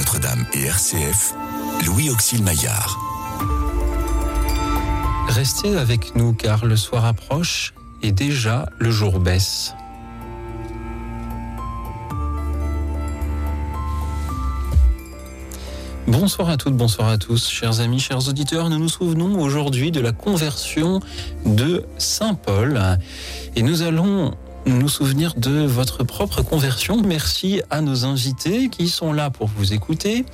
Notre-Dame et RCF, Louis Auxil Maillard. Restez avec nous car le soir approche et déjà le jour baisse. Bonsoir à toutes, bonsoir à tous, chers amis, chers auditeurs. Nous nous souvenons aujourd'hui de la conversion de Saint Paul et nous allons nous souvenir de votre propre conversion. Merci à nos invités qui sont là pour vous écouter,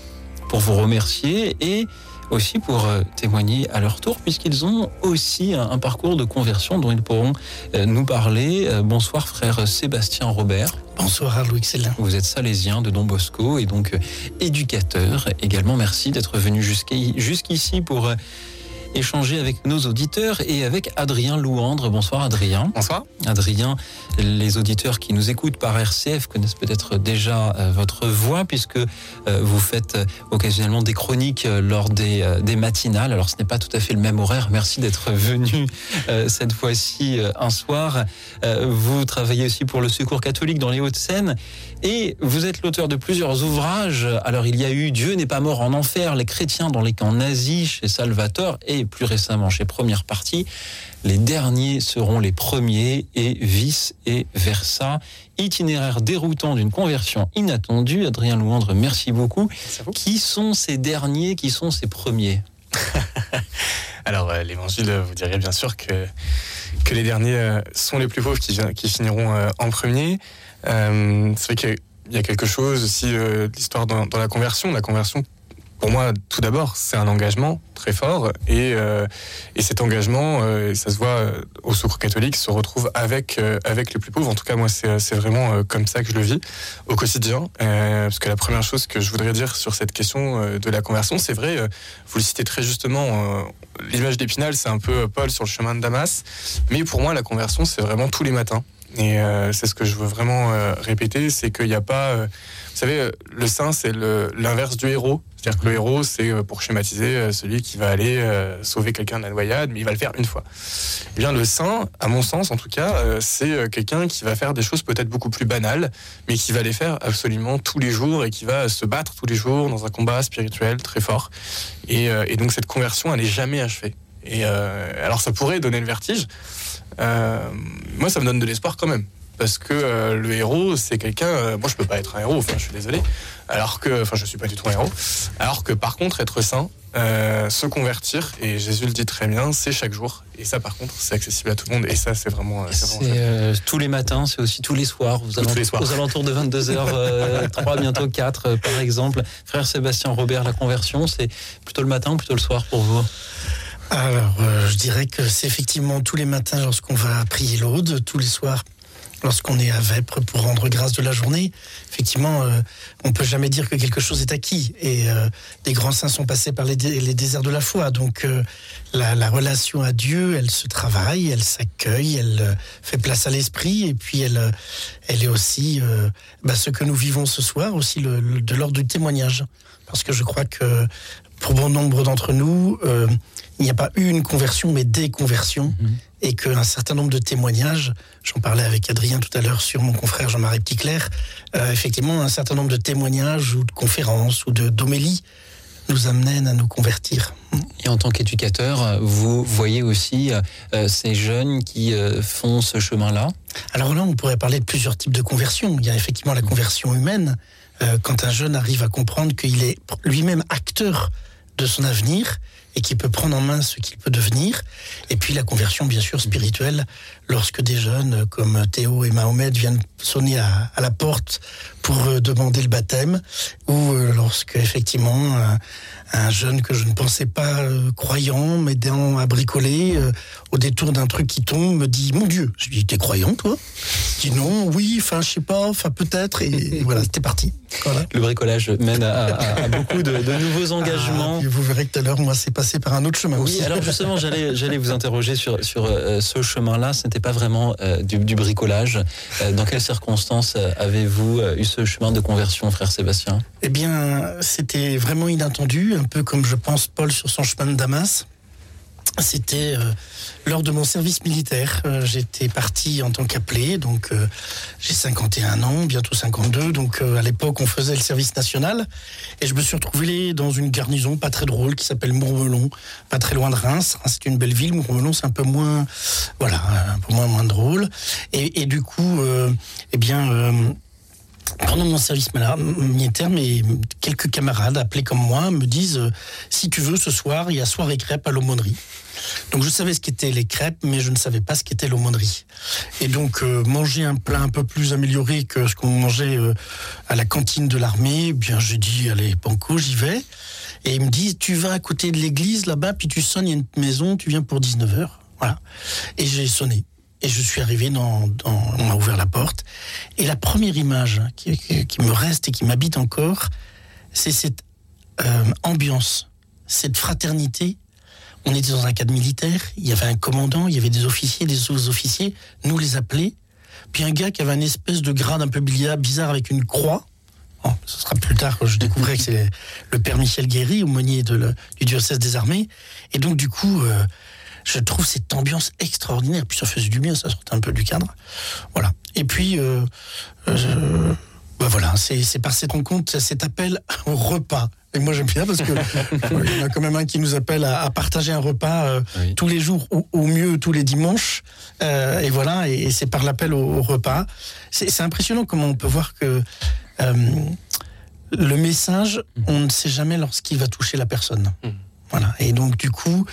pour vous remercier et aussi pour euh, témoigner à leur tour, puisqu'ils ont aussi un, parcours de conversion dont ils pourront euh, nous parler. Euh, bonsoir frère Sébastien Robert. Bonsoir Louis Excellent. Vous êtes salésien de Don Bosco et donc éducateur également. Merci d'être venu jusqu'ici pour échanger avec nos auditeurs et avec Adrien Louandre. Bonsoir Adrien. Bonsoir. Adrien, les auditeurs qui nous écoutent par RCF connaissent peut-être déjà euh, votre voix puisque euh, vous faites euh, occasionnellement des chroniques lors des, des matinales. Alors ce n'est pas tout à fait le même horaire. Merci d'être venu cette fois-ci un soir. Vous travaillez aussi pour le Secours catholique dans les Hauts-de-Seine et vous êtes l'auteur de plusieurs ouvrages. Alors il y a eu Dieu n'est pas mort en enfer, les chrétiens dans les camps nazis chez Salvatore et plus récemment chez Première Partie. Les derniers seront les premiers et vice et versa. Itinéraire déroutant d'une conversion inattendue. Adrien Louandre, merci beaucoup. Qui sont ces derniers? Qui sont ces premiers? Alors, euh, l'évangile vous dirait bien sûr que, que les derniers euh, sont les plus pauvres qui, qui finiront euh, en premier. C'est vrai qu'il y a quelque chose aussi de l'histoire dans, la conversion. La conversion pour moi, tout d'abord, c'est un engagement très fort et, euh, et cet engagement, euh, ça se voit euh, au Secours catholique, se retrouve avec avec les plus pauvres. En tout cas, moi, c'est vraiment comme ça que je le vis au quotidien. parce que la première chose que je voudrais dire sur cette question de la conversion, c'est vrai, vous le citez très justement, l'image d'Épinal, c'est un peu Paul sur le chemin de Damas, mais pour moi, la conversion, c'est vraiment tous les matins. Et c'est ce que je veux vraiment répéter, c'est qu'il n'y a pas, vous savez, le saint, c'est l'inverse du héros. C'est-à-dire que le héros, c'est euh, pour schématiser euh, celui qui va aller euh, sauver quelqu'un la noyade, mais il va le faire une fois. Eh bien, le saint, à mon sens en tout cas, c'est quelqu'un qui va faire des choses peut-être beaucoup plus banales, mais qui va les faire absolument tous les jours et qui va se battre tous les jours dans un combat spirituel très fort. Et, donc cette conversion, elle n'est jamais achevée. Et alors ça pourrait donner le vertige. Moi, ça me donne de l'espoir quand même parce que euh, le héros, c'est quelqu'un. Euh, moi, je peux pas être un héros. Enfin, je suis désolé. Alors que, enfin, je suis pas du tout un héros. Alors que, par contre, être saint, euh, se convertir, et Jésus le dit très bien, c'est chaque jour. Et ça, par contre, c'est accessible à tout le monde. Et ça, c'est vraiment. C'est tous les matins, c'est aussi tous les soirs. Vous tous les soirs. Aux alentours de 22h, 3, bientôt 4, par exemple. Frère Sébastien Robert, la conversion, c'est plutôt le matin ou plutôt le soir pour vous? Alors, je dirais que c'est effectivement tous les matins lorsqu'on va prier l'aude, tous les soirs lorsqu'on est à Vêpres pour rendre grâce de la journée, effectivement, on euh, on peut jamais dire que quelque chose est acquis. Et euh, des grands saints sont passés par les, déserts de la foi. Donc euh, la, relation à Dieu, elle se travaille, elle s'accueille, elle fait place à l'esprit. Et puis elle, elle est aussi bah, ce que nous vivons ce soir, aussi le, de l'ordre du témoignage. Parce que je crois que pour bon nombre d'entre nous, il n'y a pas eu une conversion, mais des conversions. Mhm et qu'un certain nombre de témoignages, j'en parlais avec Adrien tout à l'heure sur mon confrère Jean-Marie Petitclerc, euh, effectivement un certain nombre de témoignages ou de conférences ou de d'homélies nous amènent à nous convertir. Et en tant qu'éducateur, vous voyez aussi euh, ces jeunes qui euh, font ce chemin-là? Alors là, on pourrait parler de plusieurs types de conversions. Il y a effectivement la conversion humaine, quand un jeune arrive à comprendre qu'il est lui-même acteur de son avenir et qui peut prendre en main ce qu'il peut devenir. Et puis la conversion, bien sûr, spirituelle, lorsque des jeunes comme Théo et Mahomet viennent sonner à, la porte pour euh, demander le baptême, ou euh, lorsque effectivement un, jeune que je ne pensais pas euh, croyant, m'aidant à bricoler, au détour d'un truc qui tombe, me dit Mon Dieu, je lui dis T'es croyant, toi? Je dis Non, oui, enfin, je sais pas, enfin, peut-être, et voilà, c'était parti. Le bricolage mène à, beaucoup de, nouveaux ah, engagements. vous verrez que tout à l'heure, moi, c'est passé par un autre chemin oui, alors justement, j'allais, vous interroger sur, sur ce chemin-là. Pas vraiment du, du, bricolage. dans quelles circonstances avez-vous eu ce chemin de conversion, frère Sébastien? Eh bien, c'était vraiment inattendu, un peu comme je pense Paul sur son chemin de Damas. c'était euh, lors de mon service militaire. Euh, j'étais parti en tant qu'appelé, donc euh, j'ai 51 ans, bientôt 52. Donc à l'époque, on faisait le service national. Et je me suis retrouvé dans une garnison pas très drôle qui s'appelle Mourmelon, pas très loin de Reims. C'est une belle ville. Mourmelon, c'est un peu moins, voilà, un peu moins, moins drôle. Et, et du coup, eh bien pendant mon service militaire, mes quelques camarades appelés comme moi me disent si tu veux ce soir, il y a soirée crêpes à l'aumônerie. Donc je savais ce qu'étaient les crêpes, mais je ne savais pas ce qu'était l'aumônerie. Et donc euh, manger un plat un peu plus amélioré que ce qu'on mangeait euh, à la cantine de l'armée, eh bien j'ai dit allez banco, j'y vais. Et ils me disent tu vas à côté de l'église là-bas, puis tu sonnes, il y a une maison, tu viens pour 19h. Voilà. Et j'ai sonné. Et je suis arrivé dans, on m'a ouvert la porte. Et la première image qui, me reste et qui m'habite encore, c'est cette euh, ambiance, cette fraternité on était dans un cadre militaire, il y avait un commandant, il y avait des officiers, des sous-officiers, nous les appelés, puis un gars qui avait une espèce de grade un peu bizarre avec une croix. ce sera plus tard que je découvrirai que c'est le père Michel Guéry, aumônier du diocèse des armées. Et donc, du coup, euh, je trouve cette ambiance extraordinaire. Puis ça faisait du bien, ça sortait un peu du cadre. Voilà. Et puis, euh, euh, bah voilà, c'est par cette rencontre, cet appel au repas. Et moi j'aime bien parce que il y en a quand même un qui nous appelle à, partager un repas euh, tous les jours ou au mieux tous les dimanches. Euh, et voilà, et, c'est par l'appel au, repas. C'est impressionnant comment on peut voir que euh, le message, mm. on ne sait jamais lorsqu'il va toucher la personne. Voilà. Et donc du coup,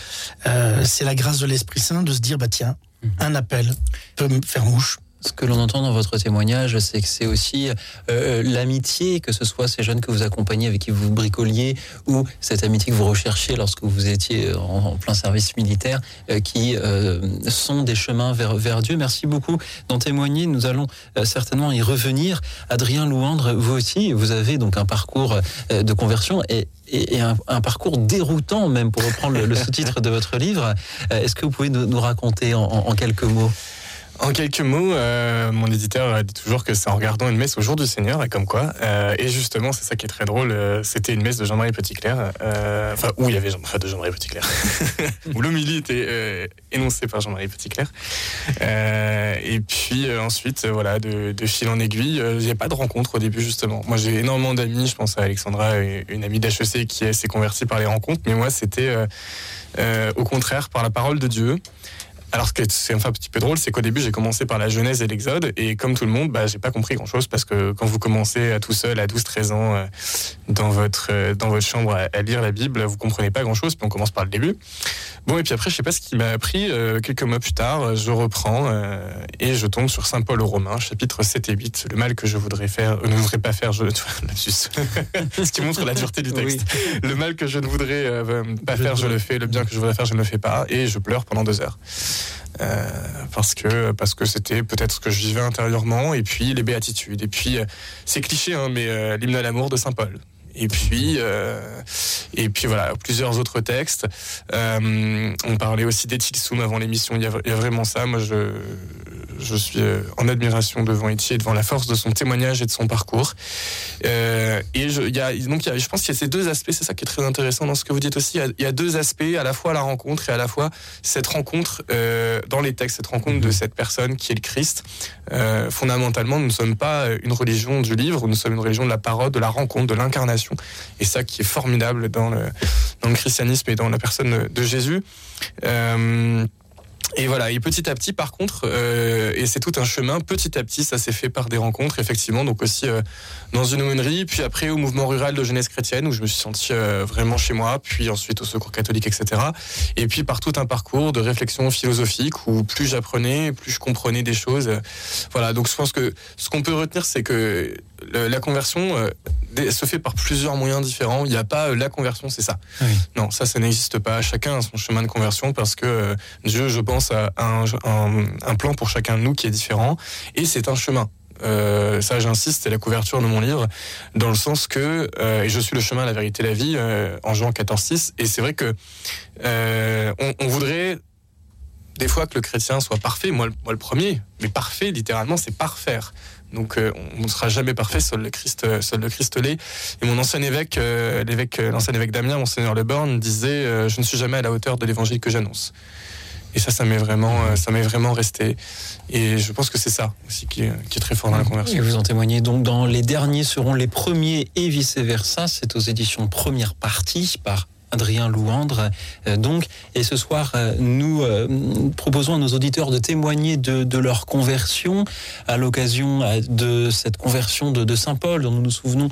c'est la grâce de l'Esprit Saint de se dire bah tiens, mm. un appel peut me faire mouche ce que l'on entend dans votre témoignage, c'est que c'est aussi euh, l'amitié, que ce soit ces jeunes que vous accompagnez, avec qui vous bricoliez, ou cette amitié que vous recherchiez lorsque vous étiez en, plein service militaire, euh, qui euh, sont des chemins vers, vers Dieu. Merci beaucoup d'en témoigner. Nous allons certainement y revenir. Adrien Louandre, vous aussi, vous avez donc un parcours de conversion et, et, un, parcours déroutant même, pour reprendre le, sous-titre de votre livre. Est-ce que vous pouvez nous, raconter en quelques mots? En quelques mots, euh, mon éditeur dit toujours que c'est en regardant une messe au jour du Seigneur, et comme quoi. Euh, et justement, c'est ça qui est très drôle. Euh, c'était une messe de Jean-Marie Petitclerc, enfin où il y avait Jean, de Jean-Marie Petitclerc, où l'homilie était énoncée par Jean-Marie Petitclerc. et puis ensuite, voilà, de, fil en aiguille, il n'y a pas de rencontre au début justement. Moi, j'ai énormément d'amis. Je pense à Alexandra, une amie d'HEC qui s'est convertie par les rencontres, mais moi, c'était au contraire par la parole de Dieu. Alors, ce qui est enfin un petit peu drôle, c'est qu'au début, j'ai commencé par la Genèse et l'Exode, et comme tout le monde, bah, j'ai pas compris grand-chose parce que quand vous commencez à tout seul à 12-13 ans euh, dans votre euh, dans votre chambre à, lire la Bible, vous comprenez pas grand-chose. Puis on commence par le début. Bon, et puis après, je sais pas ce qui m'a appris. Euh, quelques mois plus tard, je reprends et je tombe sur Saint Paul aux Romains, chapitre 7 et 8. Le mal que je voudrais faire, ne voudrais pas faire, je ce qui montre la dureté du texte. Le mal que je ne voudrais pas faire, je le fais. Le bien que je voudrais faire, je ne le fais pas. Et je pleure pendant deux heures. Euh, parce que parce que c'était peut-être ce que je vivais intérieurement et puis les béatitudes. Et puis euh, c'est cliché hein, mais euh, l'hymne à l'amour de saint Paul et puis, et puis voilà, plusieurs autres textes. on parlait aussi d'Etilsum avant l'émission. Il, il, y a vraiment ça. Moi, je, je suis euh, en admiration devant Etienne, devant la force de son témoignage et de son parcours. Euh, et je, y a, donc, je pense qu'il y a ces deux aspects, c'est ça qui est très intéressant dans ce que vous dites aussi. Il y, a, deux aspects, à la fois la rencontre et à la fois cette rencontre euh, dans les textes, cette rencontre de mhm. cette personne qui est le Christ. fondamentalement, nous ne sommes pas une religion du livre, nous sommes une religion de la parole, de la rencontre, de l'incarnation. Et ça qui est formidable dans le, christianisme et dans la personne de Jésus. Et voilà, et petit à petit, par contre, euh, et c'est tout un chemin, petit à petit, ça s'est fait par des rencontres, effectivement, donc aussi euh, dans une aumônerie, puis après au mouvement rural de jeunesse chrétienne, où je me suis senti euh, vraiment chez moi, puis ensuite au secours catholique, etc. Et puis par tout un parcours de réflexion philosophique, où plus j'apprenais, plus je comprenais des choses. Voilà, donc je pense que ce qu'on peut retenir, c'est que la conversion euh, se fait par plusieurs moyens différents. Il n'y a pas euh, la conversion, c'est ça. Non, ça, ça n'existe pas. Chacun a son chemin de conversion parce que euh, Dieu, je pense, a un, plan pour chacun de nous qui est différent. Et c'est un chemin. ça, j'insiste, c'est la couverture de mon livre, dans le sens que, et je suis le chemin, la vérité, la vie, en Jean 14,6. Et c'est vrai que on, on voudrait des fois que le chrétien soit parfait, moi, moi le premier, mais parfait, littéralement, c'est parfaire. Donc on ne sera jamais parfait, seul le Christ, seul le Christ l'est. Et mon ancien évêque, l'évêque, l'ancien évêque d'Amiens, monseigneur Le Born, disait Je ne suis jamais à la hauteur de l'évangile que j'annonce. Et ça, ça m'est vraiment, ça m'est vraiment resté. Et je pense que c'est ça aussi qui est, qui est, très fort dans la conversion. Et vous en témoignez donc dans Les derniers seront les premiers et vice-versa. C'est aux éditions Première Partie par Adrien Louandre. Euh, donc, et ce soir, euh, nous euh, proposons à nos auditeurs de témoigner de, leur conversion à l'occasion de cette conversion de, Saint Paul dont nous nous souvenons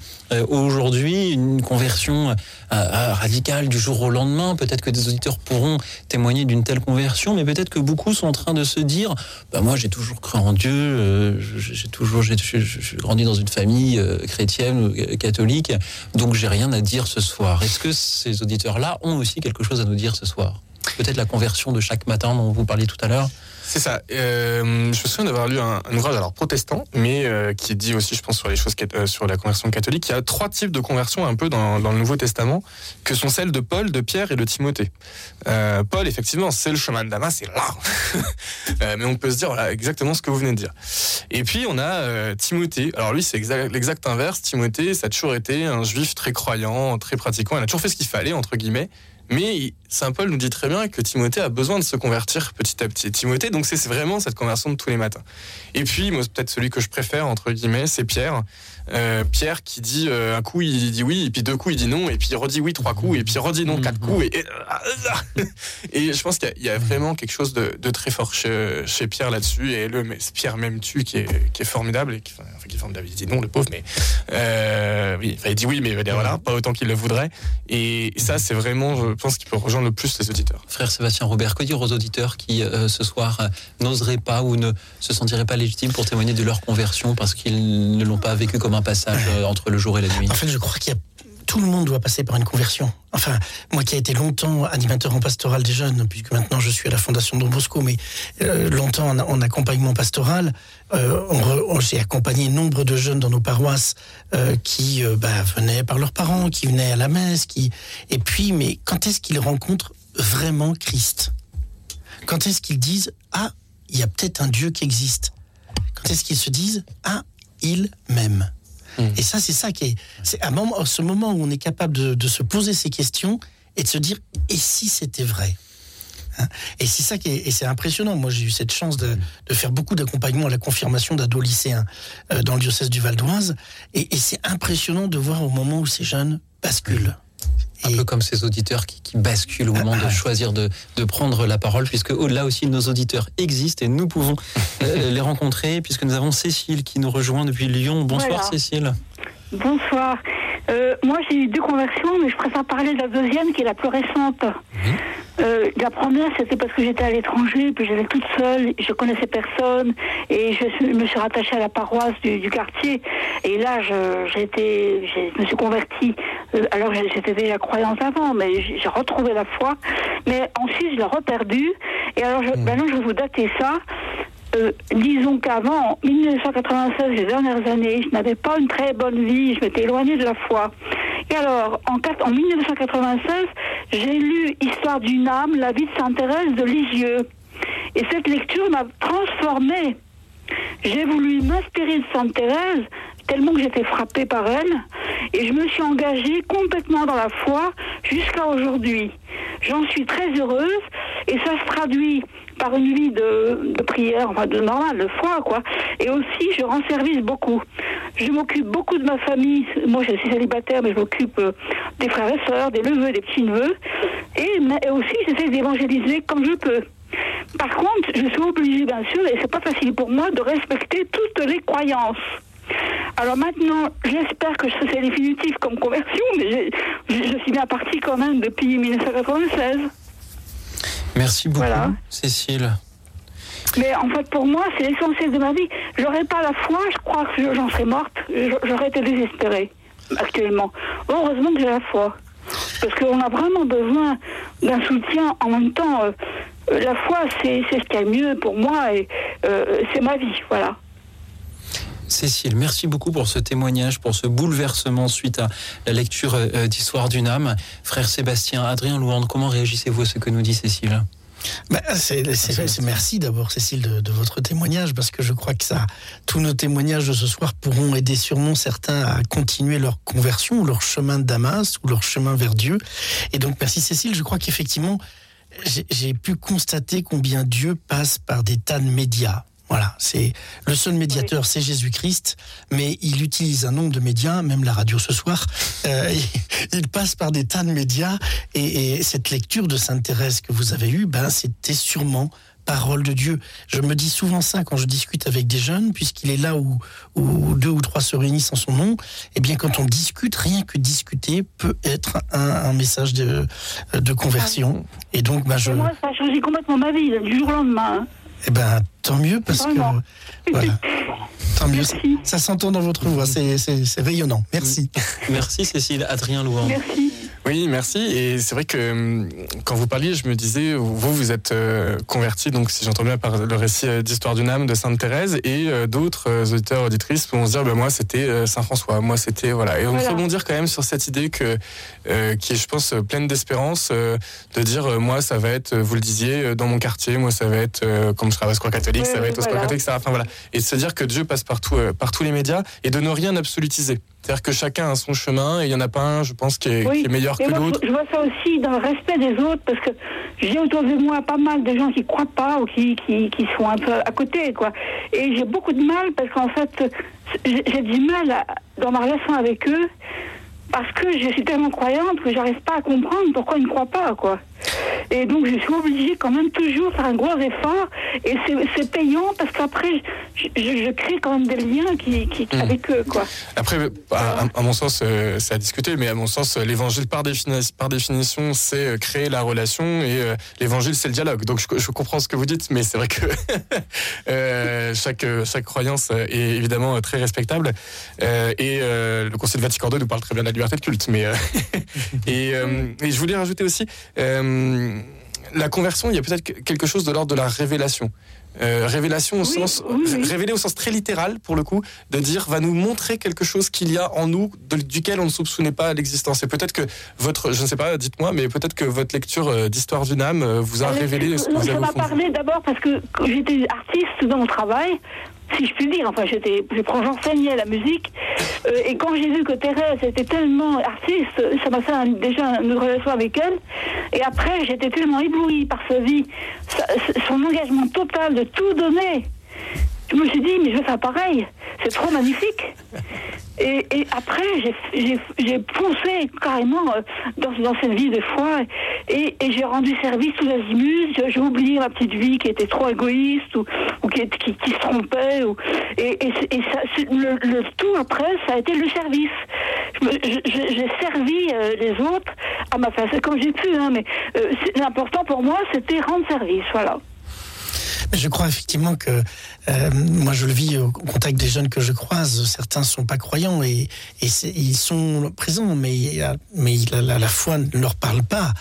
aujourd'hui, une conversion radicale du jour au lendemain. Peut-être que des auditeurs pourront témoigner d'une telle conversion, mais peut-être que beaucoup sont en train de se dire, bah moi j'ai toujours cru en Dieu, j'ai toujours, j'ai grandi dans une famille chrétienne ou catholique, donc j'ai rien à dire ce soir. Est-ce que ces auditeurs là ont aussi quelque chose à nous dire ce soir. Peut-être la conversion de chaque matin dont vous parliez tout à l'heure. C'est ça. Euh, je me souviens d'avoir lu un, ouvrage alors protestant, mais euh, qui dit aussi, je pense, sur les choses euh, sur la conversion catholique. Il y a trois types de conversion un peu dans, le Nouveau Testament, que sont celles de Paul, de Pierre et de Timothée. Paul, effectivement, c'est le chemin de Damas, c'est là. mais on peut se dire exactement ce que vous venez de dire. Et puis on a Timothée. Alors lui, c'est l'exact inverse. Timothée, ça a toujours été un juif très croyant, très pratiquant. Il a toujours fait ce qu'il fallait entre guillemets. Mais Saint Paul nous dit très bien que Timothée a besoin de se convertir petit à petit. Timothée, donc c'est vraiment cette conversion de tous les matins. Et puis, moi, peut-être celui que je préfère, entre guillemets, c'est Pierre. Euh, Pierre qui dit euh, un coup il dit oui et puis deux coups il dit non et puis il redit oui trois coups et puis il redit non quatre coups et, et, je pense qu'il y, a vraiment quelque chose de, très fort chez, Pierre là-dessus et le Pierre même tu qui est, qui est formidable et qui, enfin, qui est formidable il dit non le pauvre mais euh, oui, il dit oui mais voilà pas autant qu'il le voudrait et ça c'est vraiment je pense qu'il peut rejoindre le plus les auditeurs. Frère Sébastien Robert que dire aux auditeurs qui ce soir n'oseraient pas ou ne se sentiraient pas légitimes pour témoigner de leur conversion parce qu'ils ne l'ont pas vécu comme un passage euh, entre le jour et la nuit En fait, je crois qu'il y a tout le monde doit passer par une conversion. Enfin, moi qui ai été longtemps animateur en pastoral des jeunes, puisque maintenant je suis à la Fondation Don Bosco, mais euh, longtemps en, accompagnement pastoral, euh, j'ai accompagné nombre de jeunes dans nos paroisses qui bah, venaient par leurs parents, qui venaient à la messe, qui et puis, mais quand est-ce qu'ils rencontrent vraiment Christ? Quand est-ce qu'ils disent ah, il y a peut-être un Dieu qui existe Quand est-ce qu'ils se disent ah, il m'aime Mm. Et ça, c'est ça qui est. C'est à, ce moment où on est capable de, se poser ces questions et de se dire et si c'était vrai hein? Et c'est ça qui est, c'est impressionnant. Moi, j'ai eu cette chance de, faire beaucoup d'accompagnement à la confirmation d'ados lycéens euh, dans le diocèse du Val d'Oise. Et, c'est impressionnant de voir au moment où ces jeunes basculent. Un peu comme ces auditeurs qui, basculent au moment de choisir de, prendre la parole, puisque au-delà aussi nos auditeurs existent et nous pouvons euh, les rencontrer, puisque nous avons Cécile qui nous rejoint depuis Lyon. Bonsoir Cécile. Bonsoir. Euh, moi, j'ai eu deux conversions, mais je préfère parler de la deuxième, qui est la plus récente. Euh, la première, c'était parce que j'étais à l'étranger, puis j'étais toute seule, je connaissais personne, et je me suis rattachée à la paroisse du, quartier. Et là, j'ai été, je me suis convertie. Euh, alors, j'étais déjà croyante avant, mais j'ai retrouvé la foi. Mais ensuite, je l'ai reperdue. Et alors, je, maintenant, je vais vous dater ça. Euh, disons qu'avant, 1996, les dernières années, je n'avais pas une très bonne vie, je m'étais éloignée de la foi. Et alors, en, en 1996, j'ai lu Histoire d'une âme, la vie de Sainte Thérèse de Lisieux. Et cette lecture m'a transformée. J'ai voulu m'inspirer de Sainte Thérèse, tellement que j'étais frappée par elle, et je me suis engagée complètement dans la foi jusqu'à aujourd'hui. J'en suis très heureuse, et ça se traduit par une vie de, prière, enfin de normal, de foi, quoi. Et aussi, je rends service beaucoup. Je m'occupe beaucoup de ma famille. Moi, je suis célibataire, mais je m'occupe euh, des frères et sœurs, des neveux, des petits-neveux. Et, aussi, j'essaie d'évangéliser comme je peux. Par contre, je suis obligée, bien sûr, et c'est pas facile pour moi, de respecter toutes les croyances. Alors maintenant, j'espère que c'est définitif comme conversion, mais je, je suis bien partie quand même depuis 1996. Merci beaucoup, Cécile. Mais en fait, pour moi, c'est l'essentiel de ma vie. J'aurais pas la foi, je crois que j'en serais morte. J'aurais été désespérée, actuellement. Heureusement que j'ai la foi. Parce qu'on a vraiment besoin d'un soutien. En même temps, euh, la foi, c'est ce qui est mieux pour moi et euh, c'est ma vie. Voilà. Cécile, merci beaucoup pour ce témoignage, pour ce bouleversement suite à la lecture euh, d'Histoire d'une âme. Frère Sébastien, Adrien Louande, comment réagissez-vous à ce que nous dit Cécile? Bah, c'est, merci d'abord, Cécile, de, votre témoignage, parce que je crois que ça, tous nos témoignages de ce soir pourront aider sûrement certains à continuer leur conversion, ou leur chemin de Damas, ou leur chemin vers Dieu. Et donc, merci Cécile. Je crois qu'effectivement, j'ai pu constater combien Dieu passe par des tas de médias. Voilà, c'est le seul médiateur, c'est Jésus-Christ, mais il utilise un nombre de médias, même la radio ce soir. Euh, il passe par des tas de médias, et, cette lecture de Sainte Thérèse que vous avez eue, ben c'était sûrement parole de Dieu. Je me dis souvent ça quand je discute avec des jeunes, puisqu'il est là où, où, deux ou trois se réunissent en son nom. Eh bien, quand on discute, rien que discuter peut être un, message de, de conversion. Et donc, ben, je... moi, ça a changé complètement ma vie, du jour au lendemain. Hein. Eh ben, tant mieux parce que voilà. Tant mieux. Ça, s'entend dans votre voix, c'est rayonnant. Merci. Merci Cécile. Adrien Louan. Merci. Oui, merci. Et c'est vrai que hum, quand vous parliez, je me disais, vous, vous êtes euh, converti, donc si j'entends bien par le récit euh, d'Histoire d'une âme de Sainte Thérèse, et euh, d'autres auditeurs, auditrices vont se dire, ben, moi c'était Saint François, moi c'était voilà. Et on voilà. faut dire quand même sur cette idée que qui est, je pense, pleine d'espérance, de dire, moi ça va être, vous le disiez, dans mon quartier, moi ça va être, comme je travaille au catholique, ça va être au voilà. catholique, etc. Enfin voilà. Et de se dire que Dieu passe partout, par tous les médias, et de ne rien absolutiser. C'est-à-dire que chacun a son chemin et il n'y en a pas un, je pense, qui est, qui est meilleur que l'autre. Je vois ça aussi dans le respect des autres parce que j'ai autour de moi pas mal de gens qui croient pas ou qui, qui, qui sont un peu à côté, quoi. Et j'ai beaucoup de mal parce qu'en fait, j'ai du mal dans ma relation avec eux parce que je suis tellement croyante que j'arrive pas à comprendre pourquoi ils ne croient pas, quoi. Et donc, je suis obligée quand même toujours faire un gros effort. Et c'est payant parce qu'après, je, je, crée quand même des liens qui, qui hmm. avec eux. Quoi. Après, à, mon sens, euh, c'est à discuter, mais à mon sens, l'évangile, par, par définition, c'est euh, créer la relation et euh, l'évangile, c'est le dialogue. Donc, je, je, comprends ce que vous dites, mais c'est vrai que chaque, chaque croyance est évidemment très respectable. et le Conseil de Vatican II nous parle très bien de la liberté de culte. Mais, et, et, je voulais rajouter aussi la conversion, il y a peut-être quelque chose de l'ordre de la révélation. Euh, révélation au sens révélé au sens très littéral pour le coup de dire va nous montrer quelque chose qu'il y a en nous duquel on ne soupçonnait pas l'existence. Et peut-être que votre je ne sais pas dites-moi mais peut-être que votre lecture euh, d'histoire d'une âme euh, vous a révélé ce que vous avez m'a parlé d'abord parce que j'étais artiste dans mon travail si je puis dire. Enfin, j'étais, j'enseignais la musique. Euh, et quand j'ai vu que Thérèse était tellement artiste, ça m'a fait déjà une relation avec elle. Et après, j'étais tellement éblouie par sa vie, son engagement total de tout donner. Je me suis dit, mais je veux faire pareil. C'est trop magnifique. Et, après, j'ai foncé carrément euh, dans, dans, cette vie de foi et, j'ai rendu service tous azimuts. J'ai oublié ma petite vie qui était trop égoïste ou, ou qui, qui, se trompait. Ou, et, ça, le, tout après, ça a été le service. J'ai servi euh, les autres à ma façon, comme j'ai pu, hein, mais euh, l'important pour moi, c'était rendre service. Voilà. Je crois effectivement que euh, moi je le vis au contact des jeunes que je croise. Certains sont pas croyants et, ils sont présents, mais la, foi ne leur parle pas.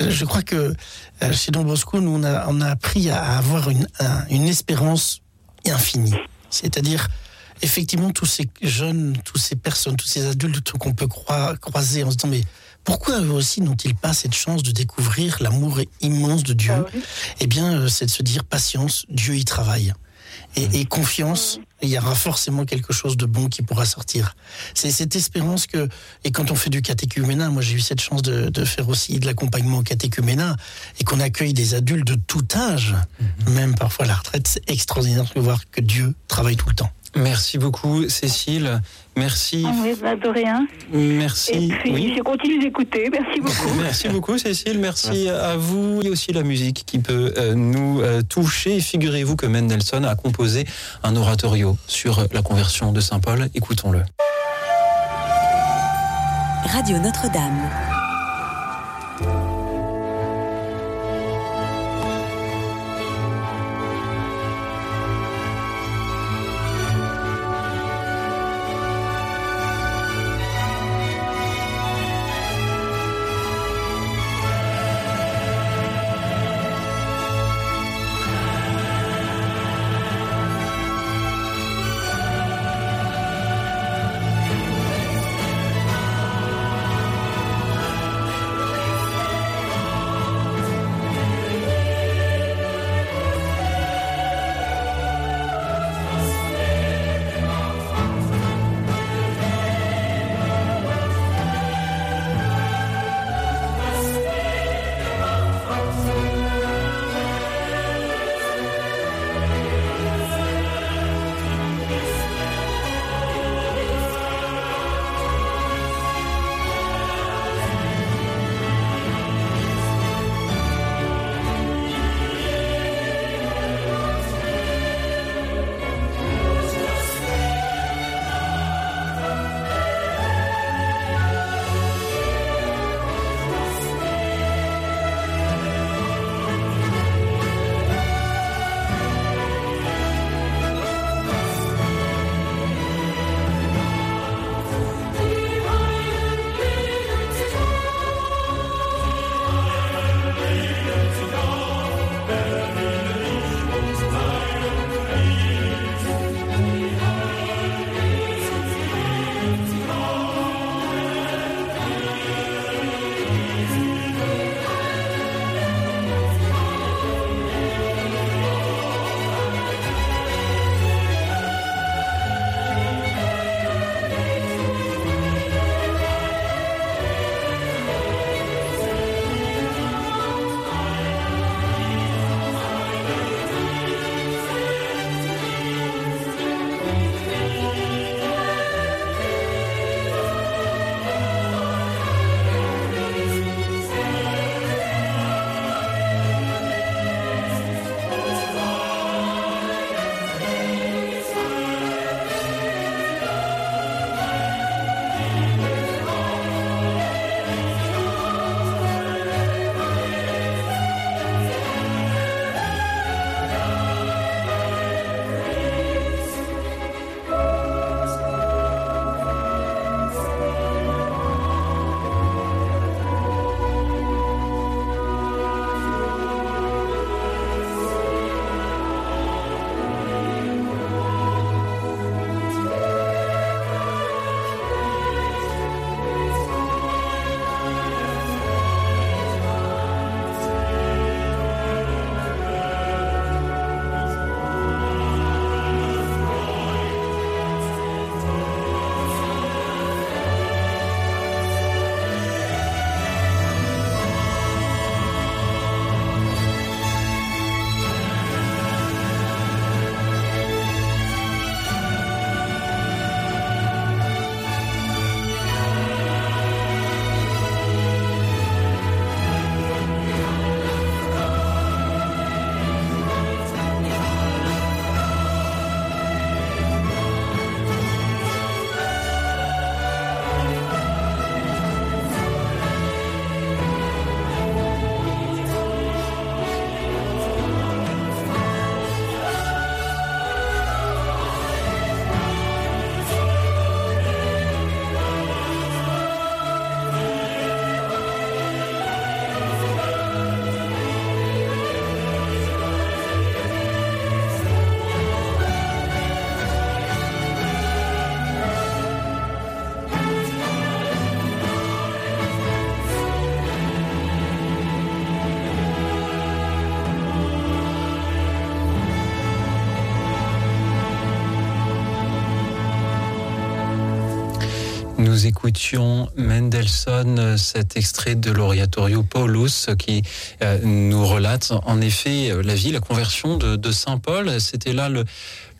Je crois que euh, chez Don Bosco, nous on a, on a appris à avoir une, une espérance infinie. C'est-à-dire effectivement tous ces jeunes, toutes ces personnes, tous ces adultes qu'on peut croiser en se disant mais pourquoi eux aussi n'ont-ils pas cette chance de découvrir l'amour immense de Dieu ah Eh bien, euh, c'est de se dire patience, Dieu y travaille. Et, mmh. confiance, il y aura forcément quelque chose de bon qui pourra sortir. C'est cette espérance que, et quand on fait du catéchuménat, moi j'ai eu cette chance de, faire aussi de l'accompagnement au catéchuménat, et qu'on accueille des adultes de tout âge, mmh. même parfois à la retraite, c'est extraordinaire de voir que Dieu travaille tout le temps. Merci beaucoup, Cécile. Merci. Ah oui, bah, de rien. Merci. Et puis, oui. je continue d'écouter. Merci beaucoup. Merci beaucoup, Cécile. Merci, à vous. Il y a aussi la musique qui peut euh, nous euh, toucher. Figurez-vous que Mendelssohn a composé un oratorio sur la conversion de Saint Paul. Écoutons-le. Radio Notre-Dame. Écoutions Mendelssohn, cet extrait de l'Oratorio Paulus qui euh, nous relate en effet la vie, la conversion de, Saint Paul. C'était là le,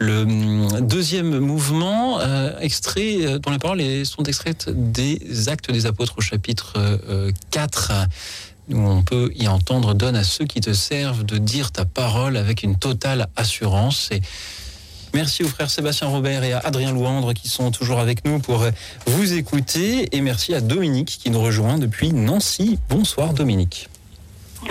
hum, deuxième mouvement, euh, extrait euh, dont les paroles sont extraites des Actes des Apôtres au chapitre 4 où on peut y entendre Donne à ceux qui te servent de dire ta parole avec une totale assurance. Merci aux frères Sébastien Robert et à Adrien Louandre qui sont toujours avec nous pour vous écouter. Et merci à Dominique qui nous rejoint depuis Nancy. Bonsoir Dominique.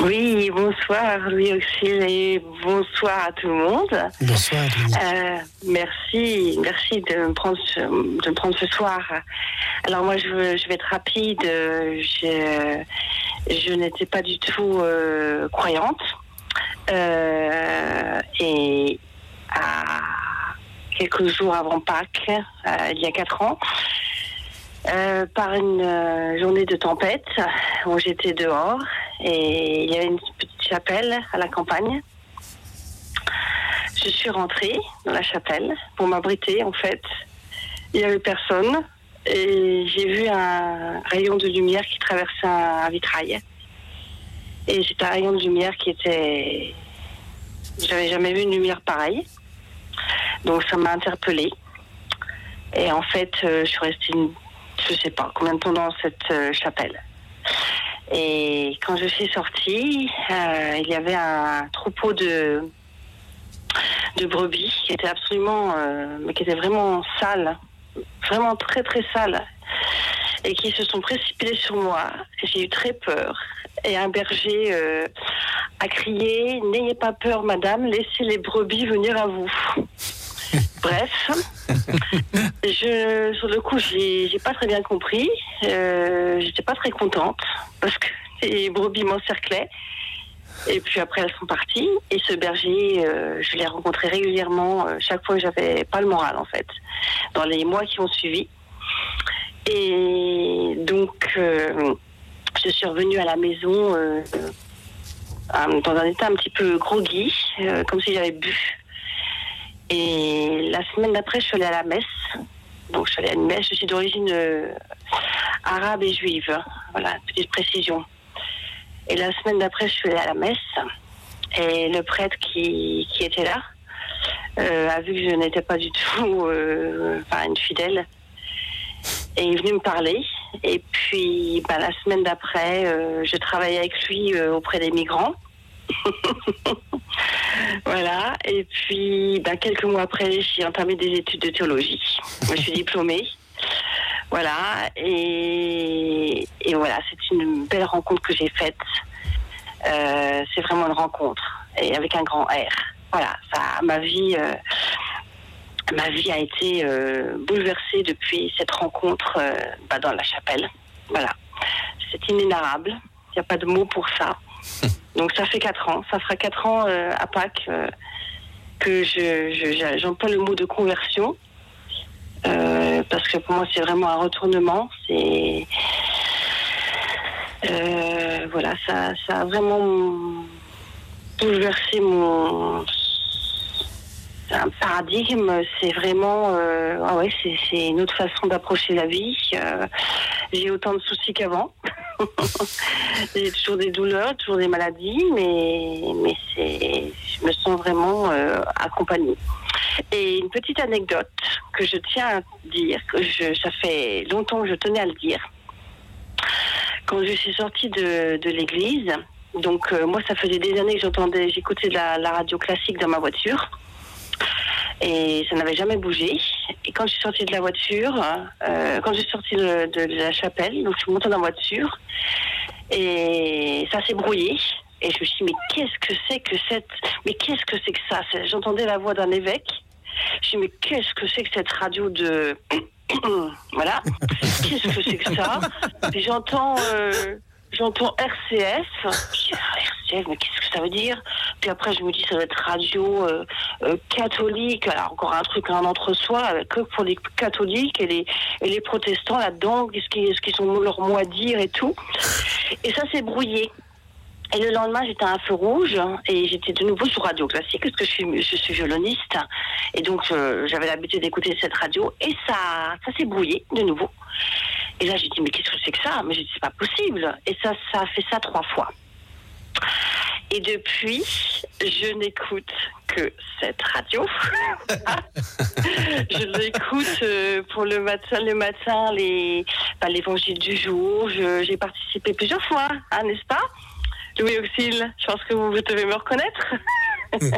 Oui, bonsoir Louis Auxil et bonsoir à tout le monde. Bonsoir. Euh, merci, merci de me prendre ce, de me prendre ce soir. Alors moi je, je vais être rapide. Je, je n'étais pas du tout euh, croyante euh, et à quelques jours avant Pâques, euh, il y a quatre ans, euh, par une euh, journée de tempête où j'étais dehors et il y avait une petite chapelle à la campagne. Je suis rentrée dans la chapelle pour m'abriter en fait. Il n'y avait personne et j'ai vu un rayon de lumière qui traversait un vitrail. Et c'était un rayon de lumière qui était... J'avais jamais vu une lumière pareille. Donc ça m'a interpellée. Et en fait, euh, je suis restée, une, je sais pas combien de temps dans cette euh, chapelle. Et quand je suis sortie, euh, il y avait un troupeau de de brebis qui était absolument, mais qui était vraiment sale, vraiment très très sale, et qui se sont précipités sur moi. J'ai eu très peur. Et un berger a crié N'ayez pas peur, madame, laissez les brebis venir à vous. Bref, je, sur le coup, j'ai, pas très bien compris. Euh, j'étais pas très contente parce que les brebis m'encerclaient. Et puis après, elles sont parties. Et ce berger, euh, je l'ai rencontré régulièrement, euh, chaque fois que j'avais pas le moral, en fait, dans les mois qui ont suivi. Et donc, je suis revenue à la maison dans un état un petit peu groggy, comme si j'avais bu. Et la semaine d'après, je suis allée à la messe. Donc, je suis allée à une messe. Je suis d'origine euh, arabe et juive. Voilà, petite précision. Et la semaine d'après, je suis allée à la messe. Et le prêtre qui, était là euh, a vu que je n'étais pas du tout euh, une fidèle. Et il est venu me parler. Et puis, bah, la semaine d'après, je travaillais avec lui auprès des migrants. voilà. Et puis, ben, quelques mois après, j'ai entamé des études de théologie. je suis diplômée. Voilà. Et, voilà, c'est une belle rencontre que j'ai faite. Euh, c'est vraiment une rencontre. Et avec un grand R. Voilà. Ça, ma vie. Euh, ma vie a été euh, bouleversée depuis cette rencontre bah, dans la chapelle. Voilà. C'est inénarrable. Il n'y a pas de mots pour ça. Donc ça fait quatre ans. Ça fera quatre ans euh, à Pâques euh, que je, j'emploie le mot de conversion. Euh, parce que pour moi c'est vraiment un retournement. C'est voilà, ça, ça a vraiment bouleversé mon un paradigme, c'est vraiment, euh, ah ouais, c'est une autre façon d'approcher la vie. Euh, j'ai autant de soucis qu'avant. j'ai toujours des douleurs, toujours des maladies, mais mais je me sens vraiment euh, accompagnée. Et une petite anecdote que je tiens à dire, que je, ça fait longtemps que je tenais à le dire. Quand je suis sortie de, de l'église, donc moi ça faisait des années que j'entendais, j'écoutais la radio classique dans ma voiture. Et ça n'avait jamais bougé. Et quand je suis sortie de la voiture, euh, quand je suis sortie de, la chapelle, donc je suis montée dans la voiture, et ça s'est brouillé. Et je me suis dit, mais qu'est-ce que c'est que cette. Mais qu'est-ce que c'est que ça? J'entendais la voix d'un évêque. Je me suis dit, mais qu'est-ce que c'est que cette radio de. voilà. Qu'est-ce que c'est que ça? J'entends. Euh, j'entends RCF. RCF, mais qu'est-ce que ça veut dire? Puis après, je me dis, ça doit être radio euh, euh, catholique. Alors, encore un truc, un entre-soi, que pour les catholiques et les, et les protestants là-dedans, qu'est-ce qu'ils qu ont leur mot à dire et tout. Et ça s'est brouillé. Et le lendemain, j'étais à un feu rouge et j'étais de nouveau sur Radio Classique parce que je suis, je suis violoniste. Et donc, j'avais l'habitude d'écouter cette radio et ça, ça s'est brouillé de nouveau. Et là, j'ai dit, mais qu'est-ce que c'est que ça? Mais j'ai dit, c'est pas possible. Et ça, ça a fait ça trois fois. Et depuis, je n'écoute que cette radio. je l'écoute euh, pour le matin, le matin, les, bah, l'évangile du jour. J'ai participé plusieurs fois, hein, n'est-ce pas? Louis Auxil, je pense que vous, vous devez me reconnaître.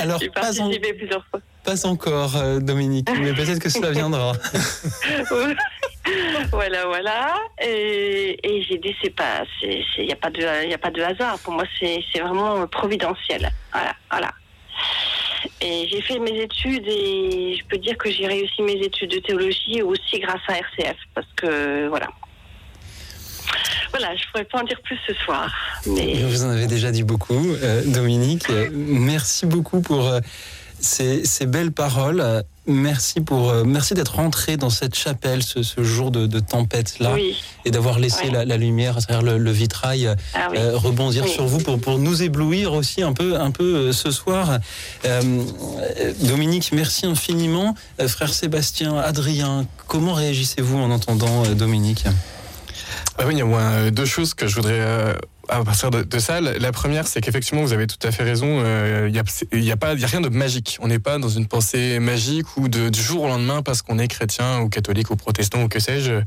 Alors, J'ai en- participé plusieurs fois. pas encore, euh, Dominique, mais peut-être que cela viendra. voilà, voilà. Et, et j'ai dit, c'est pas, il n'y a pas de, y a pas de hasard. Pour moi, c'est, vraiment providentiel. Voilà, voilà. Et j'ai fait mes études et je peux dire que j'ai réussi mes études de théologie aussi grâce à RCF parce que voilà. Voilà, je pourrais pas en dire plus ce soir, mais Vous en avez déjà dit beaucoup, euh, Dominique. Euh, Merci beaucoup pour euh, ces, ces belles paroles. Merci pour, euh, merci d'être rentré dans cette chapelle ce, ce jour de, de tempête là oui, et d'avoir laissé Ouais. la, la lumière à travers le, le vitrail euh, ah oui. euh, rebondir Oui. sur vous pour, pour nous éblouir aussi un peu, un peu euh, ce soir. Euh, Dominique, merci infiniment. Euh, frère Sébastien, Adrien, comment réagissez-vous en entendant euh, Dominique? Ah oui, il y a moins deux choses que je voudrais euh, à partir de, de ça. La première, c'est qu'effectivement, vous avez tout à fait raison. euh, Il n'y a, y a, pas- il y a rien de magique. On n'est pas dans une pensée magique ou de, du jour au lendemain parce qu'on est chrétien ou catholique ou protestant ou que sais-je.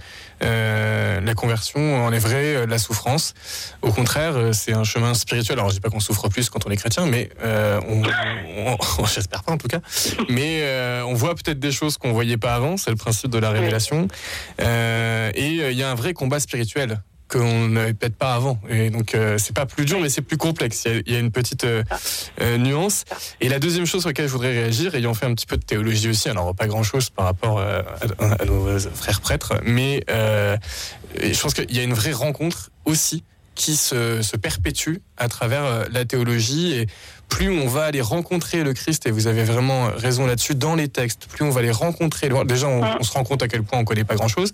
euh, la conversion enlèverait euh, la souffrance. Au contraire, euh, c'est un chemin spirituel. Alors, je dis pas qu'on souffre plus quand on est chrétien, mais euh, on, on- on- j'espère pas en tout cas. Mais on voit peut-être des choses qu'on voyait pas avant. C'est le principe de la révélation. Et il y a un vrai combat spirituel qu'on n'avait peut-être pas avant. Et donc, euh, c'est pas plus dur, mais c'est plus complexe. Il y a- il y, a une petite euh, euh, nuance. Et la deuxième chose sur laquelle je voudrais réagir, ayant fait un petit peu de théologie aussi, alors pas grand-chose par rapport euh, à, à nos frères prêtres, mais je pense qu'il y a une vraie rencontre aussi qui se, se perpétue à travers la théologie et plus on va aller rencontrer le Christ, et vous avez vraiment raison là-dessus, dans les textes, plus on va les rencontrer, déjà on, on se rend compte à quel point on connaît pas grand-chose,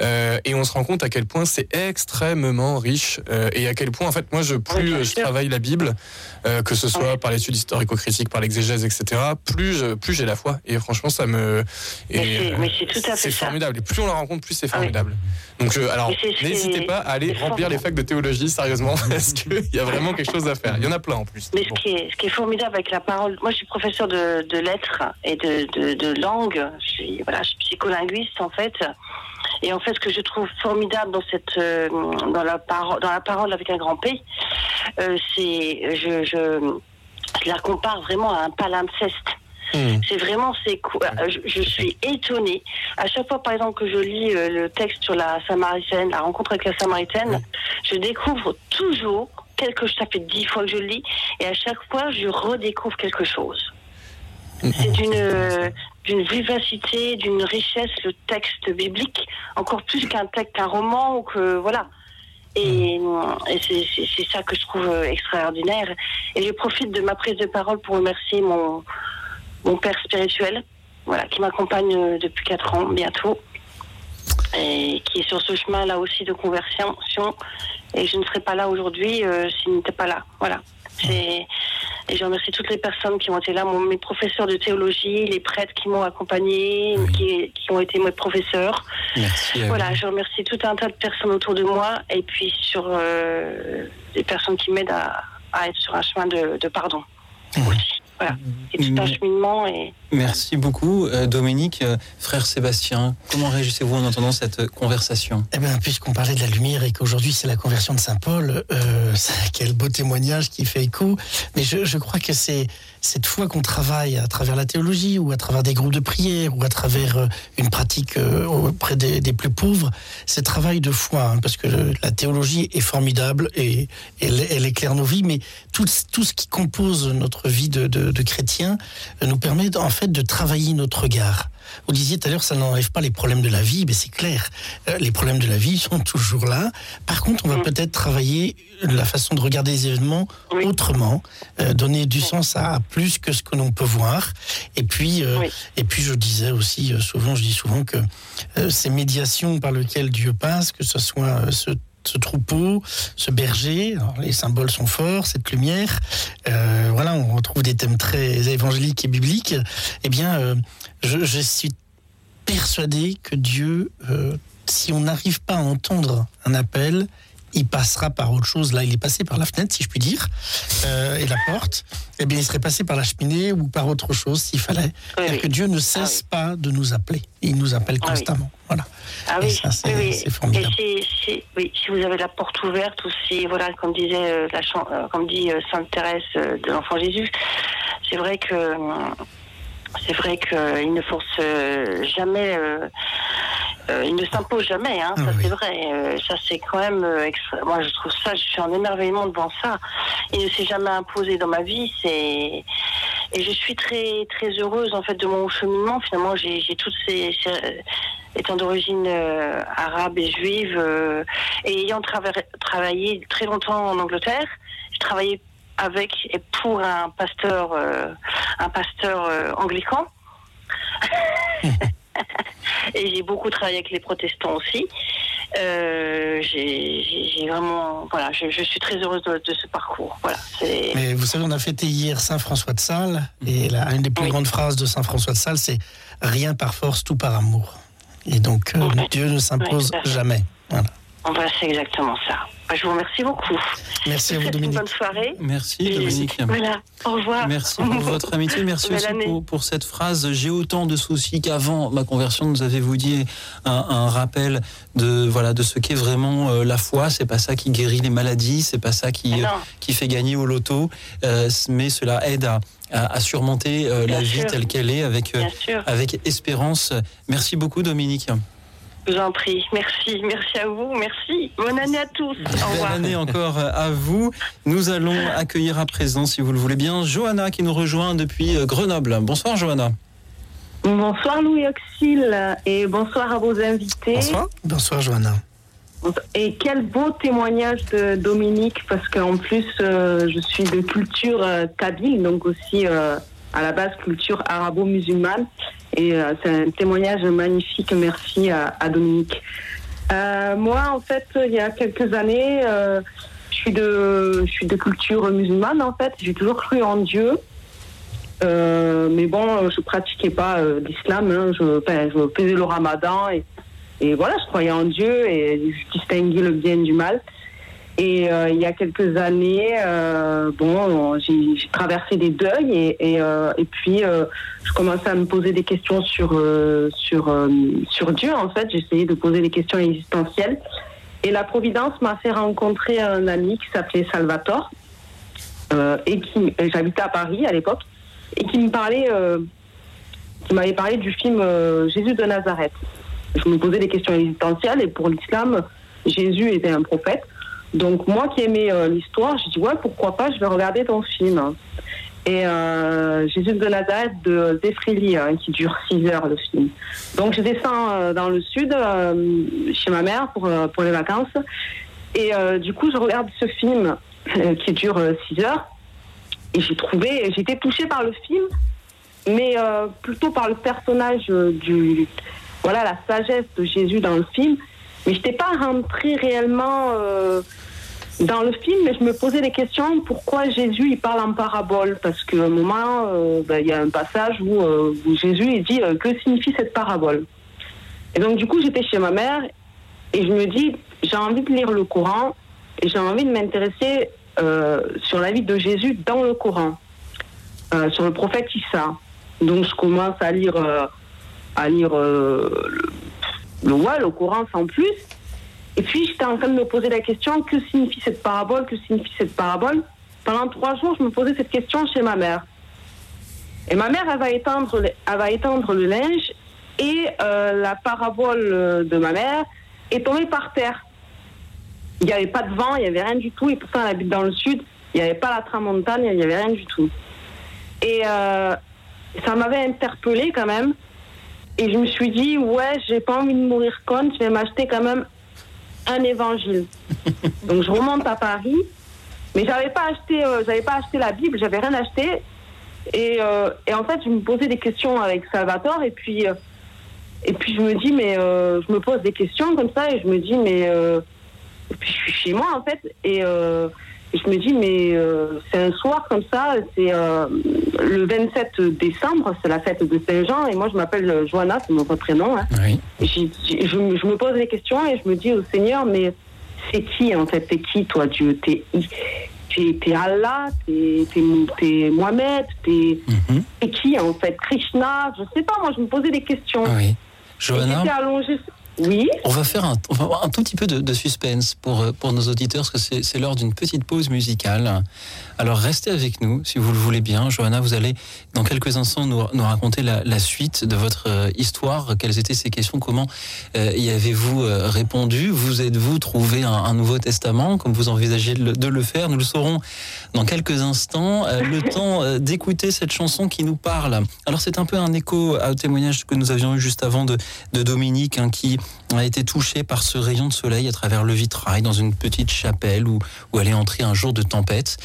euh, et on se rend compte à quel point c'est extrêmement riche, euh, et à quel point, en fait, moi, je, plus je travaille la Bible, euh, que ce soit par l'étude historico-critique, par l'exégèse, etc., plus, plus j'ai la foi, et franchement, ça me... Mais et, c'est- euh, mais c'est tout à fait c'est formidable, et plus on la rencontre, plus c'est formidable. Donc, euh, alors, n'hésitez pas à aller remplir les facs de théologie, sérieusement, parce qu'il y a vraiment quelque chose à faire. Il y en a plein en plus. Mais Bon. ce qui, est, ce qui est formidable avec la parole, moi je suis professeur de, de lettres et de, de, de langue, je suis, voilà, je suis psycholinguiste en fait. Et en fait, ce que je trouve formidable dans cette, euh, dans la parole, dans la parole avec un grand P, euh, c'est, je, je, je la compare vraiment à un palimpseste. Hmm. C'est vraiment, c'est euh, je, je suis étonnée. À chaque fois, par exemple, que je lis euh, le texte sur la Samaritaine, la rencontre avec la Samaritaine, je découvre toujours quelque chose. Ça fait dix fois que je le lis, et à chaque fois, je redécouvre quelque chose. C'est d'une euh, d'une vivacité, d'une richesse le texte biblique, encore plus qu'un texte, qu'un roman ou que voilà. Et, et c'est- ça que je trouve euh, extraordinaire. Et je profite de ma prise de parole pour remercier mon mon père spirituel, voilà, qui m'accompagne euh, depuis quatre ans bientôt, et qui est sur ce chemin là aussi de conversion. Et je ne serais pas là aujourd'hui euh, s'il n'était pas là. Voilà. Et je remercie toutes les personnes qui ont été là, mon- mes professeurs de théologie, les prêtres qui m'ont accompagné, qui, qui ont été mes professeurs. Merci. Voilà, je remercie tout un tas de personnes autour de moi et puis sur euh, des personnes qui m'aident à, à être sur un chemin de, de pardon aussi. Voilà. Et tout un cheminement et Merci beaucoup, euh, Dominique. Euh, Frère Sébastien, comment réagissez-vous en entendant cette conversation? Eh bien, puisqu'on parlait de la lumière et qu'aujourd'hui c'est la conversion de Saint Paul, euh, quel beau témoignage qui fait écho. Mais je, je crois que c'est cette fois qu'on travaille à travers la théologie ou à travers des groupes de prière ou à travers euh, une pratique euh, auprès des, plus pauvres, c'est travail de foi, hein, parce que la théologie est formidable et elle, éclaire nos vies, mais tout, tout ce qui compose notre vie de, de, de chrétien euh, nous permet en fait de travailler notre regard. Vous disiez tout à l'heure, ça n'enlève pas les problèmes de la vie, mais c'est clair. Euh, Les problèmes de la vie sont toujours là. Par contre, on va peut-être travailler la façon de regarder les événements Oui. autrement, euh, donner du sens à plus que ce que l'on peut voir. Et puis, euh, Oui. et puis, je disais aussi euh, souvent, je dis souvent que ces médiations par lesquelles Dieu passe, que ce soit ce ce troupeau, ce berger. les symboles sont forts, cette lumière. Euh, voilà, on retrouve des thèmes très évangéliques et bibliques. Eh bien, je, je, suis persuadé que Dieu, si on n'arrive pas à entendre un appel, il passera par autre chose. Là, il est passé par la fenêtre, si je puis dire, euh, et la porte. Eh bien, il serait passé par la cheminée ou par autre chose s'il fallait. Oui, que Dieu ne cesse ah pas de nous appeler. Il nous appelle ah constamment. Voilà. Ah oui, c'est formidable. si, oui, si vous avez la porte ouverte ou si, voilà, comme disait euh, la, euh, comme dit Sainte Thérèse de l'Enfant Jésus, c'est vrai que c'est vrai qu'il ne force jamais euh, il ne s'impose jamais, hein, ah ça c'est vrai. Euh, ça c'est quand même, euh, moi je trouve ça, je suis en émerveillement devant ça. Il ne s'est jamais imposé dans ma vie, c'est et je suis très très heureuse en fait de mon cheminement. Finalement, j'ai toutes ces, étant d'origine arabe et juive et ayant travaillé très longtemps en Angleterre, je travaillais avec et pour un pasteur un pasteur anglican. et j'ai beaucoup travaillé avec les protestants aussi. Euh, j'ai vraiment, voilà, je, suis très heureuse de, ce parcours. Voilà, Mais vous savez, on a fêté hier Saint François de Sales, et là, une des plus grandes phrases de Saint François de Sales, c'est rien par force, tout par amour. Et donc, euh, Dieu ne s'impose jamais. Voilà. c'est exactement ça. Bah, je vous remercie beaucoup. Merci à vous, Dominique. Une bonne soirée. Merci, Dominique. Voilà, au revoir. Merci pour votre amitié. Merci aussi pour, cette phrase. J'ai autant de soucis qu'avant ma conversion. Nous avez-vous dit un, rappel de voilà de ce qu'est vraiment euh, la foi. C'est pas ça qui guérit les maladies. C'est pas ça qui euh, qui fait gagner au loto. Euh, mais cela aide à, à, surmonter la vie telle qu'elle est avec avec espérance. Merci beaucoup, Dominique. Je vous en prie. Merci. Merci à vous. Merci. Bonne année à tous. Au revoir. Bonne année encore à vous. Nous allons accueillir à présent, si vous le voulez bien, Johanna qui nous rejoint depuis euh, Grenoble. Bonsoir, Johanna. Bonsoir, Louis Auxil. Et bonsoir à vos invités. Bonsoir. Bonsoir, Johanna. Et quel beau témoignage de Dominique, parce qu'en plus, euh, je suis de culture euh, kabyle, donc aussi à la base culture arabo-musulmane. Et euh, c'est un témoignage magnifique. Merci à, Dominique. Euh, moi, en fait, il y a quelques années, euh, je suis de, je suis de culture musulmane. En fait, j'ai toujours cru en Dieu. mais bon, je pratiquais pas l'islam. Hein. Je, je faisais le ramadan et, et voilà, je croyais en Dieu et je distinguais le bien du mal. Et euh, il y a quelques années, euh, bon, j'ai traversé des deuils et, euh, puis je commençais à me poser des questions sur sur sur Dieu. En fait, j'essayais de poser des questions existentielles. Et la Providence m'a fait rencontrer un ami qui s'appelait Salvatore et qui j'habitais à Paris à l'époque et qui me parlait, qui m'avait parlé du film Jésus de Nazareth. Je me posais des questions existentielles et pour l'islam, Jésus était un prophète. Donc moi qui aimais euh, l'histoire, je dis ouais pourquoi pas, je vais regarder ton film. Et euh, Jésus de Nazareth de Zeffrili, hein, qui dure 6 heures le film. Donc je descends euh, dans le sud chez ma mère pour, pour les vacances. Et du coup je regarde ce film qui dure 6 heures. Et j'ai trouvé, j'étais touchée par le film, mais plutôt par le personnage du, voilà, la sagesse de Jésus dans le film. Mais je n'étais pas rentrée réellement dans le film, je me posais des questions pourquoi Jésus il parle en parabole? Parce qu'à un moment, euh, ben, il y a un passage où, euh, Jésus il dit euh, que signifie cette parabole? Et donc du coup, j'étais chez ma mère et je me dis j'ai envie de lire le Coran et j'ai envie de m'intéresser sur la vie de Jésus dans le Coran, sur le prophète Issa. Donc je commence à lire à lire le, le, le Coran sans plus. Et puis, j'étais en train de me poser la question que signifie cette parabole Que signifie cette parabole Pendant trois jours, je me posais cette question chez ma mère. Et ma mère, elle va étendre, elle va étendre le linge et euh, la parabole de ma mère est tombée par terre. Il n'y avait pas de vent, il n'y avait rien du tout. Et pourtant, elle habite dans le sud. Il n'y avait pas la tramontane, il n'y avait rien du tout. Et euh, ça m'avait interpellée quand même. Et je me suis dit, ouais, j'ai pas envie de mourir con, je vais m'acheter quand même un évangile. Donc je remonte à Paris, mais j'avais pas acheté, euh, j'avais pas acheté la Bible, j'avais rien acheté. Et, euh, et, en fait, je me posais des questions avec Salvatore, et puis, euh, et puis je me dis, mais je me pose des questions comme ça, et je me dis, mais Et puis je suis chez moi en fait et, et je me dis mais euh, c'est un soir comme ça, c'est euh, le 27 décembre, c'est la fête de Saint-Jean et moi je m'appelle Johanna, c'est mon vrai prénom. Hein. Oui. Je, me- je me pose des questions et je me dis au Seigneur mais c'est qui en fait? T'es qui toi Dieu? T'es Allah T'es Mohamed T'es Mhm. t'es qui en fait? Krishna Je sais pas, moi je me posais des questions. Oui. Allongée. Oui. on va faire un, tout petit peu de, suspense pour, euh, pour nos auditeurs, parce que c'est l'heure d'une petite pause musicale. Alors restez avec nous, si vous le voulez bien. Johanna, vous allez dans quelques instants nous, nous raconter la, la suite de votre euh, histoire. Quelles étaient ces questions? Comment euh, y avez-vous euh, répondu? Vous êtes-vous trouvé un, un Nouveau Testament, comme vous envisagez de le, de le faire? Nous le saurons dans quelques instants. Le temps d'écouter cette chanson qui nous parle. Alors c'est un peu un écho au témoignage que nous avions eu juste avant de, de Dominique, hein, qui a été touché par ce rayon de soleil à travers le vitrail dans une petite chapelle où, où elle est entrée un jour de tempête,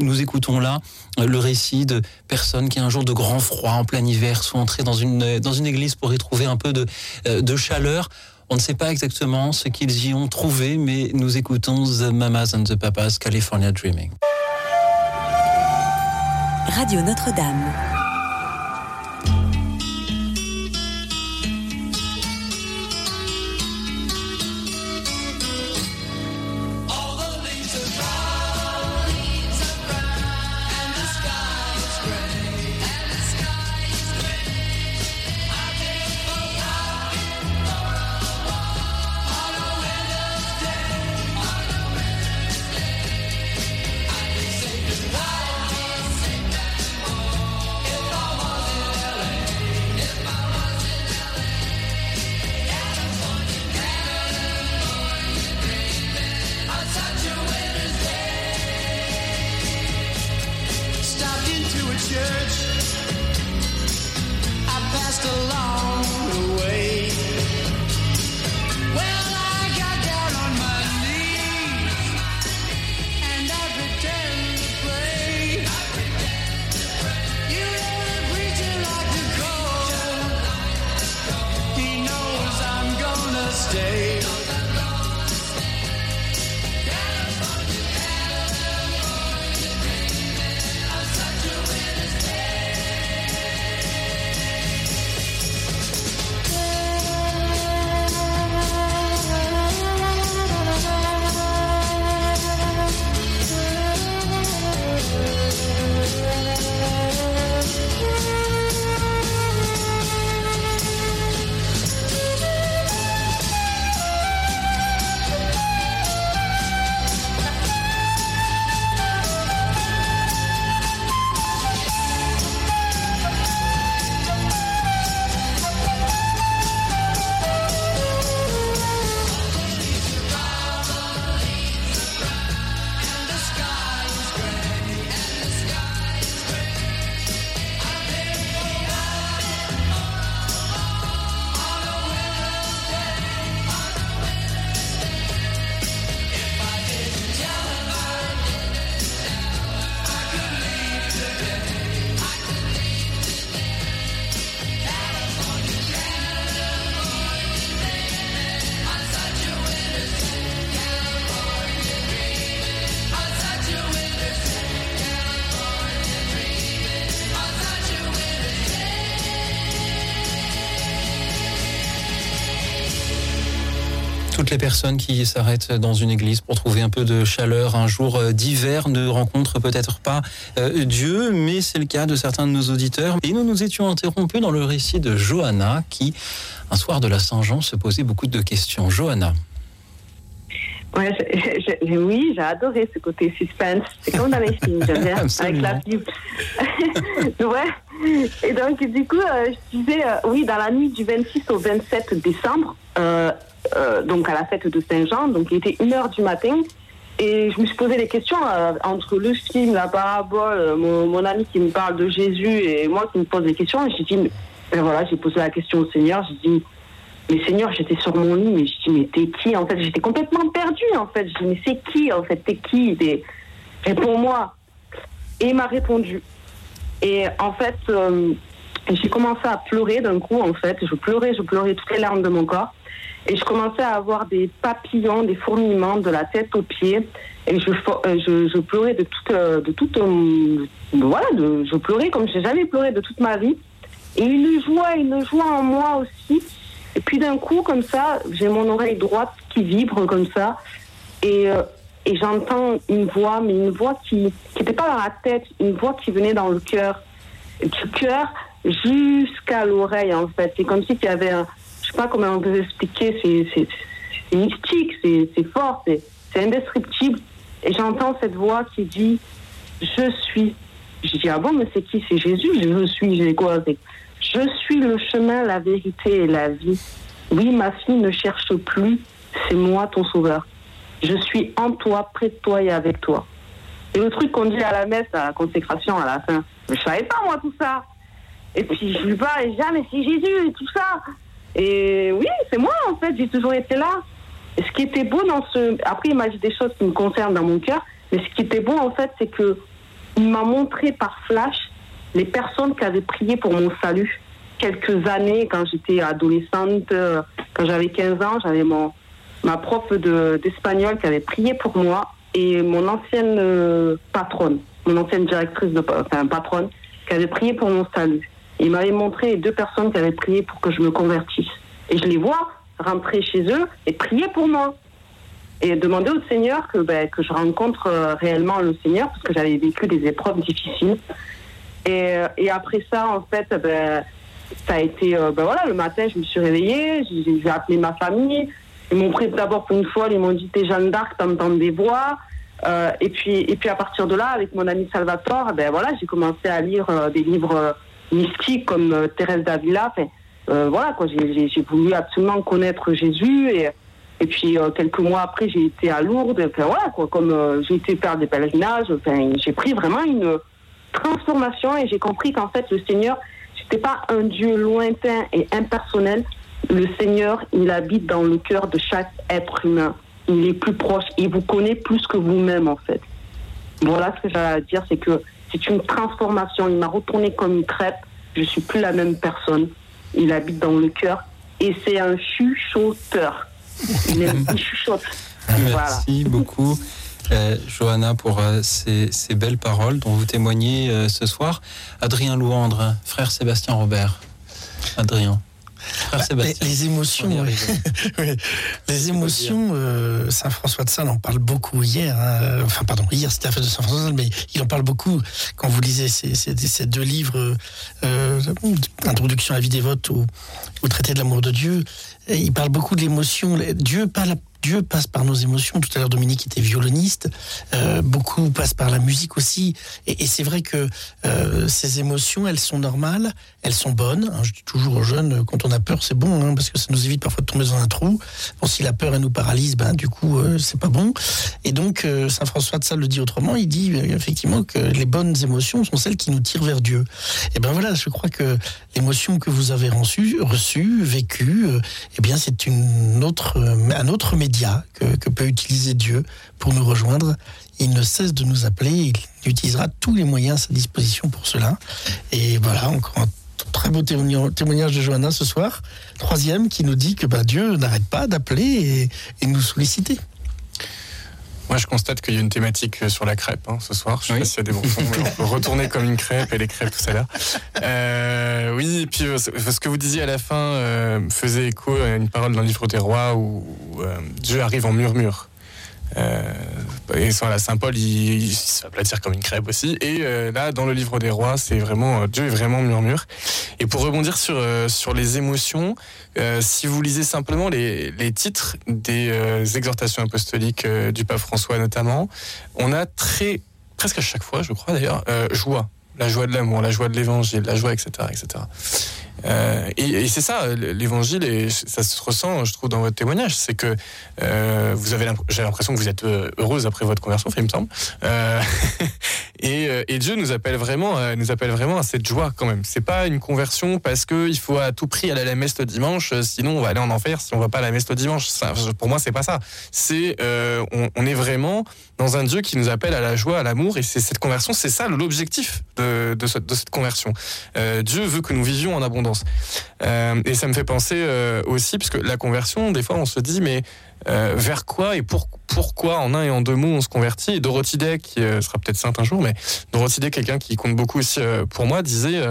nous, écoutons là euh, le récit de personnes qui un jour de grand froid en plein hiver sont entrées dans une, dans une église pour y trouver un peu de, euh, de chaleur. On ne sait pas exactement ce qu'ils y ont trouvé, mais nous écoutons The Mamas and the Papas California Dreaming. Radio Notre-Dame. Toutes les personnes qui s'arrêtent dans une église pour trouver un peu de chaleur un jour euh, d'hiver ne rencontrent peut-être pas euh, Dieu, mais c'est le cas de certains de nos auditeurs. Et nous nous étions interrompus dans le récit de Johanna qui, un soir de la Saint-Jean, se posait beaucoup de questions. Johanna. Ouais, oui, j'ai adoré ce côté suspense. C'est comme dans les films, j'aime bien, avec la Bible. ouais. Et donc, du coup, euh, je disais, euh, oui, dans la nuit du 26 au 27 décembre, euh, euh, donc à la fête de Saint-Jean, donc il était 1h du matin, et je me suis posé des questions euh, entre le film, la parabole, euh, mon, ami qui me parle de Jésus et moi qui me pose des questions. Et j'ai dit, ben voilà, j'ai posé la question au Seigneur, j'ai dit, mais Seigneur, j'étais sur mon lit, mais je dis, mais t'es qui? En fait J'étais complètement perdue en fait. Je dis, mais c'est qui en fait? T'es qui? Réponds-moi. Et il m'a répondu. Et en fait, j'ai commencé à pleurer d'un coup en fait. Je pleurais, je pleurais toutes les larmes de mon corps. Et je commençais à avoir des papillons, des fourmillements de la tête aux pieds. Et je, euh, je, je pleurais de toute. euh, De toute euh, voilà, je pleurais comme j'ai jamais pleuré de toute ma vie. Et une joie, une joie en moi aussi. Et puis d'un coup, comme ça, j'ai mon oreille droite qui vibre comme ça. Et, j'entends une voix, mais une voix qui n'était pas dans la tête, une voix qui venait dans le cœur. Du cœur jusqu'à l'oreille, en fait. C'est comme si il y avait un. Je sais pas comment on peut expliquer, c'est- mystique, c'est fort, c'est indescriptible. Et j'entends cette voix qui dit Je suis. Je dis Ah bon, mais c'est qui? C'est Jésus, je suis, j'ai quoi C'est- Je suis le chemin, la vérité et la vie. Oui, ma fille ne cherche plus, c'est moi ton sauveur. Je suis en toi, près de toi et avec toi. Et le truc qu'on dit à la messe, à la consécration à la fin, mais je savais pas moi tout ça. Et puis je lui parle et je dis, ah, mais c'est Jésus et tout ça. Et oui, c'est moi en fait, j'ai toujours été là. Ce qui était beau dans ce. Après, il m'a dit des choses qui me concernent dans mon cœur, mais ce qui était beau en fait, c'est que il m'a montré par flash les personnes qui avaient prié pour mon salut. Quelques années, quand j'étais adolescente, euh, quand j'avais 15 ans, j'avais mon, ma prof de- d'espagnol qui avait prié pour moi et mon ancienne euh, patronne, mon ancienne directrice, de, enfin patronne, qui avait prié pour mon salut. Il m'avait montré deux personnes qui avaient prié pour que je me convertisse. Et je les vois rentrer chez eux et prier pour moi. Et demander au Seigneur que, ben, que je rencontre euh, réellement le Seigneur parce que j'avais vécu des épreuves difficiles. Et, euh, après ça, en fait, ben, ça a été, euh, ben voilà, le matin, je me suis réveillée, j'ai appelé ma famille. Ils m'ont pris d'abord pour une fois, ils m'ont dit T'es Jeanne d'Arc, t'entends des voix. Et, puis, et puis à partir de là, avec mon ami Salvatore, ben voilà, j'ai commencé à lire des livres mystiques comme euh, Thérèse d'Avila. Euh, voilà, j'ai- voulu absolument connaître Jésus. Et, puis euh, quelques mois après, j'ai été à Lourdes. Voilà, quoi, comme j'ai été faire des pèlerinages, j'ai pris vraiment une transformation et j'ai compris qu'en fait, le Seigneur, c'était pas un Dieu lointain et impersonnel. Le Seigneur, il habite dans le cœur de chaque être humain. Il est plus proche. Il vous connaît plus que vous-même, en fait. Voilà ce que j'ai à dire, c'est que c'est une transformation. Il m'a retourné comme une crêpe. Je suis plus la même personne. Il habite dans le cœur. Et c'est un chuchoteur. Il, chuchote. Voilà. Merci beaucoup, euh, Johanna, pour euh, ces, ces belles paroles dont vous témoignez euh, ce soir. Adrien Louandre, frère Sébastien Robert. Adrien. Frère Bah, les, émotions. Oui. les émotions, euh, Saint François de Sales en parle beaucoup hier. hein. Enfin, pardon, hier c'était la fête de Saint François de Sales, mais il en parle beaucoup quand vous lisez ces, ces- ces deux livres, euh, Introduction à la vie dévote ou, ou Traité de l'amour de Dieu. Et il parle beaucoup de l'émotion. Dieu parle. Dieu passe par nos émotions. Tout à l'heure, Dominique était violoniste. Euh, beaucoup passent par la musique aussi. Et, c'est vrai que euh, ces émotions, elles sont normales, elles sont bonnes. hein. je dis toujours aux jeunes, euh, quand on a peur, c'est bon, hein, parce que ça nous évite parfois de tomber dans un trou. Bon, si la peur, elle nous paralyse, ben, du coup, c'est pas bon. Et donc, Saint François de Sales le dit autrement. Il dit effectivement que les bonnes émotions sont celles qui nous tirent vers Dieu. Et ben voilà, je crois que l'émotion que vous avez reçue, vécue, eh bien, c'est une autre, un autre que, peut utiliser Dieu pour nous rejoindre. Il ne cesse de nous appeler, il utilisera tous les moyens à sa disposition pour cela. Et voilà, encore un très beau témoignage témoignage de Johanna ce soir, troisième, qui nous dit que bah, Dieu n'arrête pas d'appeler et, et nous solliciter. Moi, je constate qu'il y a une thématique euh, sur la crêpe hein, ce soir. Je sais Oui. pas s'il y a des bons sons, mais on peut retourner comme une crêpe et les crêpes tout à l'heure. Euh, oui, et puis euh, ce que vous disiez à la fin euh, faisait écho à une parole le livre des rois où, Dieu arrive en murmure. Euh, et voilà, Saint Paul, il, il s'aplatir comme une crêpe aussi. Et euh, là, dans le livre des rois, c'est vraiment euh, Dieu est vraiment murmure. Et pour rebondir sur sur les émotions, si vous lisez simplement les, les titres des exhortations apostoliques du pape François notamment, on a très presque à chaque fois, je crois d'ailleurs, joie, la joie de l'amour, la joie de l'évangile, la joie, etc., etc. Euh, et c'est ça, l'évangile, et ça se ressent, je trouve, dans votre témoignage, c'est que euh, vous avez, j'ai l'impression que vous êtes euh, heureuse après votre conversion, il me semble. Euh, et, euh, et Dieu nous appelle vraiment, nous appelle vraiment à cette joie quand même. C'est pas une conversion parce que il faut à tout prix aller à la messe le dimanche, euh, sinon on va aller en enfer si on va pas à la messe le dimanche. Pour moi, c'est pas ça. C'est, euh, on, est vraiment dans un Dieu qui nous appelle à la joie, à l'amour. Et c'est cette conversion, c'est ça l'objectif de, de, ce- de cette conversion. Dieu veut que nous vivions en abondance. Et ça me fait penser aussi, puisque la conversion, des fois, on se dit, mais euh, vers quoi et pour, pourquoi, en un et en deux mots, on se convertit? Dorothy Day, qui euh, sera peut-être sainte un jour, mais Dorothy Day, quelqu'un qui compte beaucoup aussi euh, pour moi, disait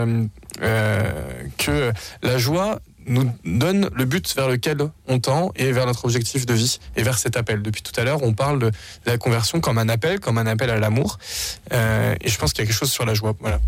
que la joie nous donne le but vers lequel on tend et vers notre objectif de vie et vers cet appel. Depuis tout à l'heure, on parle de la conversion comme un appel, comme un appel à l'amour. Et je pense qu'il y a quelque chose sur la joie. Voilà.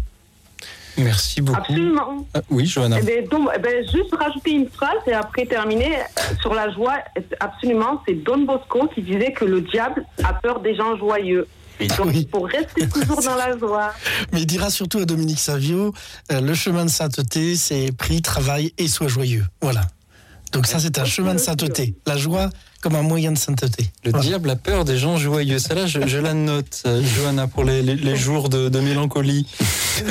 Merci beaucoup. Absolument. Ah, oui, Johanna. Eh ben, donc, eh ben, juste rajouter une phrase et après terminer euh, sur la joie. Absolument, c'est Don Bosco qui disait que le diable a peur des gens joyeux. Donc Oui. faut rester toujours dans la joie. Mais il dira surtout à Dominique Savio, euh, le chemin de sainteté, c'est prie, travail et sois joyeux. Voilà. Donc ça, c'est un chemin de sainteté. La joie comme un moyen de sainteté. Le Voilà. diable a peur des gens joyeux. Ça là, je, je la note, euh, Johanna, pour les, les- les jours de, de mélancolie.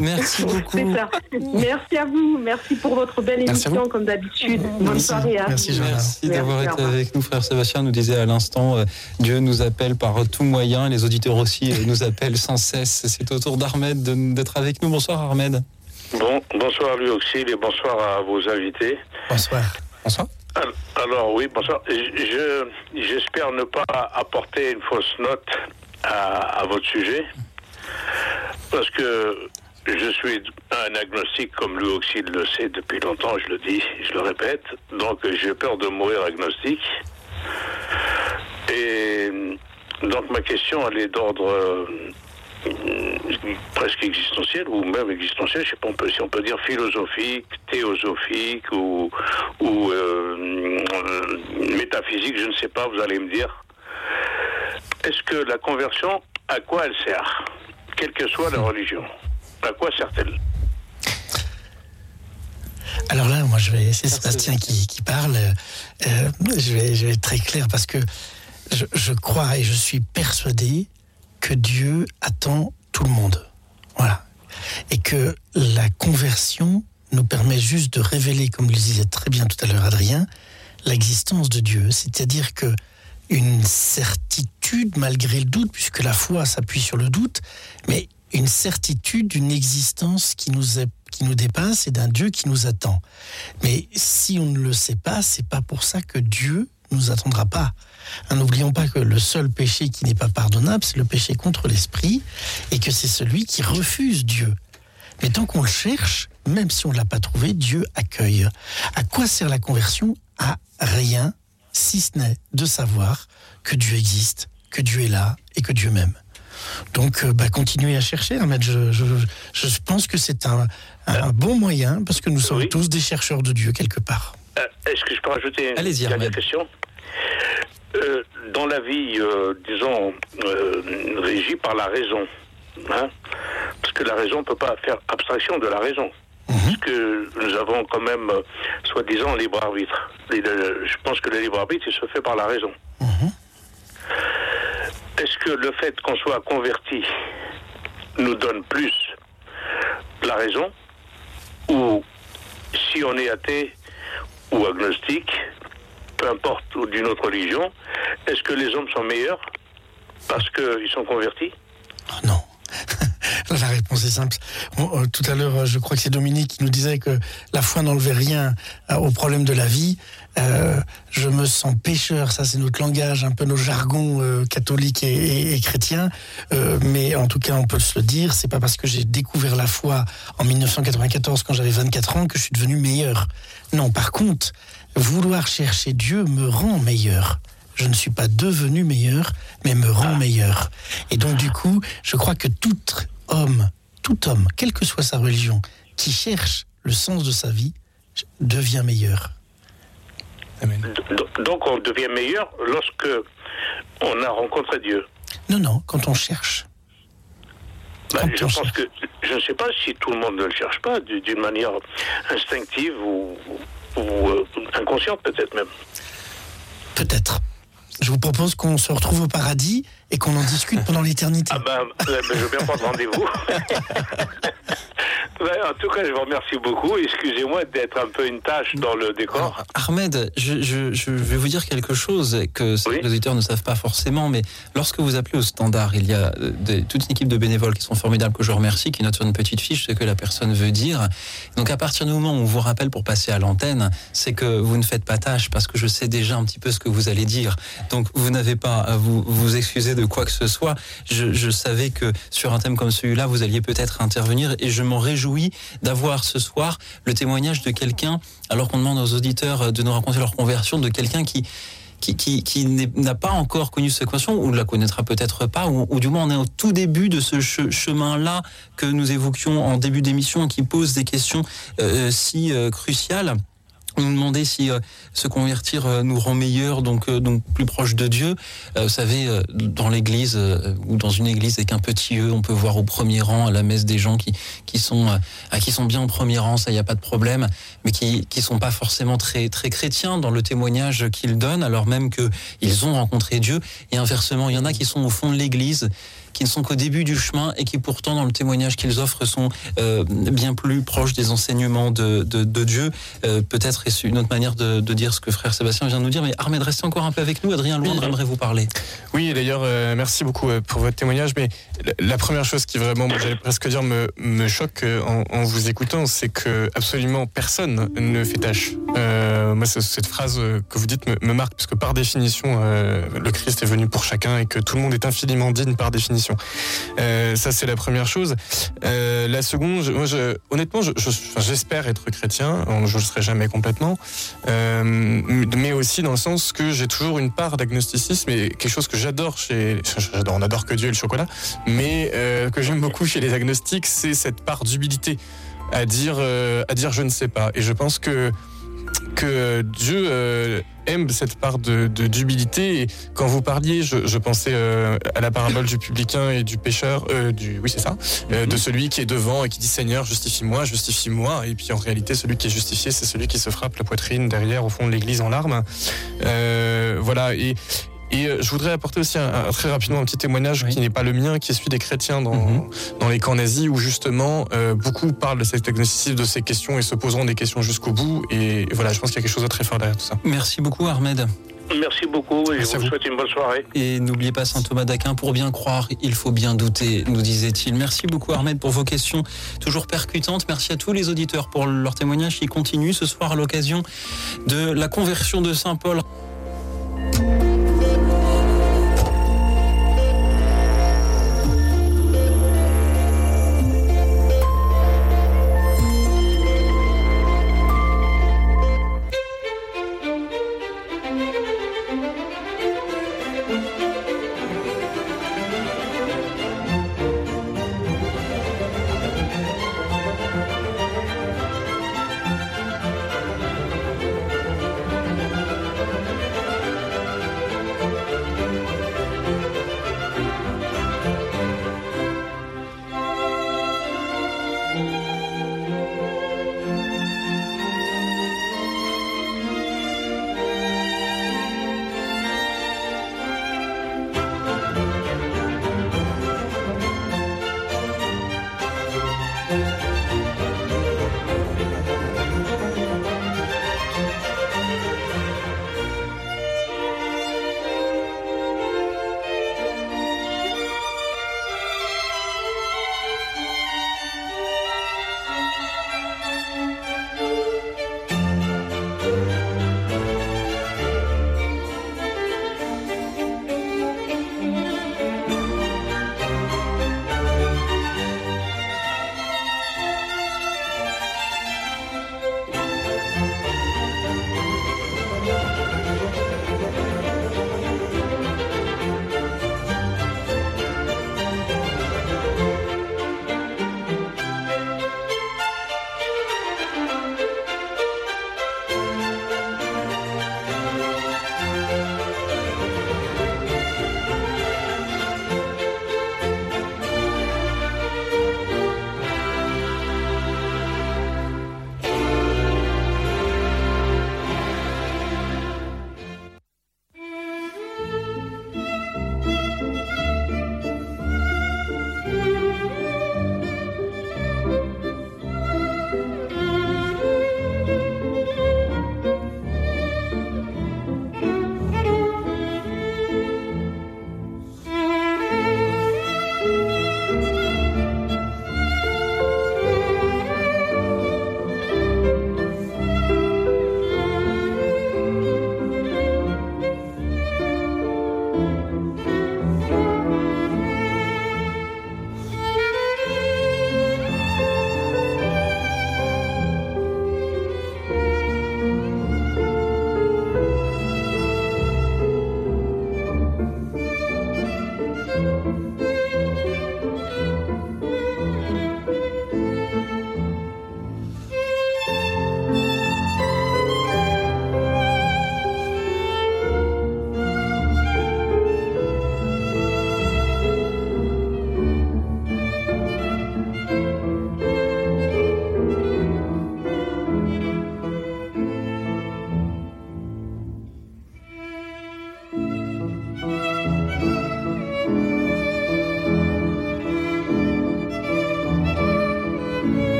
Merci beaucoup. C'est ça. Merci à vous. Merci pour votre belle émission, comme d'habitude. Bonne Merci. soirée à Merci, vous. Johanna. Merci d'avoir été avec nous, frère Sébastien. Nous disait à l'instant, euh, Dieu nous appelle par tout moyen. Les auditeurs aussi euh, nous appellent sans cesse. C'est au tour d'Armed d'être avec nous. Bonsoir, Armed. Bon, bonsoir Louis Auxil et bonsoir à vos invités. Bonsoir. Bonsoir. Al- Alors oui, bonsoir. Je j'espère ne pas apporter une fausse note à, à votre sujet parce que je suis un agnostique comme Louis Auxil le sait depuis longtemps, je le dis, je le répète. Donc j'ai peur de mourir agnostique. Et donc ma question elle est d'ordre presque existentiel ou même existentiel, je sais pas on peut- si on peut dire philosophique, théosophique ou, ou euh, euh, métaphysique, je ne sais pas, vous allez me dire. Est-ce que la conversion, à quoi elle sert Quelle que soit la religion, à quoi sert-elle? Alors là, moi, je vais, c'est Sébastien qui, qui parle. Euh, je, vais, je vais être très clair parce que je, je crois et je suis persuadé que Dieu attend tout le monde. Voilà. Et que la conversion nous permet juste de révéler, comme le disait très bien tout à l'heure Adrien, l'existence de Dieu. C'est-à-dire que une certitude malgré le doute, puisque la foi s'appuie sur le doute, mais une certitude d'une existence qui nous, est, qui nous dépasse et d'un Dieu qui nous attend. Mais si on ne le sait pas, c'est pas pour ça que Dieu nous attendra pas. Hein, N'oublions pas que le seul péché qui n'est pas pardonnable, c'est le péché contre l'esprit, et que c'est celui qui refuse Dieu. Mais tant qu'on le cherche, même si on ne l'a pas trouvé, Dieu accueille. À quoi sert la conversion? À rien, si ce n'est de savoir que Dieu existe, que Dieu est là et que Dieu m'aime. Donc, euh, bah, continuez à chercher, Ahmed. Je, je, je pense que c'est un, un bon moyen, parce que nous sommes Oui. tous des chercheurs de Dieu quelque part. Euh, Est-ce que je peux rajouter une Allez-y, dernière question Euh, Dans la vie, euh, disons, euh, régie par la raison, hein, parce que la raison ne peut pas faire abstraction de la raison. Parce que nous avons quand même, soi-disant, libre arbitre. Et le- je pense que le libre arbitre, il se fait par la raison. Est-ce que le fait qu'on soit converti nous donne plus la raison? Ou si on est athée ou agnostique, peu importe, ou d'une autre religion, est-ce que les hommes sont meilleurs parce qu'ils sont convertis? Oh non. La réponse est simple. Euh, tout à l'heure, euh, je crois que c'est Dominique qui nous disait que la foi n'enlevait rien euh, au problème de la vie. Euh, je me sens pécheur, ça c'est notre langage, un peu nos jargons catholiques et, et- chrétiens. Mais en tout cas, on peut se le dire, c'est pas parce que j'ai découvert la foi en 1994 quand j'avais 24 ans que je suis devenu meilleur. Non, par contre, vouloir chercher Dieu me rend meilleur. Je ne suis pas devenu meilleur, mais me rend meilleur. Et donc, du coup, je crois que tout homme, tout homme, quelle que soit sa religion, qui cherche le sens de sa vie, devient meilleur. Amen. Donc on devient meilleur lorsque on a rencontré Dieu. Non, non, quand on cherche. Ben, Quand je pense que je ne sais pas si tout le monde ne le cherche pas du- d'une manière instinctive ou, ou, euh, inconsciente peut-être même. Peut-être. Je vous propose qu'on se retrouve au paradis et qu'on en discute pendant l'éternité. Ah ben, ben, je veux bien prendre rendez-vous. Ben, en tout cas, je vous remercie beaucoup. Excusez-moi d'être un peu une tâche dans le décor. Ahmed, je, je- je vais vous dire quelque chose que les auditeurs ne savent pas forcément, mais lorsque vous appelez au standard, il y a euh, des- toute une équipe de bénévoles qui sont formidables, que je remercie, qui notent sur une petite fiche ce que la personne veut dire. Donc à partir du moment où on vous rappelle pour passer à l'antenne, c'est que vous ne faites pas tâche, parce que je sais déjà un petit peu ce que vous allez dire. Donc vous n'avez pas à vous, vous excuser de quoi que ce soit. Je, savais que sur un thème comme celui-là, vous alliez peut-être intervenir, et je m'en réjouis d'avoir ce soir le témoignage de quelqu'un, alors qu'on demande aux auditeurs de nous raconter leur conversion, de quelqu'un qui qui, qui, n'a pas encore connu cette conversion, ou la connaîtra peut-être pas, ou, du moins on est au tout début de ce che- chemin-là que nous évoquions en début d'émission, qui pose des questions euh, si euh, cruciales. Nous demandait si euh, se convertir euh, nous rend meilleur, donc, euh, donc plus proche de Dieu. Vous savez, dans l'église ou dans une église avec un petit E, on peut voir au premier rang à la messe des gens qui, qui, sont, qui sont bien au premier rang, ça, n'y a pas de problème, mais qui qui sont pas forcément très, très chrétiens dans le témoignage qu'ils donnent, alors même qu'ils ont rencontré Dieu. Et inversement, il y en a qui sont au fond de l'église qui ne sont qu'au début du chemin et qui pourtant dans le témoignage qu'ils offrent sont euh, bien plus proches des enseignements de, de, de Dieu. Euh, Peut-être est-ce une autre manière de, de dire ce que frère Sébastien vient de nous dire. Mais Ahmed, restez encore un peu avec nous. Adrien Loindre aimerait vous parler. Oui, d'ailleurs, euh, merci beaucoup pour votre témoignage. Mais la- première chose qui vraiment, j'allais presque dire, me, me choque en, en vous écoutant, c'est que absolument personne ne fait tâche. Euh, moi, c'est- cette phrase euh, que vous dites me, me marque, parce que par définition, euh, le Christ est venu pour chacun et que tout le monde est infiniment digne par définition. Euh, ça, c'est la première chose. Euh, la seconde, moi, je- honnêtement, je- je- enfin, j'espère être chrétien. Je ne le serai jamais complètement. Euh, mais aussi dans le sens que j'ai toujours une part d'agnosticisme et quelque chose que j'adore chez. J'adore, on adore que Dieu et le chocolat, mais euh, que j'aime beaucoup chez les agnostiques, c'est cette part d'humilité à dire, euh, à dire je ne sais pas. Et je pense que que Dieu euh, aime cette part de de- d'humilité. Et quand vous parliez, je, je pensais euh, à la parabole du publicain et du pécheur, euh, du oui c'est ça, euh, de celui qui est devant et qui dit Seigneur justifie-moi, justifie-moi. Et puis en réalité, celui qui est justifié, c'est celui qui se frappe la poitrine derrière au fond de l'église en larmes. Euh, voilà et et euh, je voudrais apporter aussi un, un- très rapidement un petit témoignage qui n'est pas le mien, qui est celui des chrétiens dans, dans les camps nazis, où justement euh, beaucoup parlent de cet agnosticisme, de ces questions et se poseront des questions jusqu'au bout. Et voilà, je pense qu'il y a quelque chose de très fort derrière tout ça. Merci beaucoup, Ahmed. Merci beaucoup et je vous souhaite une bonne soirée. Et n'oubliez pas Saint Thomas d'Aquin, pour bien croire, il faut bien douter, nous disait-il. Merci beaucoup Ahmed pour vos questions toujours percutantes. Merci à tous les auditeurs pour leur témoignage qui continue ce soir à l'occasion de la conversion de Saint Paul.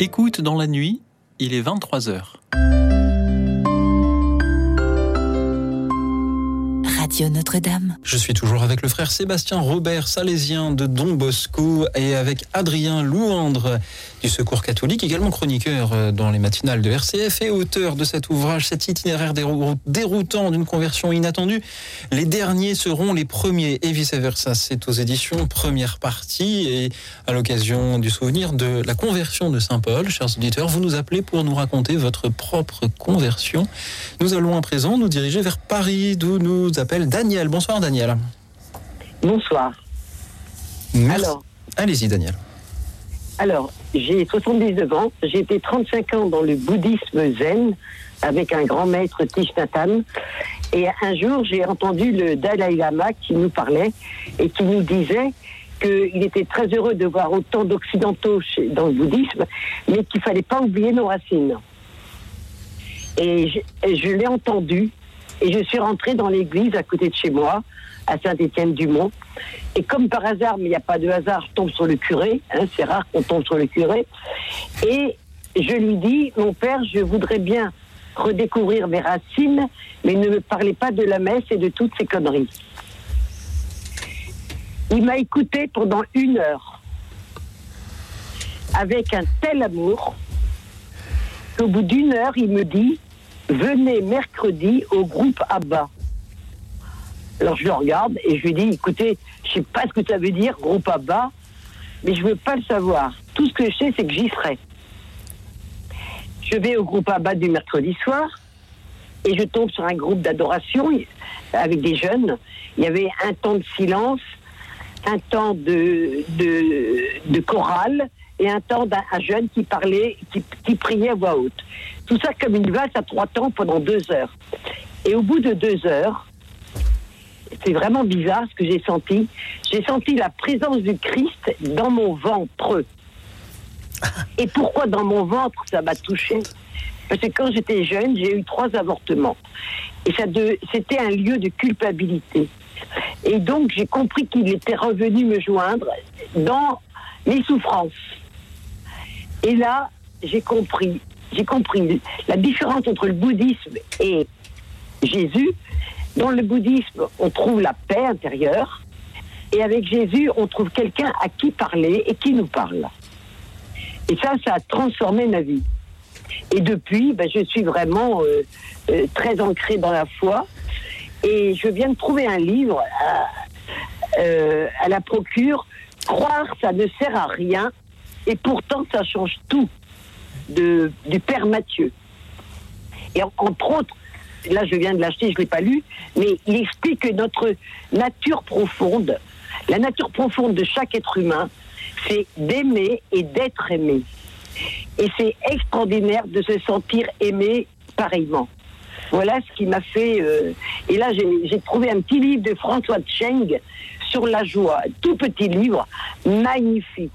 Écoute dans la nuit, il est 23h. Radio Notre-Dame. Je suis toujours avec le frère Sébastien Robert Salésien de Don Bosco et avec Adrien Louandre du Secours catholique, également chroniqueur euh, dans les matinales de RCF et auteur de cet ouvrage, cet itinéraire dérou- déroutant d'une conversion inattendue. Les derniers seront les premiers et vice-versa. C'est aux éditions première partie et à l'occasion du souvenir de la conversion de Saint Paul, chers auditeurs, vous nous appelez pour nous raconter votre propre conversion. Nous allons à présent nous diriger vers Paris, d'où nous appelle Daniel. Bonsoir Daniel. Bonsoir. Merci. Alors, Allez-y Daniel. Alors j'ai 79 ans, j'ai été 35 ans dans le bouddhisme zen avec un grand maître Thich. Et un jour, j'ai entendu le Dalai Lama qui nous parlait et qui nous disait qu'il était très heureux de voir autant d'occidentaux dans le bouddhisme, mais qu'il fallait pas oublier nos racines. Et je l'ai entendu et je suis rentrée dans l'église à côté de chez moi, à Saint-Étienne-du-Mont. Et comme par hasard, mais il n'y a pas de hasard, tombe sur le curé. hein, c'est rare qu'on tombe sur le curé. Et je lui dis, mon père, je voudrais bien redécouvrir mes racines, mais ne me parlez pas de la messe et de toutes ces conneries. Il m'a écouté pendant une heure, avec un tel amour, qu'au bout d'une heure, il me dit, venez mercredi au groupe ABBA. Alors je le regarde et je lui dis, écoutez, je sais pas ce que ça veut dire, groupe ABBA, mais je veux pas le savoir. Tout ce que je sais, c'est que j'y serai. Je vais au groupe ABBA du mercredi soir et je tombe sur un groupe d'adoration avec des jeunes. Il y avait un temps de silence, un temps de, chorale et un temps d'un un jeune qui parlait, qui, qui priait à voix haute. Tout ça comme une valse à trois temps pendant deux heures. Et au bout de deux heures, c'est vraiment bizarre ce que j'ai senti. J'ai senti la présence du Christ dans mon ventre. Et pourquoi dans mon ventre ça m'a touché? Parce que quand j'étais jeune, j'ai eu trois avortements. Et c'était un lieu de culpabilité. Et donc j'ai compris qu'il était revenu me joindre dans mes souffrances. Et là, j'ai compris, j'ai compris la différence entre le bouddhisme et Jésus. Dans le bouddhisme, on trouve la paix intérieure. Et avec Jésus, on trouve quelqu'un à qui parler et qui nous parle. Et ça, ça a transformé ma vie. Et depuis, ben, je suis vraiment euh, euh, très ancrée dans la foi. Et je viens de trouver un livre à, euh, à la procure. Croire, ça ne sert à rien. Et pourtant, ça change tout. De, du Père Mathieu. Et en- entre autres, là je viens de l'acheter, je ne l'ai pas lu, mais il explique que notre nature profonde, la nature profonde de chaque être humain, c'est d'aimer et d'être aimé. Et c'est extraordinaire de se sentir aimé pareillement. Voilà ce qui m'a fait. euh, et là, j'ai trouvé un petit livre de François Cheng sur la joie. Tout petit livre, magnifique.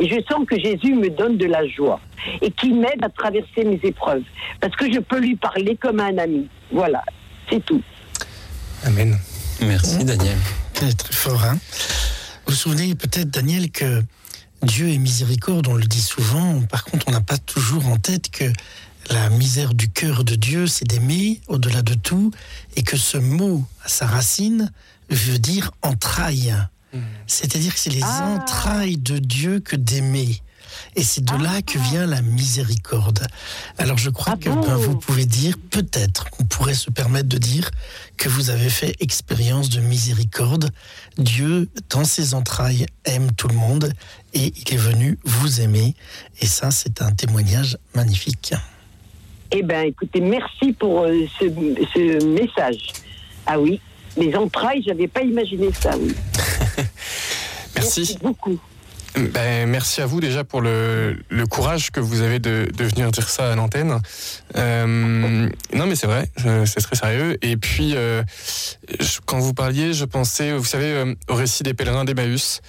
Et je sens que Jésus me donne de la joie et qui m'aide à traverser mes épreuves. Parce que je peux lui parler comme un ami. Voilà, c'est tout. Amen. Merci Daniel. C'est très fort. Hein vous vous souvenez peut-être, Daniel, que Dieu est miséricorde, on le dit souvent. Par contre, on n'a pas toujours en tête que la misère du cœur de Dieu, c'est d'aimer au-delà de tout, et que ce mot, à sa racine, veut dire entraille. C'est-à-dire que c'est les Ah. entrailles de Dieu que d'aimer. Et c'est de là que vient la miséricorde. Alors je crois Ah que bon ben, vous pouvez dire, peut-être qu'on pourrait se permettre de dire que vous avez fait expérience de miséricorde. Dieu, dans ses entrailles, aime tout le monde et il est venu vous aimer. Et ça, c'est un témoignage magnifique. Eh bien, écoutez, merci pour euh, ce, ce message. Ah oui, les entrailles, j'avais pas imaginé ça. Oui. Merci. beaucoup. Ben, merci à vous déjà pour le, le courage que vous avez de, de venir dire ça à l'antenne. Euh, non mais c'est vrai, c'est très sérieux. Et puis, euh, je- quand vous parliez, je pensais, vous savez, euh, au récit des pèlerins d'Emmaüs.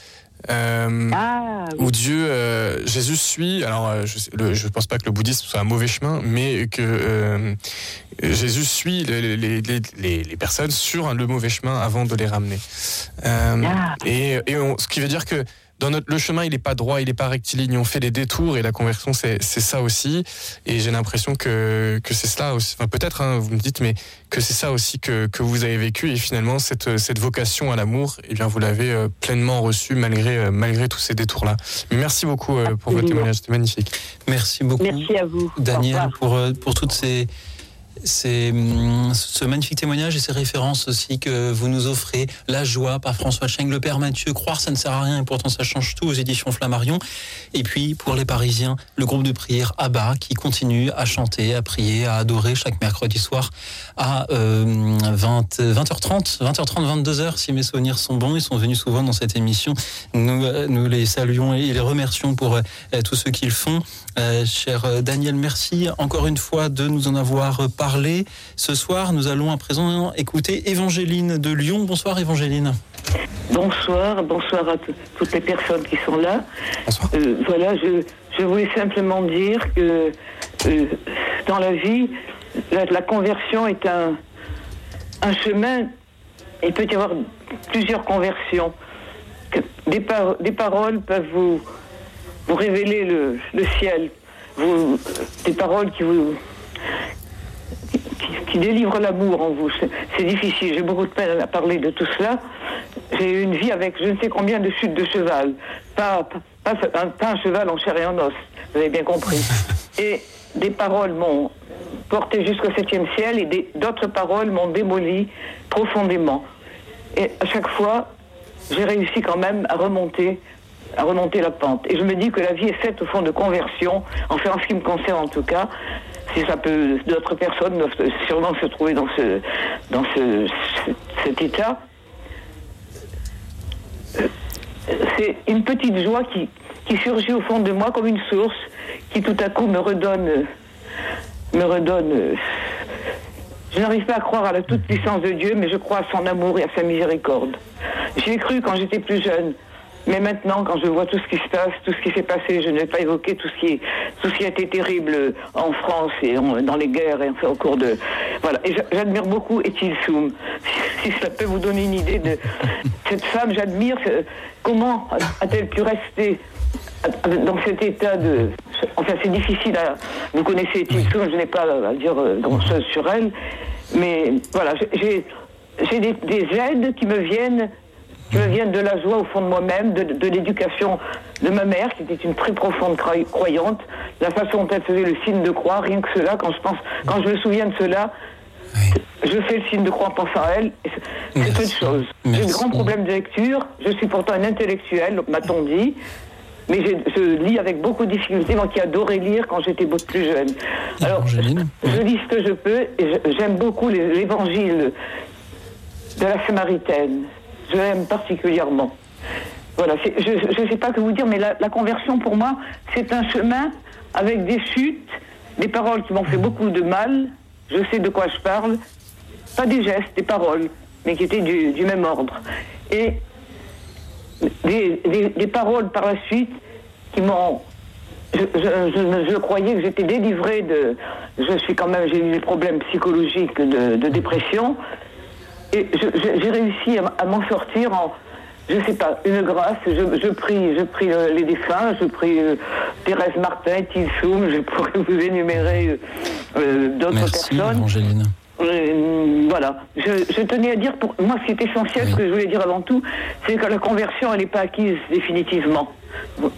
Euh, Ah, où Dieu, euh, Jésus suit. Alors, euh, je, je pense pas que le bouddhisme soit un mauvais chemin, mais que euh, Jésus suit les, les- les- les- les personnes sur le mauvais chemin avant de les ramener. Ah. et et on- ce qui veut dire que dans notre, le chemin, il n'est pas droit, il n'est pas rectiligne. On fait des détours et la conversion, c'est c'est ça aussi. Et j'ai l'impression que, que c'est cela aussi. Enfin, peut-être, hein, vous me dites, mais que c'est ça aussi que, que vous avez vécu. Et finalement, cette, cette vocation à l'amour, eh bien, vous l'avez euh, pleinement reçue malgré, euh, malgré tous ces détours-là. Merci beaucoup euh, pour votre témoignage. C'était magnifique. Merci beaucoup, Merci à vous. Daniel, pour, pour toutes ces, ces, hum, ce magnifique témoignage et ces références aussi que vous nous offrez. La joie par François Cheng, le Père Mathieu, croire ça ne sert à rien et pourtant ça change tout aux éditions Flammarion. Et puis pour les Parisiens, le groupe de prière Abba qui continue à chanter, à prier, à adorer chaque mercredi soir à euh, 20, 20h30, 20h30, 22h si mes souvenirs sont bons. Ils sont venus souvent dans cette émission. Nous, euh, les saluons et les remercions pour euh, tout ce qu'ils font. Euh, cher euh, Daniel, merci encore une fois de nous en avoir euh, Ce soir, nous allons à présent écouter Évangéline de Lyon. Bonsoir Évangéline. Bonsoir, bonsoir à tout- toutes les personnes qui sont là. Euh, voilà, je, je voulais simplement dire que euh, dans la vie, la, la conversion est un, un chemin. Il peut y avoir plusieurs conversions. Des, par- des paroles peuvent vous, vous révéler le, le ciel. Vous, des paroles qui vous, qui, délivre l'amour en vous. C'est- difficile, j'ai beaucoup de peine à parler de tout cela. J'ai eu une vie avec je ne sais combien de chutes de cheval. Pas, pas, pas un, pas un cheval en chair et en os, vous avez bien compris. Et des paroles m'ont porté jusqu'au septième ciel et d'autres paroles m'ont démoli profondément. Et à chaque fois, j'ai réussi quand même à remonter à remonter la pente. Et je me dis que la vie est faite au fond de conversion, enfin en ce qui me concerne en tout cas. Si ça peut, d'autres personnes doivent sûrement se trouver dans ce, cet état. Euh, C'est une petite joie qui, qui surgit au fond de moi comme une source qui tout à coup me redonne, me redonne. euh, Je n'arrive pas à croire à la toute puissance de Dieu, mais je crois à son amour et à sa miséricorde. J'y ai cru quand j'étais plus jeune. Mais maintenant, quand je vois tout ce qui se passe, tout ce qui s'est passé, je ne vais pas évoquer tout ce qui, est- tout ce qui a été terrible en France et en- dans les guerres et enfin au cours de. Voilà. Et j'a- j'admire beaucoup Etil Soum. Si, si cela peut vous donner une idée de cette femme, j'admire comment a-t-elle pu rester dans cet état de. Enfin, c'est difficile à. Vous connaissez Etil Soum, je n'ai pas à dire euh, grand-chose sur elle, mais voilà, j'ai- j'ai j'ai des, des aides qui me viennent qui me viennent de la joie au fond de moi-même, de, de l'éducation de ma mère, qui était une très profonde cro- croyante, la façon dont elle faisait le signe de croix, rien que cela, quand je pense, quand je me souviens de cela, je fais le signe de croix en pensant à elle, c'est peu de choses. J'ai de grands problèmes de lecture, je suis pourtant un intellectuel, m'a-t-on dit, mais je lis avec beaucoup de difficulté, moi qui adorais lire quand j'étais beaucoup plus jeune. Alors, je, je lis ce que je peux, et je- j'aime beaucoup l'évangile de la Samaritaine. Je l'aime particulièrement. Voilà, je ne sais pas que vous dire, mais la, conversion pour moi, c'est un chemin avec des chutes, des paroles qui m'ont fait beaucoup de mal. Je sais de quoi je parle. Pas des gestes, des paroles, mais qui étaient du, même ordre. Et des, paroles par la suite qui m'ont. Je, croyais que j'étais délivrée de. Je suis quand même. J'ai eu des problèmes psychologiques de dépression. Et j'ai réussi à, m'en sortir en, je sais pas, une grâce. Je, je prie, je prie euh, les défunts, je prie euh, Thérèse Martin, Tilsoum, je pourrais vous énumérer euh, d'autres personnes. Évangéline. Euh, voilà. Je, je tenais à dire, pour moi, ce qui est essentiel, ce que je voulais dire avant tout, c'est que la conversion, elle n'est pas acquise définitivement.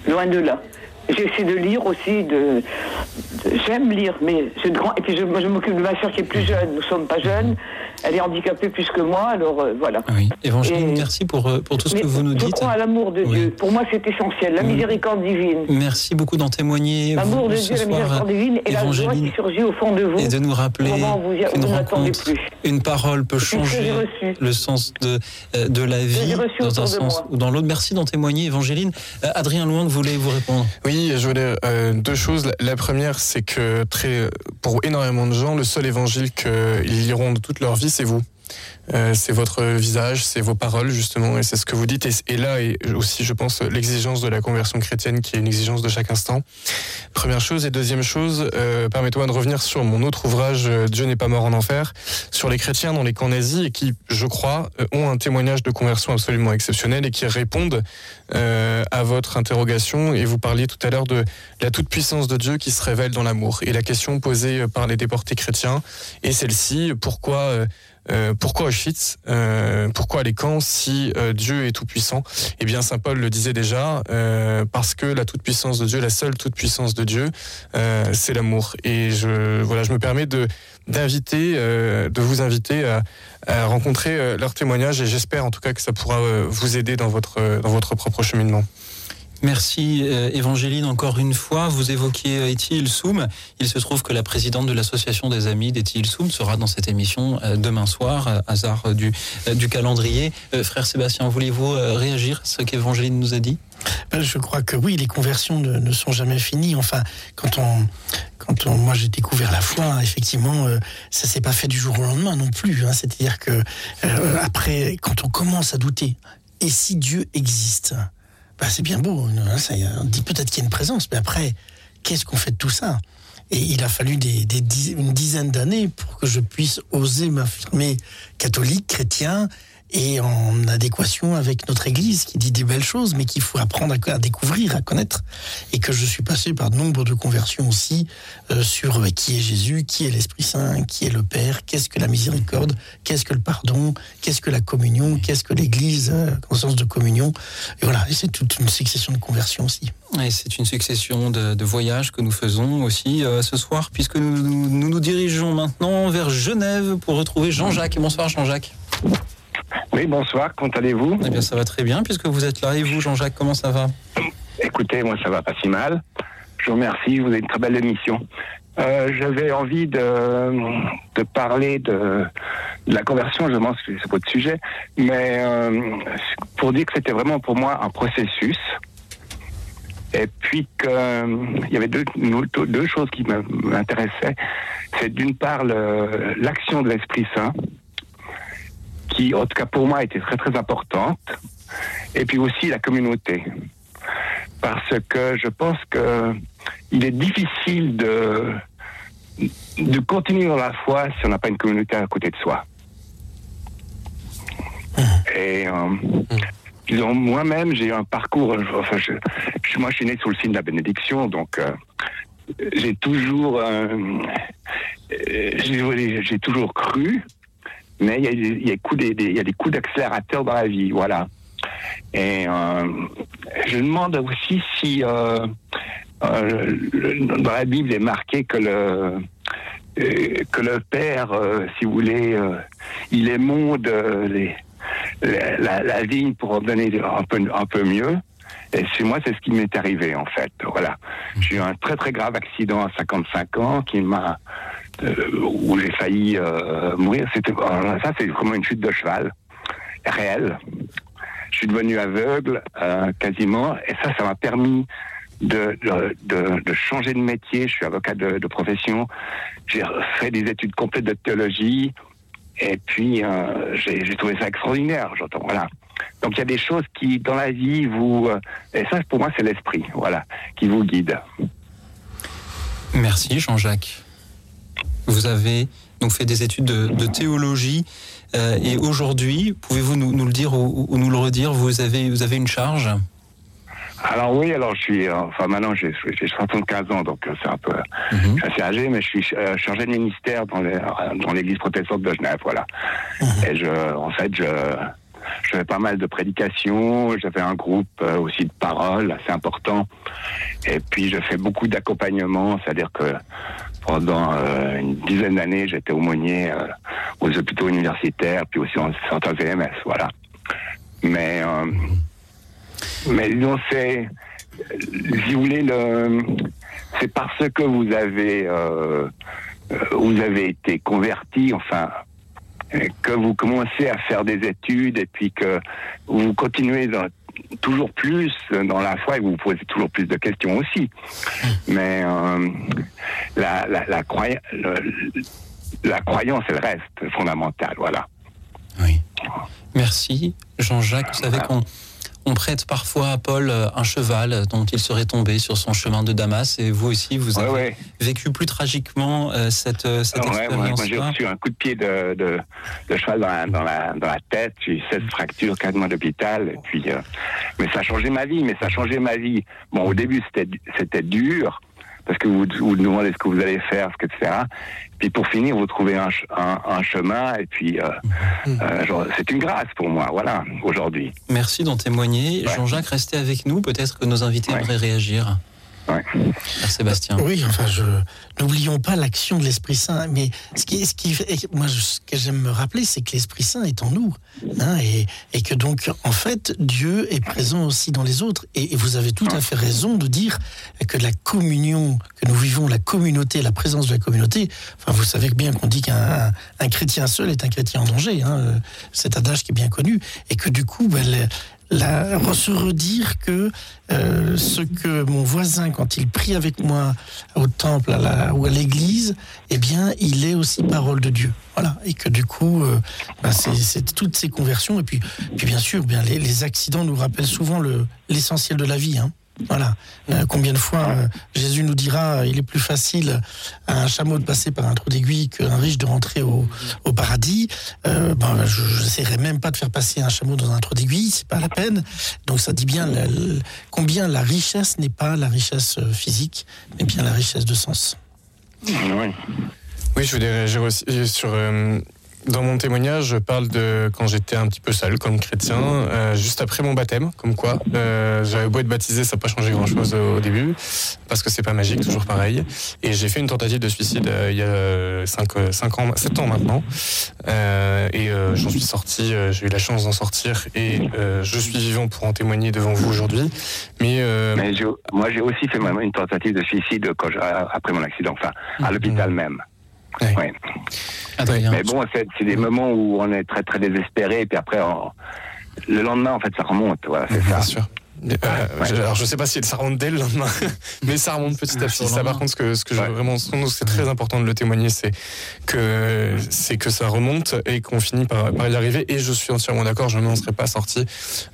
Loin de là. J'essaie de lire aussi, de, de- j'aime lire, mais j'ai de grands. Et puis je, je m'occupe de ma soeur qui est plus jeune. Nous sommes pas jeunes. Elle est handicapée plus que moi, alors euh, voilà. Évangéline, Et- merci pour, euh, pour tout ce que vous nous Je dites. crois à l'amour de Dieu. Pour moi, c'est essentiel. La miséricorde divine. Merci beaucoup d'en témoigner. L'amour de Dieu, la miséricorde divine et la joie qui surgit au fond de vous. et de nous rappeler qu'une rencontre, plus. une parole peut changer le sens de, euh, de la vie j'ai reçu dans un sens ou dans l'autre. Merci d'en témoigner, Évangéline. Euh, Adrien Loing, vous voulez vous répondre Je voulais euh, deux choses. La, la première, c'est que très, pour énormément de gens, le seul évangile qu'ils liront de toute leur vie, c'est vous. Euh, c'est votre visage, c'est vos paroles justement, et c'est ce que vous dites. Et, là, et aussi, je pense, l'exigence de la conversion chrétienne, qui est une exigence de chaque instant. Première chose et deuxième chose, euh, permettez-moi de revenir sur mon autre ouvrage, euh, Dieu n'est pas mort en enfer, sur les chrétiens dans les camps nazis et qui, je crois, euh, ont un témoignage de conversion absolument exceptionnel et qui répondent euh, à votre interrogation. Et vous parliez tout à l'heure de la toute puissance de Dieu qui se révèle dans l'amour. Et la question posée par les déportés chrétiens est celle-ci pourquoi euh, pourquoi Auschwitz? Euh, Pourquoi les camps si euh, Dieu est tout puissant Eh bien, saint Paul le disait déjà, parce que la toute puissance de Dieu, la seule toute puissance de Dieu, c'est l'amour. Et je voilà, je me permets de d'inviter, de vous inviter à, rencontrer leur témoignage et j'espère en tout cas que ça pourra vous aider dans votre dans votre propre cheminement. Merci euh, Évangéline encore une fois. Vous évoquiez euh, Eti Ilsoum. Il se trouve que la présidente de l'association des amis d'Eti Ilsoum sera dans cette émission euh, demain soir, euh, hasard du, calendrier. Frère Sébastien, voulez-vous réagir à ce qu'Évangéline nous a dit? Ben, Je crois que oui, les conversions ne, sont jamais finies. Enfin, quand on, quand on, moi j'ai découvert la foi, effectivement, euh, ça s'est pas fait du jour au lendemain non plus. hein. C'est-à-dire que après, quand on commence à douter, et si Dieu existe, ben, c'est bien beau. hein, ça, on dit peut-être qu'il y a une présence, mais après, qu'est-ce qu'on fait de tout ça? Et il a fallu une dizaine d'années pour que je puisse oser m'affirmer catholique, chrétien, et en adéquation avec notre Église qui dit des belles choses, mais qu'il faut apprendre à, découvrir, à connaître. Et que je suis passé par nombre de conversions aussi euh, sur euh, qui est Jésus, qui est l'Esprit Saint, qui est le Père, qu'est-ce que la miséricorde, qu'est-ce que le pardon, qu'est-ce que la communion, qu'est-ce que l'Église, euh, conscience de communion. Et voilà, et c'est toute une succession de conversions aussi. Et c'est une succession de, voyages que nous faisons aussi euh, ce soir, puisque nous nous, dirigeons maintenant vers Genève pour retrouver Jean-Jacques. Bonsoir Jean-Jacques. Oui, bonsoir, comment allez-vous Eh bien ça va très bien, puisque vous êtes là. Et vous Jean-Jacques, comment ça va Écoutez, moi ça va pas si mal. Je vous remercie, vous avez une très belle émission. Euh, J'avais envie de, de parler de, de la conversion, je pense que c'est votre sujet, mais euh, pour dire que c'était vraiment pour moi un processus. Et puis qu'il y avait deux, deux choses qui m'intéressaient. C'est d'une part l'action de l'Esprit Saint, qui en tout cas pour moi était très très importante, et puis aussi la communauté parce que je pense que il est difficile de de continuer dans la foi si on n'a pas une communauté à côté de soi. Et euh, disons, moi-même, j'ai eu un parcours. Enfin, je, je- moi, je suis né sous le signe de la bénédiction, donc euh, j'ai toujours, euh, euh, j'ai toujours cru, mais il y a, des- coups d'accélérateur dans la vie, voilà. Et euh, je demande aussi si euh, euh, dans la Bible est marqué que le que le Père, si vous voulez, il émonde la, la- vigne pour en donner un peu, un peu mieux. Et chez moi, c'est ce qui m'est arrivé, en fait. Voilà. J'ai eu un très, très grave accident à 55 ans qui m'a. Euh, où j'ai failli euh, mourir. C'était, ça, c'est vraiment une chute de cheval. Réelle. Je suis devenu aveugle, euh, quasiment. Et ça, ça m'a permis de, de, changer de métier. Je suis avocat de, profession. J'ai fait des études complètes de théologie. Et puis, j'ai trouvé ça extraordinaire. J'entends, voilà. Donc, il y a des choses qui, dans la vie, vous. et ça, pour moi, c'est l'esprit, voilà, qui vous guide. Merci Jean-Jacques. Vous avez donc fait des études de, de théologie euh, et aujourd'hui, pouvez-vous nous, nous le dire ou, ou nous le redire, vous avez, vous avez une charge? Alors oui, alors je suis, euh, enfin maintenant j'ai j'ai 75 ans, donc euh, c'est un peu, je suis assez âgé, mais je suis euh, chargé de ministère dans euh, l'église protestante de Genève, voilà. Et je, en fait, je, je fais pas mal de prédications, j'avais un groupe euh, aussi de paroles assez important, et puis je fais beaucoup d'accompagnement, c'est-à-dire que pendant euh, une dizaine d'années, j'étais aumônier euh, aux hôpitaux universitaires, puis aussi en centre VMS, voilà. Mais euh, mais disons, c'est, si vous voulez, le, c'est parce que vous avez, euh, vous avez été converti, enfin, que vous commencez à faire des études et puis que vous continuez dans- toujours plus dans la foi et vous vous posez toujours plus de questions aussi. Mais euh, la, la, la, croya- le- la croyance, elle reste fondamentale, voilà. Merci, Jean-Jacques. Vous savez qu'on on prête parfois à Paul euh, un cheval dont il serait tombé sur son chemin de Damas. Et vous aussi, vous avez ouais. vécu plus tragiquement euh, cette, euh, cette Ouais, moi, moi, j'ai reçu un coup de pied de, de, de cheval dans la, dans, la, dans la tête. J'ai eu 16 fractures, 4 mois d'hôpital. Et puis, euh, mais ça a changé ma vie. Mais ça a changé ma vie. Bon, au début, c'était dur parce que vous vous demandez ce que vous allez faire, ce que, etc. Puis pour finir, vous trouvez un, ch- un, un chemin. Et puis, euh, euh, genre, c'est une grâce pour moi. Voilà, aujourd'hui. Merci d'en témoigner. Jean-Jacques, restez avec nous. Peut-être que nos invités aimeraient réagir. Père Sébastien. Oui, enfin, je n'oublions pas l'action de l'Esprit Saint. Mais ce qui, ce qui, fait- moi, ce que j'aime me rappeler, c'est que l'Esprit Saint est en nous, hein, et, et que donc, en fait, Dieu est présent aussi dans les autres. Et, et vous avez tout à fait raison de dire que la communion que nous vivons, la communauté, la présence de la communauté. Enfin, vous savez bien qu'on dit qu'un un- un chrétien seul est un chrétien en danger. Hein, euh, cet adage qui est bien connu, et que du coup, ben, la, se redire que euh, ce que mon voisin, quand il prie avec moi au temple ou à l'église, eh bien, il est aussi parole de Dieu. Voilà. Et que du coup, euh, ben, c'est toutes ces conversions. Et puis, puis bien sûr, bien, les, accidents nous rappellent souvent le- l'essentiel de la vie. Hein. Voilà. Euh, combien de fois euh, Jésus nous dira il est plus facile à un chameau de passer par un trou d'aiguille qu'un riche de rentrer au, paradis. Euh, ben, je n'essaierai même pas de faire passer un chameau dans un trou d'aiguille, c'est pas la peine. Donc ça dit bien combien la richesse n'est pas la richesse euh, physique, mais bien la richesse de sens. Oui. Oui, je voulais réagir sur. Dans mon témoignage, je parle de quand j'étais un petit peu seul comme chrétien, euh, juste après mon baptême, comme quoi euh, j'avais beau être baptisé, ça n'a pas changé grand-chose au début, parce que c'est pas magique, toujours pareil. Et j'ai fait une tentative de suicide euh, il y a 5, 5 ans, 7 ans maintenant, et j'en suis sorti, j'ai eu la chance d'en sortir, et je suis vivant pour en témoigner devant vous aujourd'hui. Mais, moi, j'ai aussi fait une tentative de suicide quand je- après mon accident, enfin, à l'hôpital même. Ouais. Mais bon, c'est c'est des moments où on est très très désespéré, et puis après, on- le lendemain, en fait, ça remonte. Voilà, c'est ça. Bien sûr. Euh, je- Alors je sais pas si ça remonte dès le lendemain, mais ça remonte petit à petit. Ça, par contre, ce que, ce que je vraiment, ce dont c'est très important de le témoigner, c'est que c'est que ça remonte et qu'on finit par, par y arriver. Et je suis entièrement d'accord, je ne m'en serais pas sorti.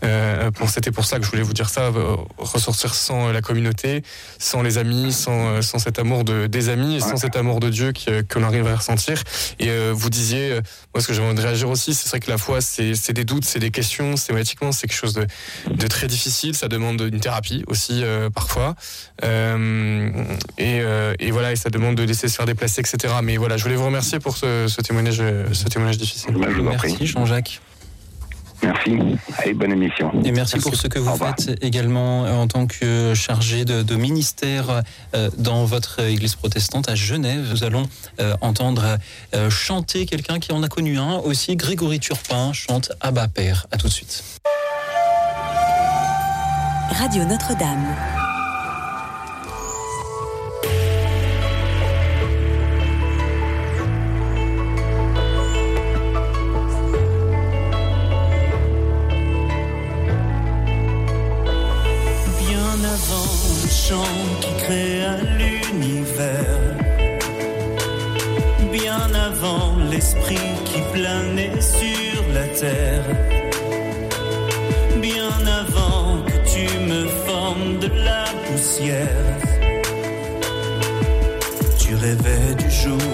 Euh, c'était pour ça que je voulais vous dire ça. euh, ressortir sans la communauté, sans les amis, sans, sans cet amour de des amis et sans cet amour de Dieu que l'on arrive à ressentir. Et euh, vous disiez, moi ce que j'avais envie de réagir aussi, c'est vrai que la foi, c'est des doutes, c'est des questions. Thématiquement, c'est quelque chose de, de très difficile. Ça demande une thérapie aussi euh, parfois. Euh, et, euh, et voilà, et ça demande de laisser se faire déplacer, etc. Mais voilà, je voulais vous remercier pour ce, ce témoignage, ce témoignage difficile. Merci Jean-Jacques. Merci. Allez, bonne émission. Et merci, pour ce que vous faites également en tant que chargé de, de ministère dans votre église protestante à Genève. Nous allons entendre chanter quelqu'un qui en a connu un aussi. Grégory Turpin chante Abba Père. À tout de suite. Radio Notre-Dame. Bien avant le chant qui créa l'univers, bien avant l'esprit qui planait sur la terre, tu rêvais du jour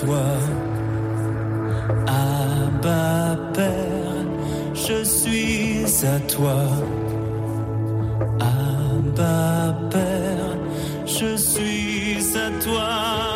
toi. Abba, Père, je suis à toi. Abba, Père, je suis à toi.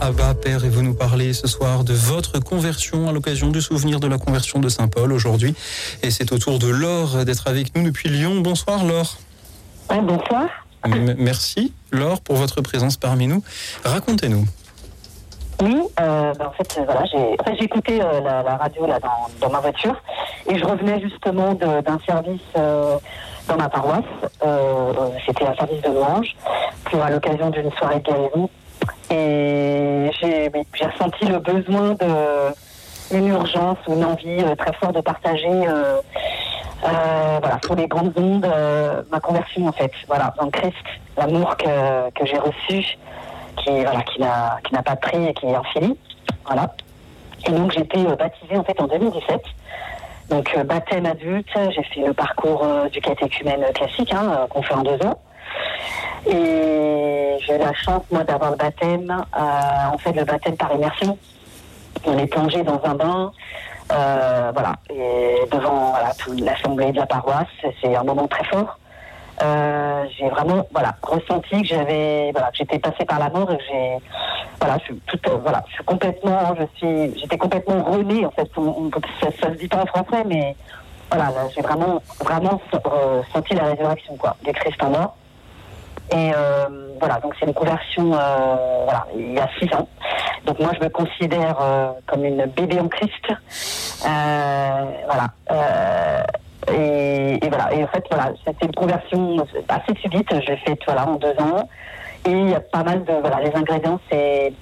Abba Père et vous nous parlez ce soir de votre conversion à l'occasion du souvenir de la conversion de Saint Paul aujourd'hui. Et c'est au tour de Laure d'être avec nous depuis Lyon. Bonsoir Laure. bonsoir. M- merci Laure pour votre présence parmi nous. Racontez-nous. Oui, euh, ben, en fait, euh, voilà, j'ai en fait, j'ai écouté euh, la, la radio là dans, dans ma voiture et je revenais justement d'un service euh, dans ma paroisse. C'était un service de louange pour à l'occasion d'une soirée de guérison et j'ai ressenti le besoin de une urgence ou une envie euh, très forte de partager. euh, euh, voilà, sur les grandes ondes, euh, ma conversion en fait, voilà, dans Christ, l'amour que, que j'ai reçu, qui voilà, qui n'a pas de prix et qui est infini, voilà. Et donc j'ai été baptisée en fait en 2017. Donc baptême adulte, j'ai fait le parcours du catéchumène classique hein, qu'on fait en deux ans. Et j'ai la chance moi d'avoir le baptême, euh, en fait le baptême par immersion. On est plongé dans un bain, euh, voilà, et devant l'assemblée de la paroisse, c'est un moment très fort. Euh, j'ai vraiment voilà ressenti que j'avais voilà j'étais passée par la mort et que j'ai voilà je suis euh, voilà je suis complètement je suis j'étais complètement renée en fait On- on- ça, ça se dit pas en français mais voilà là, j'ai vraiment vraiment senti la résurrection quoi du Christ en moi et euh, voilà donc c'est une conversion euh, voilà il y a six ans Donc moi, je me considère euh, comme une bébé en Christ. Voilà. Et, voilà. Et en fait, voilà, c'était une conversion assez subite. Je l'ai faite voilà, en deux ans. Et il y a pas mal de... Voilà, les ingrédients, c'est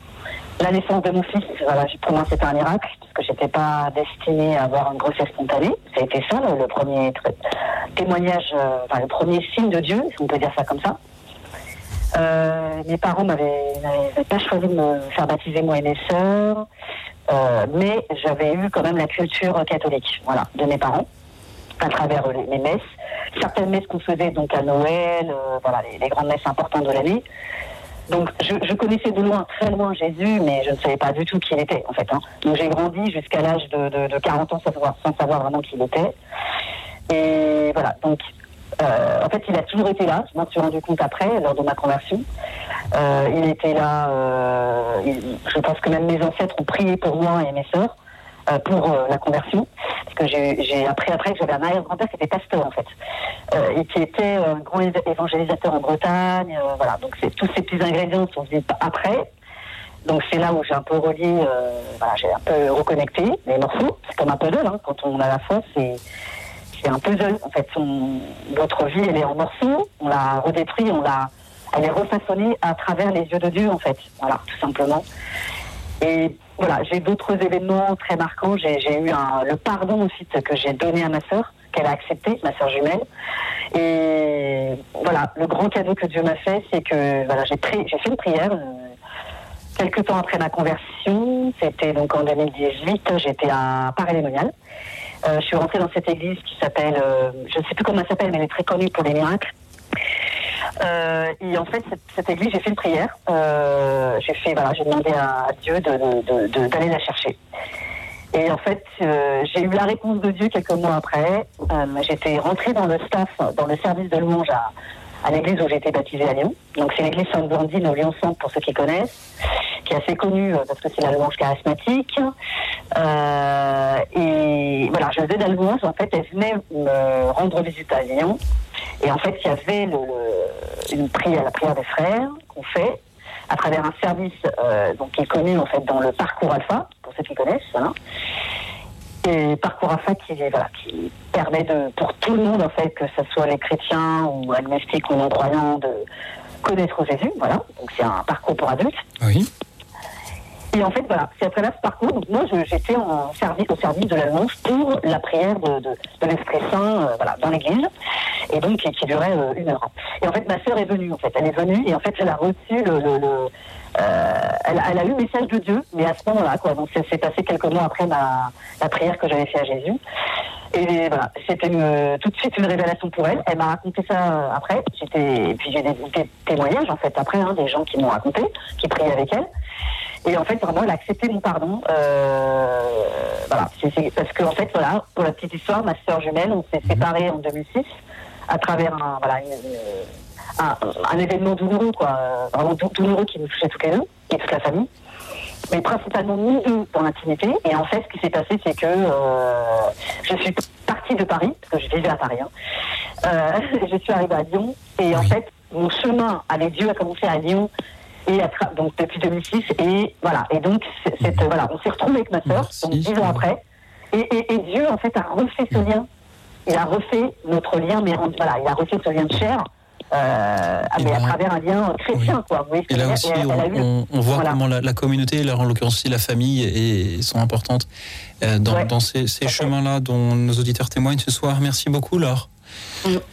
la naissance de mon fils. Voilà, pour moi, c'était un miracle, parce que j'étais pas destinée à avoir une grossesse spontanée. Ça a été ça, le, premier témoignage, enfin, le premier signe de Dieu, si on peut dire ça comme ça. Euh, mes parents n'avaient pas choisi de me faire baptiser moi et mes sœurs, euh, mais j'avais eu quand même la culture catholique, voilà, de mes parents, à travers les, messes, certaines messes qu'on faisait donc à Noël, euh, voilà, les, grandes messes importantes de l'année. Donc je, connaissais de loin, très loin Jésus, mais je ne savais pas du tout qui il était en fait. hein. Donc j'ai grandi jusqu'à l'âge de, de, de 40 ans sans savoir, sans savoir vraiment qui il était. Et voilà, donc en fait, il a toujours été là. Je m'en suis rendu compte après, lors de ma conversion. Euh, il était là. euh, je pense que même mes ancêtres ont prié pour moi et mes sœurs euh, pour euh, la conversion, parce que j'ai appris après que j'avais un arrière-grand-père qui était pasteur en fait, euh, et qui était euh, un grand éva- évangélisateur en Bretagne. euh, voilà, donc tous ces petits ingrédients sont venus après. Donc c'est là où j'ai un peu relié, euh, voilà, j'ai un peu reconnecté les morceaux. C'est comme un puzzle, hein, quand on a la foi, c'est c'est un puzzle. En fait, votre vie, elle est en morceaux. On l'a redétruit, on l'a, elle est refaçonnée à travers les yeux de Dieu, en fait. Voilà, tout simplement. Et voilà, j'ai d'autres événements très marquants. J'ai eu un, le pardon aussi que j'ai donné à ma sœur, qu'elle a accepté, ma sœur jumelle. Et voilà, le grand cadeau que Dieu m'a fait, c'est que voilà, j'ai fait une prière. euh, Quelques temps après ma conversion, c'était donc en 2018, j'étais à Paris-Lémonial. Euh, je suis rentrée dans cette église qui s'appelle, euh, je ne sais plus comment elle s'appelle, mais elle est très connue pour les miracles. Euh, et en fait, cette, église, j'ai fait une prière. J'ai fait, voilà, j'ai demandé à, Dieu d'aller la chercher. Et en fait, j'ai eu la réponse de Dieu quelques mois après. J'étais rentrée dans le staff, dans le service de louange à, à l'église où j'ai été baptisée à Lyon. Donc c'est l'église Sainte-Blandine au Lyon-Centre pour ceux qui connaissent, qui est assez connue euh, parce que c'est la louange charismatique. Euh, et voilà, je faisais de la. En fait, elle venait me rendre visite à Lyon. Et en fait, il y avait une prière, la prière des frères qu'on fait à travers un service euh, donc, qui est connu en fait dans le parcours alpha, pour ceux qui connaissent. Voilà. Et parcours alpha qui, est- voilà, qui permet de, pour tout le monde, en fait, que ce soit les chrétiens ou agnostiques ou non-croyants, de connaître Jésus. Voilà. Donc c'est un parcours pour adultes. Oui. Et en fait, voilà, c'est à travers ce parcours. Donc moi, j'étais en service, au service de la louange pour la prière de, de, de l'Esprit Saint, euh, voilà, dans l'église, et donc qui, qui durait euh, une heure. Et en fait, ma sœur est venue. En fait, elle est venue et en fait, elle a reçu le, le, le- elle, elle a eu le message de Dieu, mais à ce moment-là, quoi. Donc, c'est passé quelques mois après la prière que j'avais fait à Jésus. Et voilà, c'était tout de suite une révélation pour elle. Elle m'a raconté ça euh, après. Et puis j'ai des, des témoignages en fait après, hein, des gens qui m'ont raconté, qui priaient avec elle. Et en fait, vraiment, elle a accepté mon pardon. Euh, voilà, parce que en fait, voilà, pour la petite histoire, ma sœur jumelle, on s'est séparés en 2006 à travers un, voilà, une- un, un événement douloureux, quoi, euh, vraiment dou- douloureux qui nous touchait toutes les deux et toute la famille. Mais principalement nous deux dans l'intimité. Et en fait, ce qui s'est passé, c'est que euh, je suis partie de Paris, parce que je vivais à Paris. hein. Euh, je suis arrivée à Lyon. Et en fait, mon chemin avec Dieu a commencé à Lyon. Et à donc depuis 2006 et voilà et donc voilà on s'est retrouvés avec ma sœur donc dix ans après et, et- et Dieu en fait a refait ce lien il a refait notre lien mais voilà il a refait ce lien de chair euh, mais à travers un lien chrétien quoi vous voyez ce Et là aussi, Et elle- eu- on, on voit voilà. comment la, la communauté, là, en l'occurrence aussi la famille, est- sont importantes euh, dans, dans ces, ces chemins-là dont nos auditeurs témoignent ce soir. Merci beaucoup, Laure.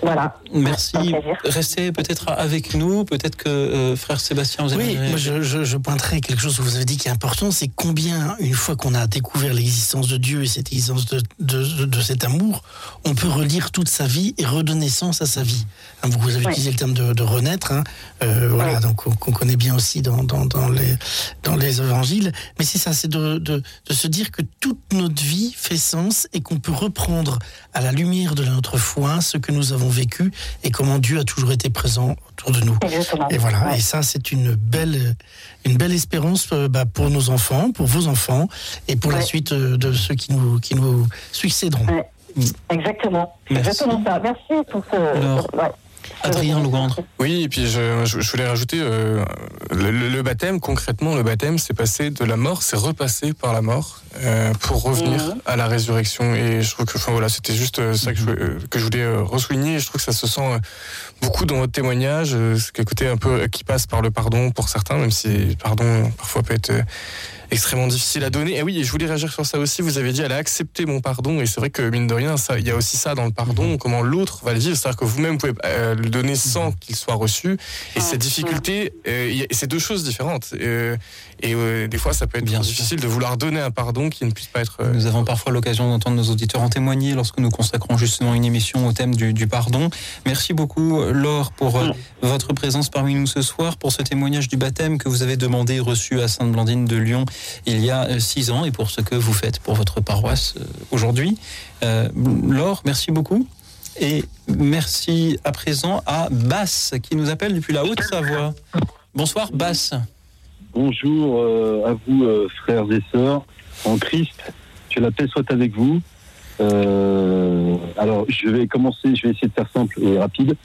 Voilà. Merci. Restez peut-être avec nous. Peut-être que euh, frère Sébastien, vous Oui, avez moi je, je, je pointerai quelque chose que vous avez dit qui est important, c'est combien, une fois qu'on a découvert l'existence de Dieu et cette existence de, de, de- de cet amour, on peut relire toute sa vie et redonner sens à sa vie? Hein, vous avez Ouais. utilisé le terme de, de renaître, hein, euh, voilà, donc qu'on qu'on connaît bien aussi dans, dans, dans, les, dans les évangiles. Mais c'est ça, c'est de, de, de se dire que toute notre vie fait sens et qu'on peut reprendre à la lumière de notre foi ce que nous avons vécu et comment Dieu a toujours été présent autour de nous. Et voilà, et ça c'est une belle, une belle espérance euh, bah, pour nos enfants, pour vos enfants et pour la suite euh, de ceux qui nous, qui nous succéderont. Exactement. C'est exactement ça. Merci pour ce. Alors, ouais. Adrien Louandre. Oui, et puis je, je- je voulais rajouter euh, le, le- le baptême, concrètement, le baptême, c'est passé de la mort, c'est repassé par la mort euh, pour revenir Mhm. à la résurrection. Et je trouve que, enfin voilà, c'était juste euh, ça que je, voulais- que je voulais ressouligner. Et je trouve que ça se sent beaucoup dans votre témoignage, ce côté un peu qui passe par le pardon pour certains, même si le pardon parfois peut être euh, extrêmement difficile à donner. Et oui, et je voulais réagir sur ça aussi. Vous avez dit, elle a accepté mon pardon. Et c'est vrai que, mine de rien, ça, il y a aussi ça dans le pardon, comment l'autre va le vivre. C'est-à-dire que vous-même pouvez euh, le donner sans qu'il soit reçu. Et cette difficulté, euh, il y a- c'est deux choses différentes. Euh, et euh, des fois, ça peut être difficile de vouloir donner un pardon qui ne puisse pas être. euh, Nous avons parfois l'occasion d'entendre nos auditeurs en témoigner lorsque nous consacrons justement une émission au thème du, du pardon. Merci beaucoup, Laure, pour euh, votre présence parmi nous ce soir, pour ce témoignage du baptême que vous avez demandé et reçu à Sainte-Blandine de Lyon il y a six ans et pour ce que vous faites pour votre paroisse aujourd'hui. Laure, merci beaucoup. Et merci à présent à Basse qui nous appelle depuis la Haute-Savoie. Bonsoir, Basse. Bonjour euh, à vous, euh, frères et sœurs, en Christ. Que la paix soit avec vous. Euh, alors, je vais commencer, je vais essayer de faire simple et rapide.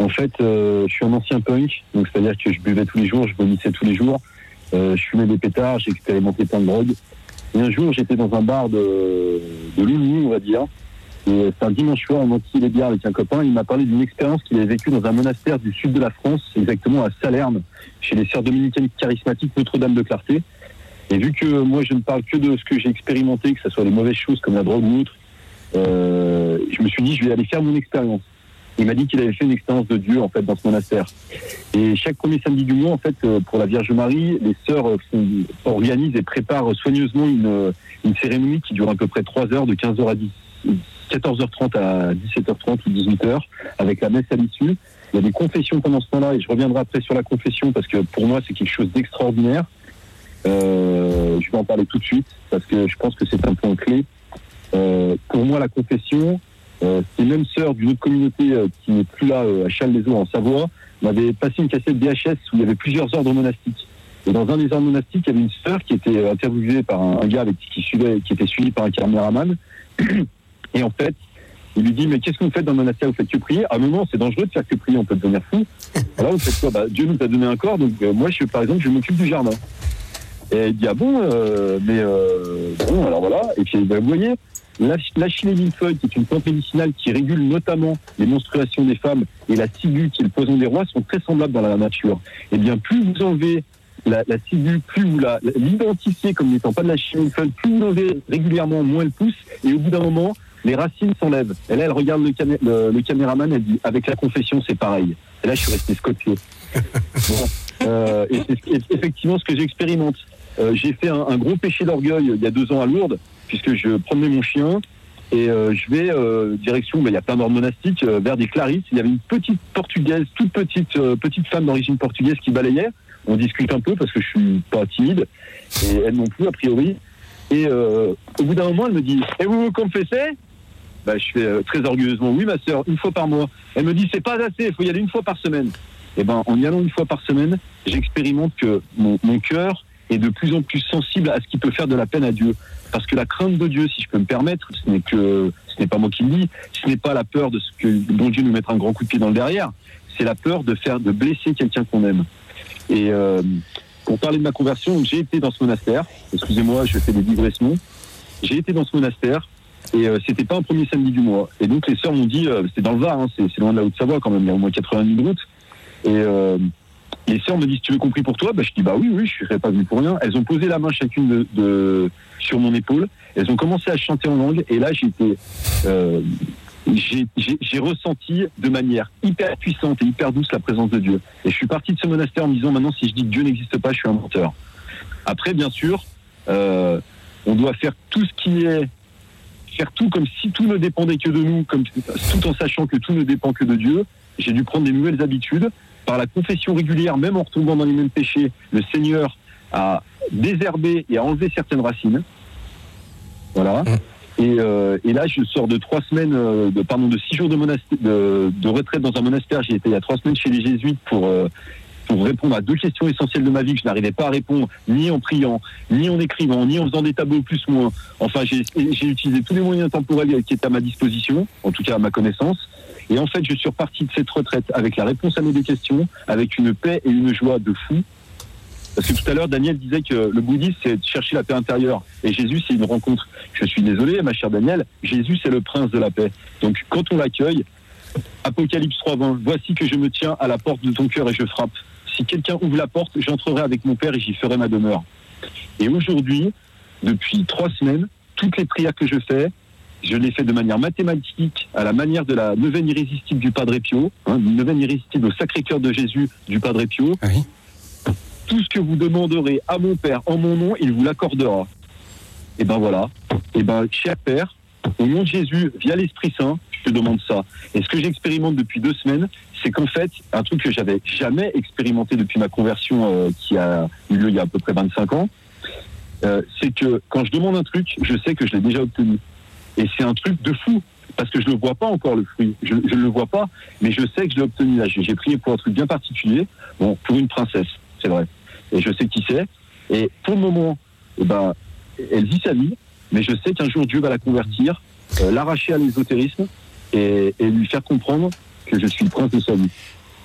En fait, je suis un ancien punk, donc c'est-à-dire que je buvais tous les jours, je vomissais tous les jours, je fumais des pétards, j'ai expérimenté plein de drogues. Et un jour, j'étais dans un bar de, de Loulou, on va dire. Et c'est un dimanche soir, on enquillait les bières avec un copain. Il m'a parlé d'une expérience qu'il avait vécue dans un monastère du sud de la France, exactement à Salerne, chez les sœurs dominicaines charismatiques Notre-Dame de Clarté. Et vu que moi, je ne parle que de ce que j'ai expérimenté, que ce soit les mauvaises choses comme la drogue ou autre, euh, je me suis dit, je vais aller faire mon expérience. Il m'a dit qu'il avait fait une expérience de Dieu, en fait, dans ce monastère. Et chaque premier samedi du mois, en fait, euh, pour la Vierge Marie, les sœurs euh, organisent et préparent soigneusement une, euh, une cérémonie qui dure à peu près 3 heures, de 15h à 10, 14h30 à 17h30 ou 18h, avec la messe à l'issue. Il y a des confessions pendant ce temps-là, et je reviendrai après sur la confession, parce que pour moi, c'est quelque chose d'extraordinaire. Euh, je vais en parler tout de suite, parce que je pense que c'est un point clé. Euh, pour moi, la confession, euh, ces mêmes sœurs d'une autre communauté euh, qui n'est plus là, euh, à Châles-les-Eaux, en Savoie, m'avaient passé une cassette VHS où il y avait plusieurs ordres monastiques. Et dans un des ordres monastiques, il y avait une sœur qui était euh, interviewée par un, un gars qui, suivait, qui était suivi par un caméraman. Et en fait, il lui dit Mais qu'est-ce que vous faites dans le monastère Vous faites que prier? Ah non, non, c'est dangereux de faire que prier, on peut devenir fou. Alors, vous faites quoi? Bah, Dieu nous a donné un corps, donc euh, moi, je, par exemple, je m'occupe du jardin. Et il dit Ah bon euh, Mais euh, bon, alors voilà. Et puis, bah, vous voyez, l'ach- l'achillée millefeuille, qui est une plante médicinale qui régule notamment les menstruations des femmes, et la ciguë, qui est le poison des rois, sont très semblables dans la nature. Et bien, plus vous enlevez la, la ciguë, plus vous la- l'identifiez comme n'étant pas de la chimie millefeuille, plus vous l'enlevez régulièrement, moins elle pousse, et au bout d'un moment, les racines s'enlèvent. Et là, elle regarde le, camé- le- le caméraman, elle dit Avec la confession, c'est pareil. Et là, je suis resté scotché. Bon. Euh, et c'est effectivement ce que j'expérimente. Euh, j'ai fait un, un gros péché d'orgueil il y a deux ans à Lourdes, puisque je promenais mon chien et euh, je vais euh, direction, ben, il y a plein d'ordres monastiques, euh, vers des clarisses. Il y avait une petite portugaise, toute petite, euh, petite femme d'origine portugaise qui balayait. On discute un peu parce que je suis pas timide et elle non plus a priori. Et euh, au bout d'un moment, elle me dit Et vous vous confessez? Bah, Je fais euh, très orgueilleusement Oui, ma sœur, une fois par mois. Elle me dit C'est pas assez, il faut y aller une fois par semaine. Et ben, en y allant une fois par semaine, j'expérimente que mon, mon cœur est de plus en plus sensible à ce qui peut faire de la peine à Dieu. Parce que la crainte de Dieu, si je peux me permettre, ce n'est que ce n'est pas moi qui le dis, ce n'est pas la peur de ce que bon Dieu nous mettra un grand coup de pied dans le derrière, c'est la peur de faire de blesser quelqu'un qu'on aime. Et euh, pour parler de ma conversion, j'ai été dans ce monastère. Excusez-moi, je fais des digressions. J'ai été dans ce monastère et euh, c'était pas un premier samedi du mois. Et donc les sœurs m'ont dit, euh, c'était dans le Var, hein, c'est c'est loin de la Haute-Savoie quand même, il y a au moins 80 minutes de route. Et euh, les sœurs me disent, tu veux compris pour toi? Bah, Je dis, bah oui, oui, je serais pas venu pour rien. Elles ont posé la main chacune de, de- sur mon épaule. Elles ont commencé à chanter en langue. Et là, j'étais, euh, j'ai ressenti de manière hyper puissante et hyper douce la présence de Dieu. Et je suis parti de ce monastère en me disant, maintenant, si je dis que Dieu n'existe pas, je suis un menteur. Après, bien sûr, euh, on doit faire tout ce qui est faire tout comme si tout ne dépendait que de nous, comme, tout en sachant que tout ne dépend que de Dieu. J'ai dû prendre des nouvelles habitudes. Par la confession régulière, même en retombant dans les mêmes péchés, le Seigneur a désherbé et a enlevé certaines racines. Voilà. Et, euh, et là, je sors de trois semaines, euh, de, pardon, de six jours de, de retraite dans un monastère. J'ai été il y a trois semaines chez les jésuites pour euh, pour répondre à deux questions essentielles de ma vie que je n'arrivais pas à répondre, ni en priant, ni en écrivant, ni en faisant des tableaux plus moins. Enfin, j'ai j'ai utilisé tous les moyens temporels qui étaient à ma disposition, en tout cas à ma connaissance. Et en fait, je suis reparti de cette retraite avec la réponse à mes deux questions, avec une paix et une joie de fou. Parce que tout à l'heure, Daniel disait que le bouddhisme, c'est de chercher la paix intérieure. Et Jésus, c'est une rencontre. Je suis désolé, ma chère Daniel, Jésus, c'est le prince de la paix. Donc, quand on l'accueille, Apocalypse 3.20, voici que je me tiens à la porte de ton cœur et je frappe. Si quelqu'un ouvre la porte, j'entrerai avec mon Père et j'y ferai ma demeure. Et aujourd'hui, depuis trois semaines, toutes les prières que je fais, je les fais de manière mathématique, à la manière de la neuvaine irrésistible du Padre Pio, hein, une neuvaine irrésistible au Sacré-Cœur de Jésus du Padre Pio. Tout ce que vous demanderez à mon Père en mon nom, il vous l'accordera. Et ben voilà. Et ben, cher Père, au nom de Jésus, via l'Esprit Saint, je te demande ça. Et ce que j'expérimente depuis deux semaines, c'est qu'en fait, un truc que j'avais jamais expérimenté depuis ma conversion euh, qui a eu lieu il y a à peu près 25 ans, euh, c'est que quand je demande un truc, je sais que je l'ai déjà obtenu. Et c'est un truc de fou, parce que je ne vois pas encore le fruit. Je ne le vois pas, mais je sais que je l'ai obtenu j'ai prié pour un truc bien particulier, bon, pour une princesse, c'est vrai. Et je sais qui c'est. Et pour le moment, eh ben, elle vit sa vie, mais je sais qu'un jour Dieu va la convertir, euh, l'arracher à l'ésotérisme et, et lui faire comprendre que je suis le prince de sa vie.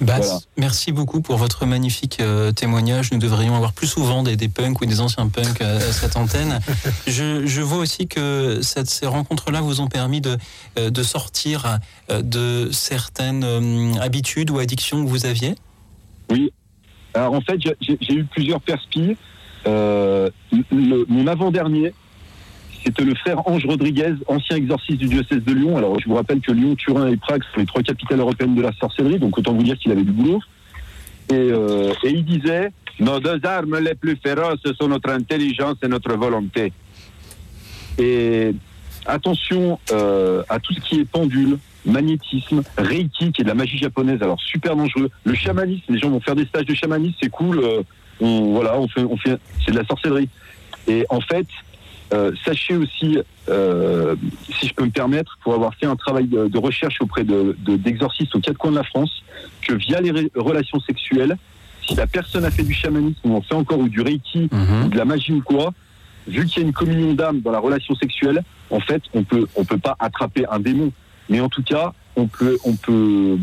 Bass, Voilà. merci beaucoup pour votre magnifique euh, témoignage. Nous devrions avoir plus souvent des, des punks ou des anciens punks à, à cette antenne. Je, je vois aussi que cette- ces rencontres-là vous ont permis de, euh, de sortir de certaines habitudes ou addictions que vous aviez. Oui. Alors en fait, j'ai- eu plusieurs perspis. Le- mon avant-dernier, c'était le frère Ange Rodriguez, ancien exorciste du diocèse de Lyon. Alors je vous rappelle que Lyon, Turin et Prague sont les trois capitales européennes de la sorcellerie, donc autant vous dire qu'il avait du boulot. Et, euh, il disait, nos deux armes les plus féroces sont notre intelligence et notre volonté. Et attention euh, à tout ce qui est pendule, magnétisme, reiki, qui est de la magie japonaise, alors super dangereux. Le chamanisme, les gens vont faire des stages de chamanisme, c'est cool. euh, voilà, c'est de la sorcellerie. Et en fait, euh, sachez aussi, euh, si je peux me permettre, pour avoir fait un travail de, de recherche auprès de- de- d'exorcistes aux quatre coins de la France, que via les ré- relations sexuelles, si la personne a fait du chamanisme ou en fait encore ou du reiki ou de la magie ou quoi, vu qu'il y a une communion d'âme dans la relation sexuelle, en fait, on peut on peut pas attraper un démon, mais en tout cas, on peut on peut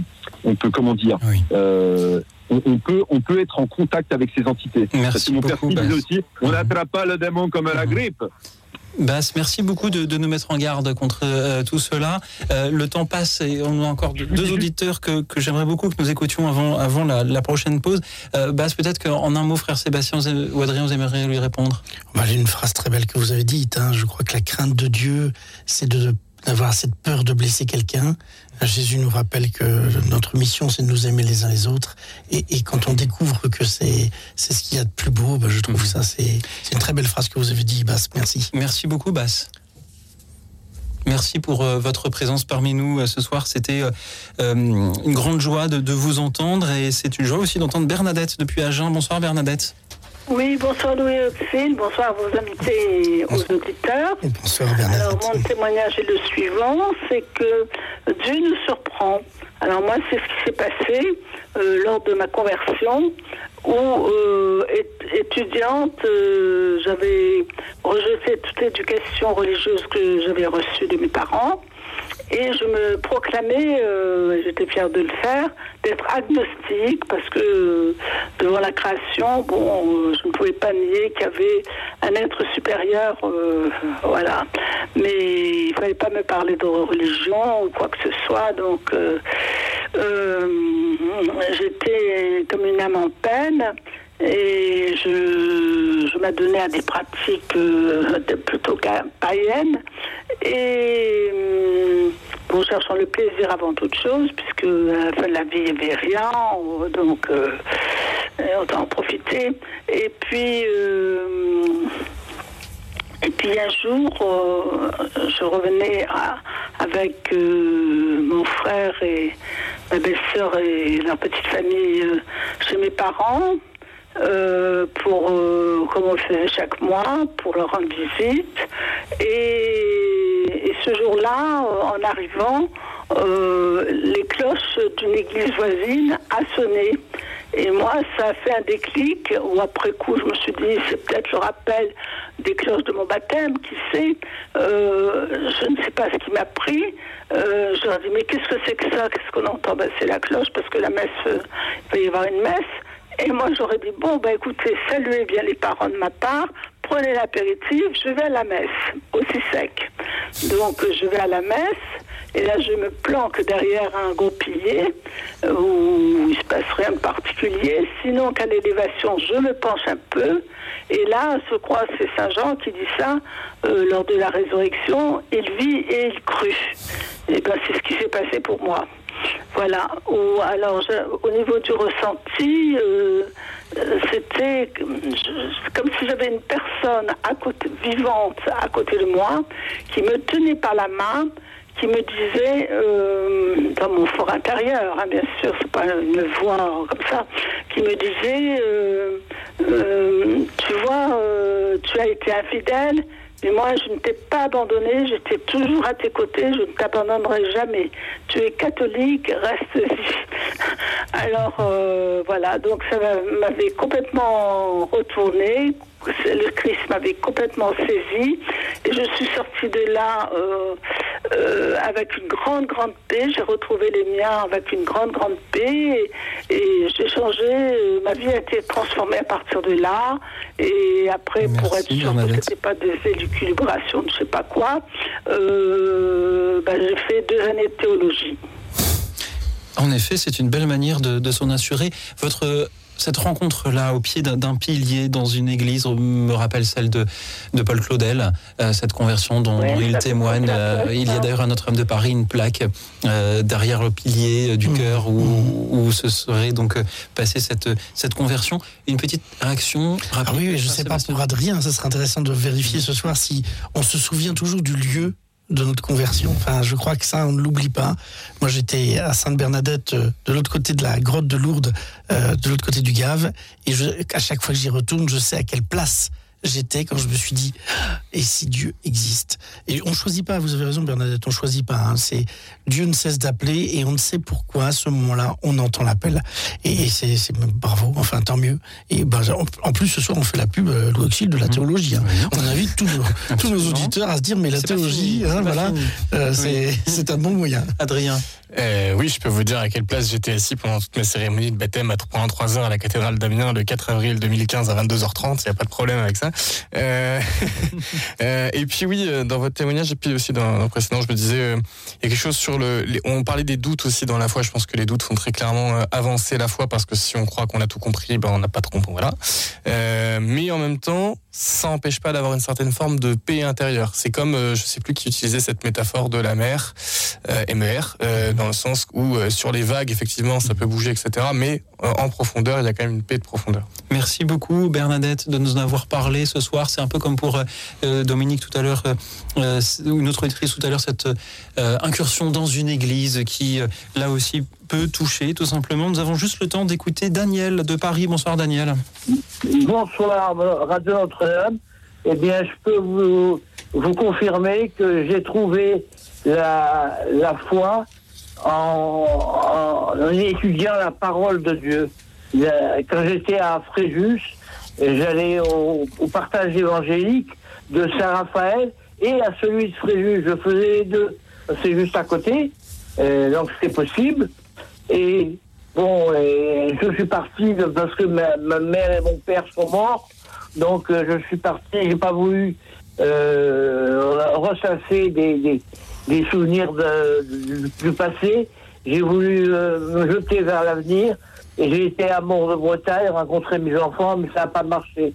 on peut comment dire, euh, on, on peut on peut être en contact avec ces entités. Parce que mon père beaucoup, disait Bas. aussi, on n'attrape pas le démon comme la grippe. Bass, merci beaucoup de, de nous mettre en garde contre euh, tout cela. Euh, le temps passe et on a encore deux, auditeurs que, que j'aimerais beaucoup que nous écoutions avant, avant la, la prochaine pause. Euh, Bass, peut-être qu'en un mot, frère Sébastien vous- ou Adrien, vous aimeriez lui répondre? Bah, J'ai une phrase très belle que vous avez dite. hein. Je crois que la crainte de Dieu, c'est de d'avoir cette peur de blesser quelqu'un. Jésus nous rappelle que notre mission, c'est de nous aimer les uns les autres. Et, quand on découvre que c'est ce qu'il y a de plus beau, bah, je trouve ça c'est une très belle phrase que vous avez dit, Bass. Merci. Merci beaucoup, Bass. Merci pour euh, votre présence parmi nous euh, ce soir. C'était euh, une grande joie de, de vous entendre et c'est une joie aussi d'entendre Bernadette depuis Agen. Bonsoir Bernadette. Oui, bonsoir Louis Auxil, bonsoir à vos invités et aux auditeurs. Bonsoir Alors mon témoignage est le suivant, c'est que Dieu nous surprend. Alors moi, c'est ce qui s'est passé euh, lors de ma conversion, où euh, ét- étudiante, euh, j'avais rejeté toute l'éducation religieuse que j'avais reçue de mes parents. Et je me proclamais, euh, j'étais fière de le faire, d'être agnostique parce que euh, devant la création, bon, euh, je ne pouvais pas nier qu'il y avait un être supérieur, euh, voilà. Mais il fallait pas me parler de religion ou quoi que ce soit, donc euh, j'étais comme une âme en peine et je, je m'adonnais à des pratiques euh, plutôt païennes. Et bon, cherchant le plaisir avant toute chose puisque à la fin de la vie il n'y avait rien donc euh, autant en profiter. Et puis euh, et puis un jour, euh, je revenais avec mon frère et ma belle-sœur et leur petite famille chez mes parents, euh, pour, euh, on chaque mois, pour leur rendre visite. Et, ce jour-là, euh, en arrivant, euh, les cloches d'une église voisine a sonné. Et moi, ça a fait un déclic où après coup, je me suis dit, c'est peut-être le rappel des cloches de mon baptême, qui sait. Je ne sais pas ce qui m'a pris. Euh, je leur ai dit, mais qu'est-ce que c'est que ça? Qu'est-ce qu'on entend? Ben, C'est la cloche, parce que la messe, il va y avoir une messe. Et moi, j'aurais dit, bon, ben écoutez, saluez bien les parents de ma part, prenez l'apéritif, je vais à la messe, aussi sec. Donc, je vais à la messe, et là, je me planque derrière un gros pilier, euh, où il se passe rien de particulier. Sinon, qu'à l'élévation, je me penche un peu, et là, je crois c'est Saint Jean qui dit ça, euh, lors de la résurrection, il vit et il crut. Et ben, c'est ce qui s'est passé pour moi. Voilà. Ou alors, je- au niveau du ressenti, euh, euh, c'était comme si j'avais une personne à côté, vivante à côté de moi qui me tenait par la main, qui me disait, euh, dans mon fort intérieur, hein, bien sûr, c'est pas une voix comme ça, qui me disait, tu vois, tu as été infidèle, mais moi, je ne t'ai pas abandonné, j'étais toujours à tes côtés, je ne t'abandonnerai jamais. Tu es catholique, reste-y. Alors, euh, voilà, donc ça m'a- m'avait complètement retourné, le Christ m'avait complètement saisi, et je suis sortie de là euh, euh, avec une grande, grande paix. J'ai retrouvé les miens avec une grande, grande paix, et, et j'ai changé, euh, ma vie a été transformée à partir de là, et après, pour être sûr que ce n'était pas des élucubrations je sais pas quoi, euh, ben, j'ai fait deux années de théologie. En effet, c'est une belle manière de, de s'en assurer. Votre cette rencontre-là au pied d'un pilier dans une église me rappelle celle de, de Paul Claudel, euh, cette conversion dont, Ouais, dont il témoigne. Euh, il y a d'ailleurs à Notre-Dame de Paris une plaque euh, derrière le pilier du cœur où, où se serait donc passée cette, cette conversion. Une petite réaction Ah oui, je sais pas pour Adrien, ça serait intéressant de vérifier ce soir si on se souvient toujours du lieu de notre conversion. Enfin, je crois que ça, on ne l'oublie pas. Moi, j'étais à Sainte-Bernadette, euh, de l'autre côté de la grotte de Lourdes, euh, de l'autre côté du Gave, et à chaque fois que j'y retourne, je sais à quelle place j'étais quand je me suis dit et si Dieu existe? Et on choisit pas vous avez raison Bernadette on choisit pas hein, c'est Dieu ne cesse d'appeler et on ne sait pourquoi à ce moment-là on entend l'appel. Et, et c'est c'est- bravo enfin tant mieux. Et ben, en, en plus ce soir on fait la pub euh, de la théologie hein. on invite tous nos, tous nos auditeurs à se dire mais la théologie fini, hein, voilà. euh, c'est Oui. c'est un bon moyen Adrien. Euh, oui, je peux vous dire à quelle place j'étais assis pendant toute ma cérémonie de baptême à 3 3 heures à la cathédrale d'Amiens le 4 avril 2015 à 22h30. Il n'y a pas de problème avec ça. Euh, euh, et puis oui, euh, dans votre témoignage et puis aussi dans, le précédent, je me disais, il y a quelque chose sur le. on parlait des doutes aussi dans la foi. Je pense que les doutes font très clairement avancer la foi parce que si on croit qu'on a tout compris, ben on n'a pas trop compris. Voilà. Mais en même temps, ça n'empêche pas d'avoir une certaine forme de paix intérieure. C'est comme, je sais plus qui utilisait cette métaphore de la mer, MER, dans le sens où sur les vagues, effectivement, ça peut bouger, etc. Mais en profondeur, il y a quand même une paix de profondeur. Merci beaucoup Bernadette de nous en avoir parlé ce soir. C'est un peu comme pour euh, euh, Dominique tout à l'heure, euh, euh, une autre tout à l'heure, cette incursion dans une église qui, là aussi, peut toucher tout simplement. Nous avons juste le temps d'écouter Daniel de Paris. Bonsoir Daniel. Bonsoir, Radio Notre-Dame. Eh bien, je peux vous, vous confirmer que j'ai trouvé la, la foi en, en étudiant la parole de Dieu. Quand j'étais à Fréjus, j'allais au, au partage évangélique de Saint-Raphaël et à celui de Fréjus. Je faisais les deux. C'est juste à côté, euh, donc c'est possible. Et bon, et je suis parti parce que ma, ma mère et mon père sont morts. Donc euh, je suis parti, j'ai pas voulu euh, ressasser des, des, des souvenirs de- du, du passé. J'ai voulu euh, me jeter vers l'avenir. J'ai été à Mont-de-Bretagne, rencontrer mes enfants, mais ça n'a pas marché.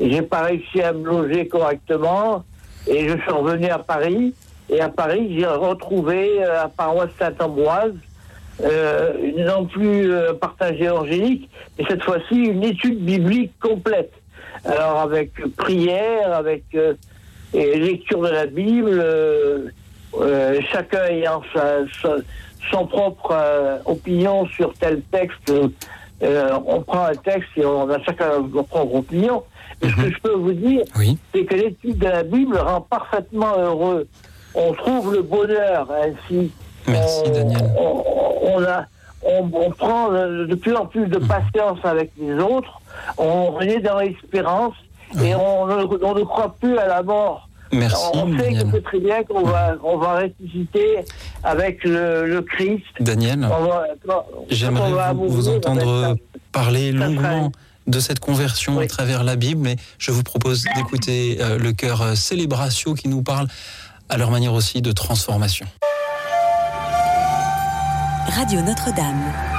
J'ai pas réussi à me loger correctement. Et je suis revenu à Paris. Et à Paris, j'ai retrouvé euh, à paroisse Saint-Ambroise, euh, non plus euh, partage évangélique, mais cette fois-ci une étude biblique complète. Alors avec prière, avec euh, lecture de la Bible, euh, euh, chacun ayant sa, sa- son propre euh, opinion sur tel texte. Euh, on prend un texte et on a chacun sa propre opinion. Mais ce que je peux vous dire, c'est que l'étude de la Bible rend parfaitement heureux. On trouve le bonheur ainsi. Merci on, Daniel. on, on a, on, on prend de plus en plus de patience avec les autres, on est dans l'espérance et ne, on ne croit plus à la mort. Merci, On sait que Daniel. c'est très bien qu'on va, on va ressusciter avec le, le Christ. Daniel, j'aimerais vous, entendre parler longuement de cette conversion à travers la Bible, mais je vous propose d'écouter euh, le cœur euh, Célébratio qui nous parle à leur manière aussi de transformation. Radio Notre-Dame.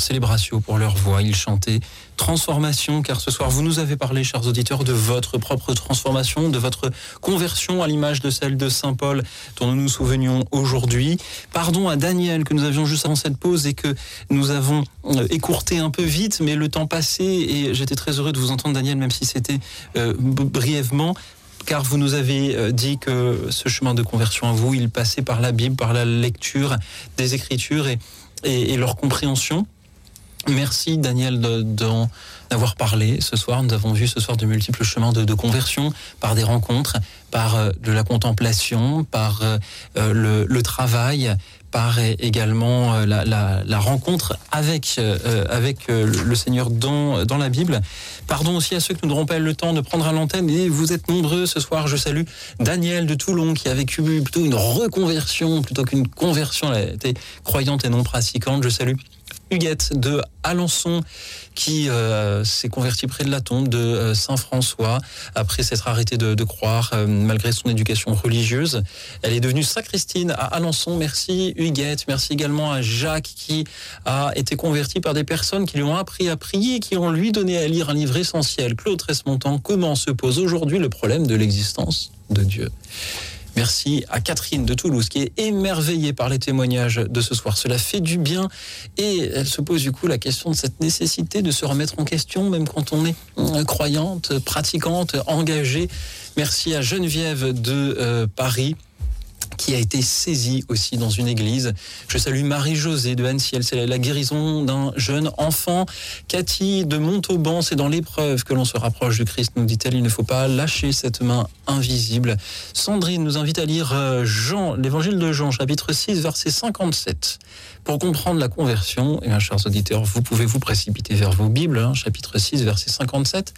Célébratio pour leur voix. Ils chantaient transformation, car ce soir, vous nous avez parlé, chers auditeurs, de votre propre transformation, de votre conversion à l'image de celle de Saint Paul dont nous nous souvenions aujourd'hui. Pardon à Daniel que nous avions juste avant cette pause et que nous avons euh, écourté un peu vite, mais le temps passé et j'étais très heureux de vous entendre, Daniel, même si c'était euh, brièvement car vous nous avez euh, dit que ce chemin de conversion à vous, il passait par la Bible, par la lecture des Écritures et leur compréhension. Merci Daniel d'avoir parlé ce soir. Nous avons vu ce soir de multiples chemins de, conversion par des rencontres, par euh, de la contemplation, par euh, euh, le, travail, par également la, rencontre avec, le Seigneur dans, la Bible. Pardon aussi à ceux que nous n'aurons pas eu le temps de prendre à l'antenne. Et vous êtes nombreux ce soir. Je salue Daniel de Toulon qui a vécu plutôt une reconversion plutôt qu'une conversion. Elle était croyante et non pratiquante. Je salue Huguette de Alençon qui euh, s'est convertie près de la tombe de euh, Saint François après s'être arrêtée de, croire euh, malgré son éducation religieuse. Elle est devenue sacristine à Alençon. Merci Huguette. Merci également à Jacques qui a été converti par des personnes qui lui ont appris à prier, qui ont lui donné à lire un livre essentiel. Claude Tresmontant, comment se pose aujourd'hui le problème de l'existence de Dieu? Merci à Catherine de Toulouse qui est émerveillée par les témoignages de ce soir. Cela fait du bien et elle se pose du coup la question de cette nécessité de se remettre en question même quand on est euh, croyante, pratiquante, engagée. Merci à Geneviève de euh, Paris qui a été saisie aussi dans une église. Je salue Marie-Josée de Annecy, c'est la guérison d'un jeune enfant. Cathy de Montauban, c'est dans l'épreuve que l'on se rapproche du Christ, nous dit-elle. Il ne faut pas lâcher cette main invisible. Sandrine nous invite à lire euh, Jean, l'évangile de Jean, chapitre 6, verset 57. Pour comprendre la conversion, et bien, chers auditeurs, vous pouvez vous précipiter vers vos Bibles, hein, chapitre 6, verset 57.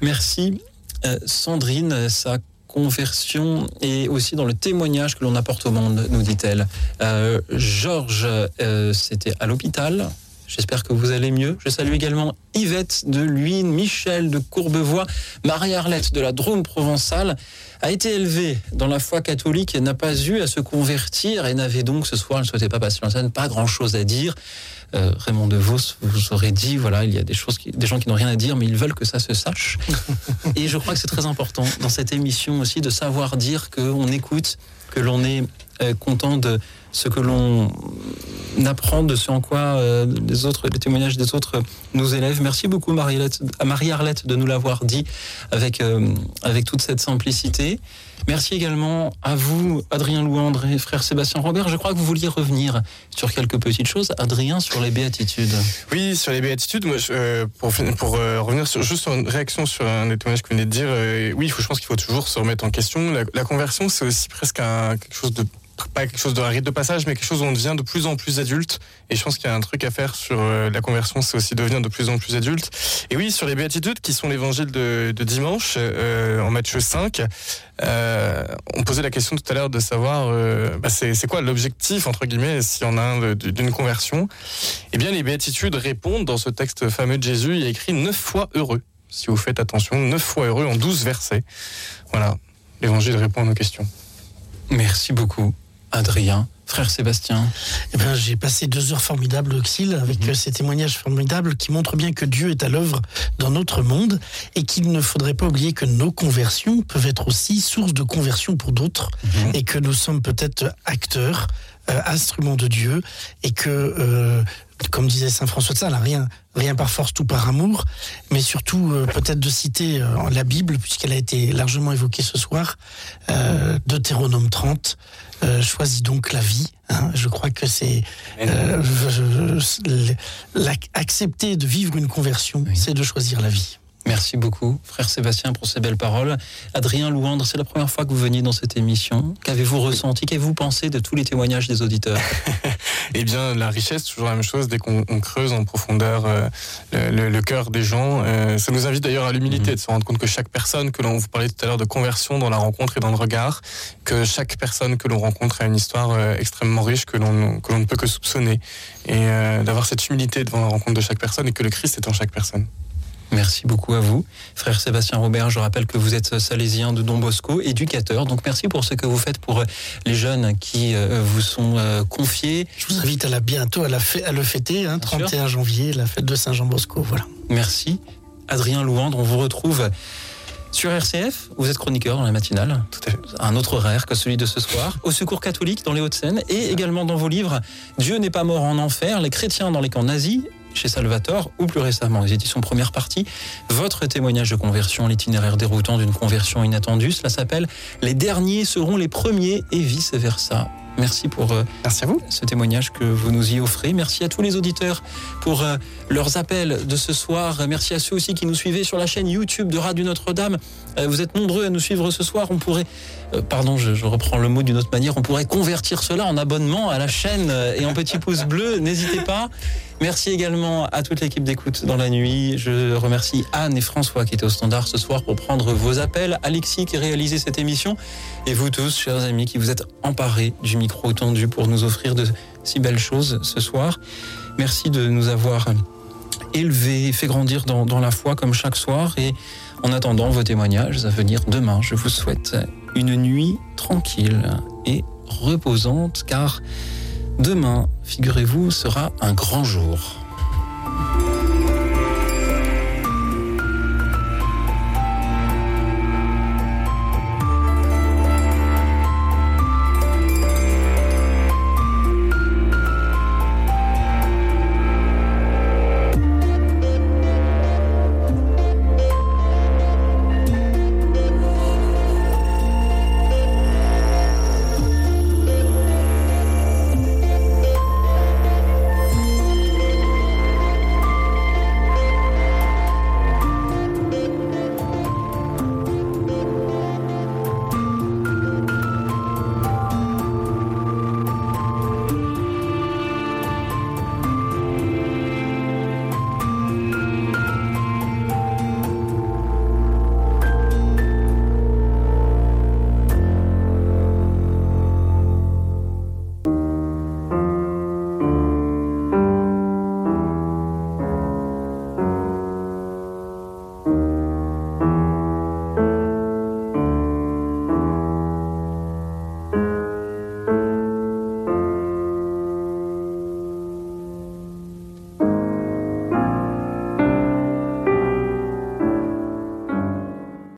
Merci euh, Sandrine, sa conversion et aussi dans le témoignage que l'on apporte au monde, nous dit-elle. Euh, Georges, euh, c'était à l'hôpital. J'espère que vous allez mieux. Je salue également Yvette de Luynes, Michel de Courbevoie, Marie-Arlette de la Drôme provençale, a été élevée dans la foi catholique et n'a pas eu à se convertir et n'avait donc ce soir, elle ne souhaitait pas passer l'antenne, pas grand-chose à dire. Euh, Raymond DeVos vous aurait dit, voilà, il y a des choses, qui- des gens qui n'ont rien à dire, mais ils veulent que ça se sache. Et je crois que c'est très important dans cette émission aussi de savoir dire qu'on écoute, que l'on est euh, content de ce que l'on apprend, de ce en quoi euh, les autres, les témoignages des autres nous élèvent. Merci beaucoup à Marie-Arlette de nous l'avoir dit avec, euh, avec toute cette simplicité. Merci également à vous, Adrien Louandre et frère Sébastien Robert. Je crois que vous vouliez revenir sur quelques petites choses. Adrien, sur les béatitudes. Oui, sur les béatitudes, moi, euh, pour, revenir juste sur une réaction sur un des témoignages que vous venez de dire, euh, oui, faut, je pense qu'il faut toujours se remettre en question. La, conversion, c'est aussi presque quelque chose de pas quelque chose de rite de passage, mais quelque chose où on devient de plus en plus adulte. Et je pense qu'il y a un truc à faire sur euh, la conversion, c'est aussi devenir de plus en plus adulte. Et oui, sur les béatitudes, qui sont l'évangile de, dimanche, euh, en Matthieu 5, euh, on posait la question tout à l'heure de savoir, bah, c'est quoi l'objectif, entre guillemets, s'il y en a un d'une conversion Eh bien, les béatitudes répondent dans ce texte fameux de Jésus. Il y a écrit neuf fois heureux. Si vous faites attention, neuf fois heureux en douze versets. Voilà, l'évangile répond à nos questions. Merci beaucoup, Adrien. Frère Sébastien. Eh ben, j'ai passé deux heures formidables au Xil avec euh, ces témoignages formidables qui montrent bien que Dieu est à l'œuvre dans notre monde et qu'il ne faudrait pas oublier que nos conversions peuvent être aussi source de conversion pour d'autres et que nous sommes peut-être acteurs, euh, instruments de Dieu et que, euh, comme disait Saint François de Sales, rien, rien par force, tout par amour, mais surtout euh, peut-être de citer euh, la Bible puisqu'elle a été largement évoquée ce soir, euh, Deutéronome 30. Euh, choisis donc la vie. hein. Je crois que c'est euh, accepter de vivre une conversion, c'est de choisir la vie. Merci beaucoup, frère Sébastien, pour ces belles paroles. Adrien Louandre, c'est la première fois que vous veniez dans cette émission. Qu'avez-vous ressenti? Qu'avez-vous pensé de tous les témoignages des auditeurs? Eh bien, la richesse, toujours la même chose. Dès qu'on on creuse en profondeur euh, le, cœur des gens, euh, ça nous invite d'ailleurs à l'humilité, de se rendre compte que chaque personne que l'on vous parlait tout à l'heure de conversion dans la rencontre et dans le regard, que chaque personne que l'on rencontre a une histoire euh, extrêmement riche que l'on que l'on ne peut que soupçonner, et d'avoir cette humilité devant la rencontre de chaque personne et que le Christ est en chaque personne. Merci beaucoup à vous. Frère Sébastien Robert, je rappelle que vous êtes salésien de Don Bosco, éducateur. Donc merci pour ce que vous faites pour euh, les jeunes qui euh, vous sont euh, confiés. Je vous invite à la bientôt à, la à le fêter, hein, Bien sûr. 31 janvier, la fête de Saint-Jean-Bosco. Voilà. Merci. Adrien Louandre, on vous retrouve sur RCF. Vous êtes chroniqueur dans la matinale. Un autre horaire que celui de ce soir. Au Secours catholique dans les Hauts-de-Seine et également dans vos livres Dieu n'est pas mort en enfer, les chrétiens dans les camps nazis chez Salvatore ou plus récemment les éditions première partie, votre témoignage de conversion, l'itinéraire déroutant d'une conversion inattendue, cela s'appelle Les derniers seront les premiers et vice-versa. Merci pour euh, Merci à vous. ce témoignage que vous nous y offrez. Merci à tous les auditeurs pour euh, leurs appels de ce soir. Merci à ceux aussi qui nous suivaient sur la chaîne YouTube de Radio Notre-Dame. Euh, Vous êtes nombreux à nous suivre ce soir. On pourrait, euh, pardon, je, je reprends le mot d'une autre manière, on pourrait convertir cela en abonnement à la chaîne euh, et en petit pouce bleu. N'hésitez pas. Merci également à toute l'équipe d'écoute dans la nuit. Je remercie Anne et François qui étaient au standard ce soir pour prendre vos appels. Alexis qui a réalisé cette émission. Et vous tous, chers amis, qui vous êtes emparés du micro tendu pour nous offrir de si belles choses ce soir. Merci de nous avoir élevés, fait grandir dans, dans la foi comme chaque soir. Et en attendant vos témoignages à venir demain, je vous souhaite une nuit tranquille et reposante car demain, figurez-vous, sera un grand jour.